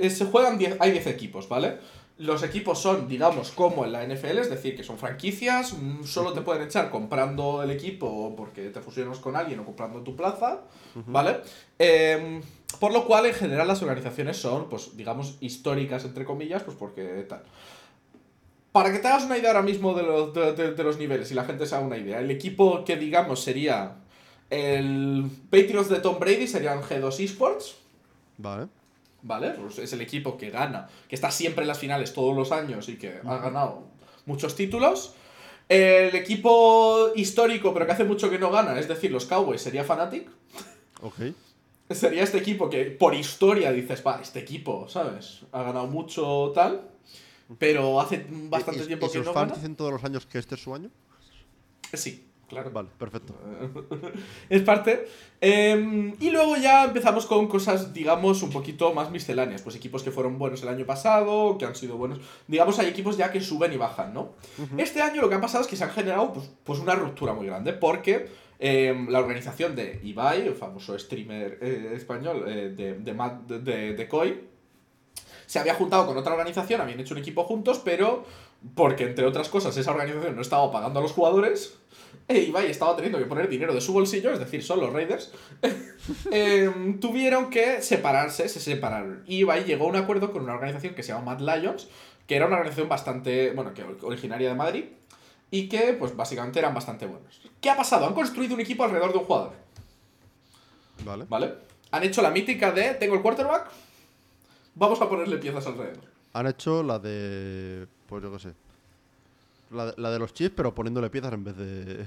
eh, se juegan 10, hay 10 equipos, ¿vale? Los equipos son, digamos, como en la NFL, es decir, que son franquicias, mm, solo te pueden echar comprando el equipo porque te fusionas con alguien o comprando tu plaza, ¿vale? Em, por lo cual, en general, las organizaciones son, pues, digamos, históricas, entre comillas, pues porque tal. Para que te hagas una idea ahora mismo de los, de, de- de los niveles y la gente se haga una idea, el equipo que, digamos, sería el Patriots de Tom Brady serían G2 Esports, Vale. ¿vale? Pues es el equipo que gana, que está siempre en las finales todos los años y que ha ganado muchos títulos. El equipo histórico, pero que hace mucho que no gana, es decir, los Cowboys, sería Fnatic. Ok. Sería este equipo que por historia dices, va, este equipo, ¿sabes? Ha ganado mucho tal, pero hace bastante ¿Y- y- tiempo y que sus no fans gana. dicen todos los años que este es su año? Sí, claro. Vale, perfecto. es parte. Eh, y luego ya empezamos con cosas, digamos, un poquito más misceláneas. Pues equipos que fueron buenos el año pasado, que han sido buenos. Digamos, hay equipos ya que suben y bajan, ¿no? Este año lo que ha pasado es que se han generado pues, pues una ruptura muy grande, porque eh, la organización de Ibai, el famoso streamer eh, español eh, de, de, Mad- de, de- de Koi, se había juntado con otra organización, habían hecho un equipo juntos, pero porque, entre otras cosas, esa organización no estaba pagando a los jugadores, e Ibai estaba teniendo que poner dinero de su bolsillo, es decir, son los Raiders, em, tuvieron que separarse, se separaron. Y Ibai llegó a un acuerdo con una organización que se llama Mad Lions, que era una organización bastante, bueno, que originaria de Madrid, y que, pues, básicamente eran bastante buenos. ¿Qué ha pasado? Han construido un equipo alrededor de un jugador, Vale. ¿vale? Han hecho la mítica de, tengo el quarterback, vamos a ponerle piezas alrededor. Han hecho la de. Pues yo qué sé. La de, la de los chips, pero poniéndole piezas en vez de.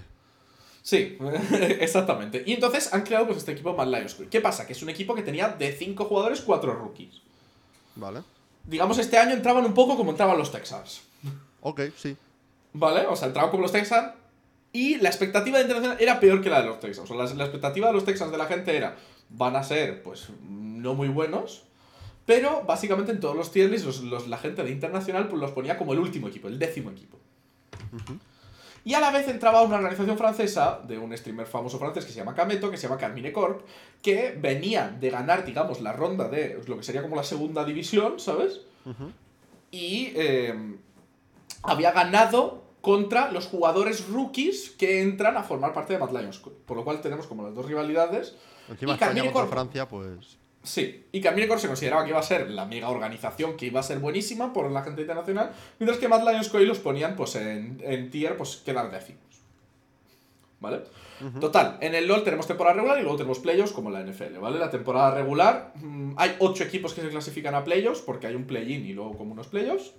Sí, exactamente. Y entonces han creado pues este equipo Mad Lions. ¿Qué pasa? Que es un equipo que tenía de 5 jugadores 4 rookies. Vale. Digamos, este año entraban un poco como entraban los Texans. Ok, sí. ¿Vale? O sea, entraban como los Texans. Y la expectativa de internacional era peor que la de los Texans. O sea, la, la expectativa de los Texans de la gente era, van a ser, pues, no muy buenos. Pero básicamente en todos los tier lists, los- los- la gente de internacional pues, los ponía como el último equipo, el décimo equipo. Y a la vez entraba una organización francesa de un streamer famoso francés que se llama Kameto, que se llama Carmine Corp, que venía de ganar, digamos, la ronda de lo que sería como la segunda división, ¿sabes? y eh, había ganado contra los jugadores rookies que entran a formar parte de Mad Lions. Por lo cual tenemos como las dos rivalidades. Encima Y España Carmine contra Corp- Francia, pues. Sí, y Carmine Corp se consideraba que iba a ser la mega organización que iba a ser buenísima por la gente internacional, mientras que Mad Lions Co. los ponían pues en, en tier, pues quedar décimos. ¿Vale? Total, en el LoL tenemos temporada regular y luego tenemos playoffs como la NFL, ¿vale? La temporada regular, mm, hay 8 equipos que se clasifican a playoffs, porque hay un play-in y luego como unos playoffs,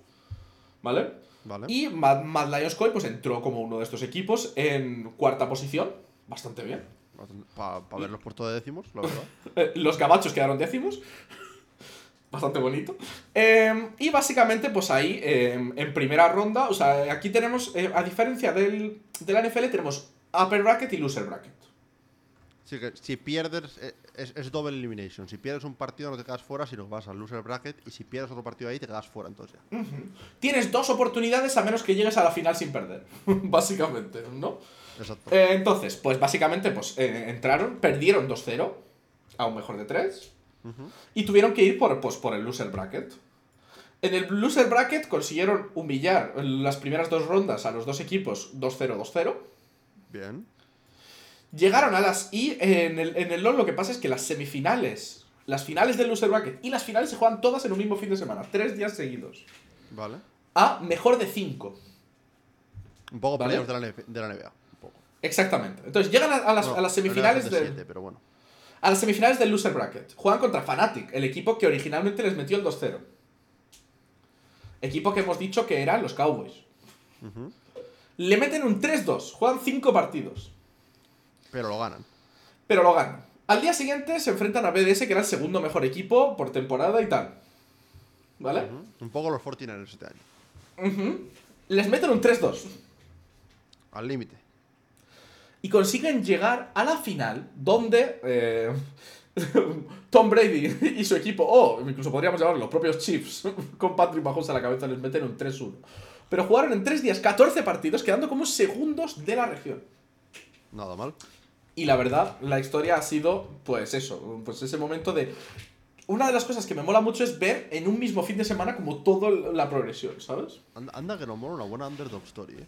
¿vale? Vale. Y Mad, Mad Lions Co. pues entró como uno de estos equipos en cuarta posición, bastante bien. Para verlos por todo décimos, la verdad. Eh, Los gabachos quedaron décimos. Bastante bonito. Eh, y básicamente, pues ahí, eh, en primera ronda, o sea, aquí tenemos, eh, a diferencia del, de la NFL, tenemos upper bracket y loser bracket. Sí, que si pierdes, eh, es, es double elimination. Si pierdes un partido no te quedas fuera, sino vas al loser bracket. Y si pierdes otro partido ahí, te quedas fuera, entonces ya. Tienes dos oportunidades a menos que llegues a la final sin perder. básicamente, ¿no? Exacto. Eh, entonces, pues básicamente, pues eh, entraron, perdieron 2-0 a un mejor de 3 y tuvieron que ir por, pues, por el loser bracket. En el loser bracket consiguieron humillar en las primeras dos rondas a los dos equipos 2-0, 2-0. Bien. Llegaron a las. Y en el, en el LoL lo que pasa es que las semifinales, las finales del loser bracket y las finales se juegan todas en un mismo fin de semana, tres días seguidos. Vale. A mejor de 5. Un poco Vale. la, de la NBA. Exactamente. Entonces llegan a, a las, No, a las semifinales es de del. siete, pero bueno. A las semifinales del loser bracket. Juegan contra Fnatic, el equipo que originalmente les metió el 2-0. Equipo que hemos dicho que eran los Cowboys. Ujú. Le meten un 3-2. Juegan 5 partidos. Pero lo ganan. Pero lo ganan. Al día siguiente se enfrentan a BDS, que era el segundo mejor equipo por temporada y tal. ¿Vale? Ujú. Un poco los 49ers este año. Ujú. Les meten un 3-2. Al límite. Y consiguen llegar a la final, donde eh, Tom Brady y su equipo, o incluso podríamos llamarlo los propios Chiefs, con Patrick Mahomes a la cabeza, les meten un 3-1. Pero jugaron en 3 días 14 partidos, quedando como segundos de la región. Nada mal. Y la verdad, la historia ha sido, pues eso, pues ese momento de... Una de las cosas que me mola mucho es ver en un mismo fin de semana como toda la progresión, ¿sabes? Anda, anda que nos mola una buena underdog story, eh.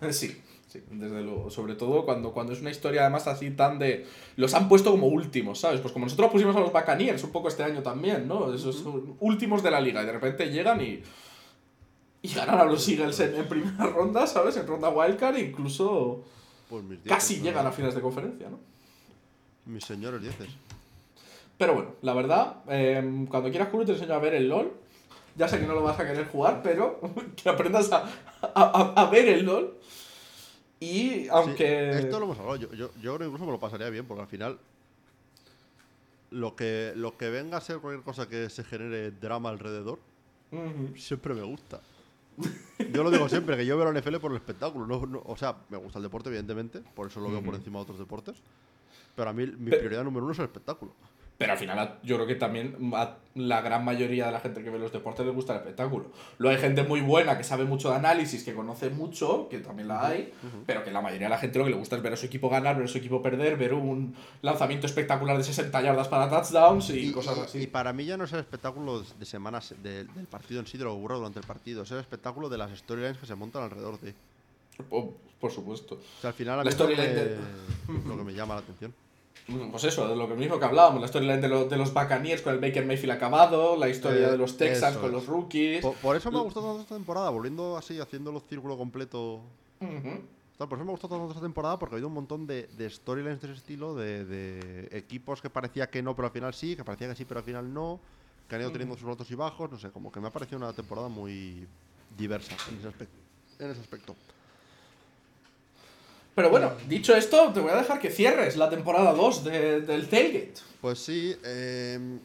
Eh, Sí, sí, desde luego. Sobre todo cuando, cuando es una historia además así tan de... Los han puesto como últimos, ¿sabes? Pues como nosotros pusimos a los Buccaneers un poco este año también, ¿no? Esos últimos de la liga y de repente llegan y... Y ganan a los Eagles en, en primera ronda, ¿sabes? En ronda wildcard e incluso Pues casi llegan a finales de conferencia, ¿no? Mis señores dieces. Pero bueno, la verdad, eh, cuando quieras Kuro te enseño a ver el LOL. Ya sé que no lo vas a querer jugar, pero que aprendas a, a- a- a ver el LOL. Y aunque... Sí, esto lo hemos hablado. Yo, yo, yo incluso me lo pasaría bien, porque al final. Lo que, lo que venga a ser cualquier cosa que se genere drama alrededor, siempre me gusta. Yo lo digo siempre, que yo veo la NFL por el espectáculo. no- no- o sea, me gusta el deporte, evidentemente, por eso lo veo por encima de otros deportes. Pero a mí mi prioridad número uno es el espectáculo. Pero al final yo creo que también a la gran mayoría de la gente que ve los deportes les gusta el espectáculo. Luego hay gente muy buena que sabe mucho de análisis, que conoce mucho, que también la hay, pero que la mayoría de la gente lo que le gusta es ver a su equipo ganar, ver a su equipo perder, ver un lanzamiento espectacular de 60 yardas para touchdowns y, cosas así. y para mí ya no es el espectáculo de semanas de- del partido en sí, de lo ocurre durante el partido. Es el espectáculo de las storylines que se montan alrededor de. por, por supuesto. O sea, al final a La mí storyline de- lo que me llama la atención. Mm, Pues eso, de lo que mismo que hablábamos, la storyline de, los de los Buccaneers con el Baker Mayfield acabado, la historia Eh, de los Texans con es. los rookies. Por, por eso me ha gustado tanto esta temporada, volviendo así, haciendo el círculo completo. Ujú. Tal, Por eso me ha gustado tanto esta temporada, porque ha habido un montón de, de storylines de ese estilo, de, de equipos que parecía que no, pero al final sí, que parecía que sí, pero al final no, que han ido teniendo sus altos y bajos, no sé, como que me ha parecido una temporada muy diversa en ese aspecto. En ese aspecto. Pero bueno, dicho esto, te voy a dejar que cierres la temporada 2 de- del Tailgate. Pues sí, em,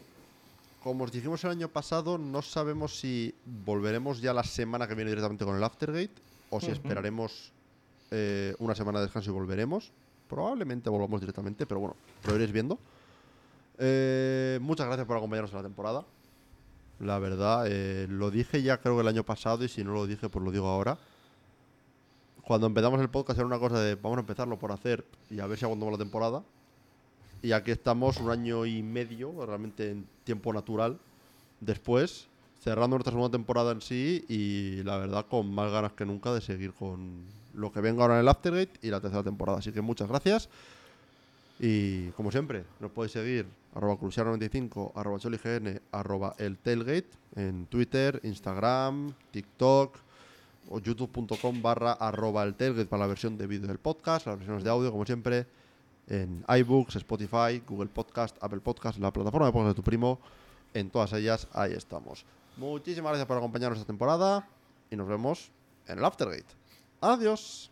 como os dijimos el año pasado, no sabemos si volveremos ya la semana que viene directamente con el Aftergate o si esperaremos eh, una semana de descanso y volveremos. Probablemente volvamos directamente, pero bueno, lo iréis viendo. Eh, muchas gracias por acompañarnos en la temporada. La verdad, eh, lo dije ya creo que el año pasado y si no lo dije, pues lo digo ahora. Cuando empezamos el podcast era una cosa de vamos a empezarlo por hacer y a ver si aguantamos la temporada. Y aquí estamos un año y medio, realmente en tiempo natural. Después, cerrando nuestra segunda temporada en sí y la verdad con más ganas que nunca de seguir con lo que venga ahora en el Aftergate y la tercera temporada. Así que muchas gracias. Y como siempre, nos podéis seguir arroba cruciano95, arroba cholign, arroba el tailgate en Twitter, Instagram, TikTok o youtube.com barra arroba el para la versión de vídeo del podcast, las versiones de audio como siempre en iBooks, Spotify, Google Podcast, Apple Podcast, la plataforma de podcast de tu primo, en todas ellas ahí estamos. Muchísimas gracias por acompañarnos esta temporada y nos vemos en el Aftergate. Adiós.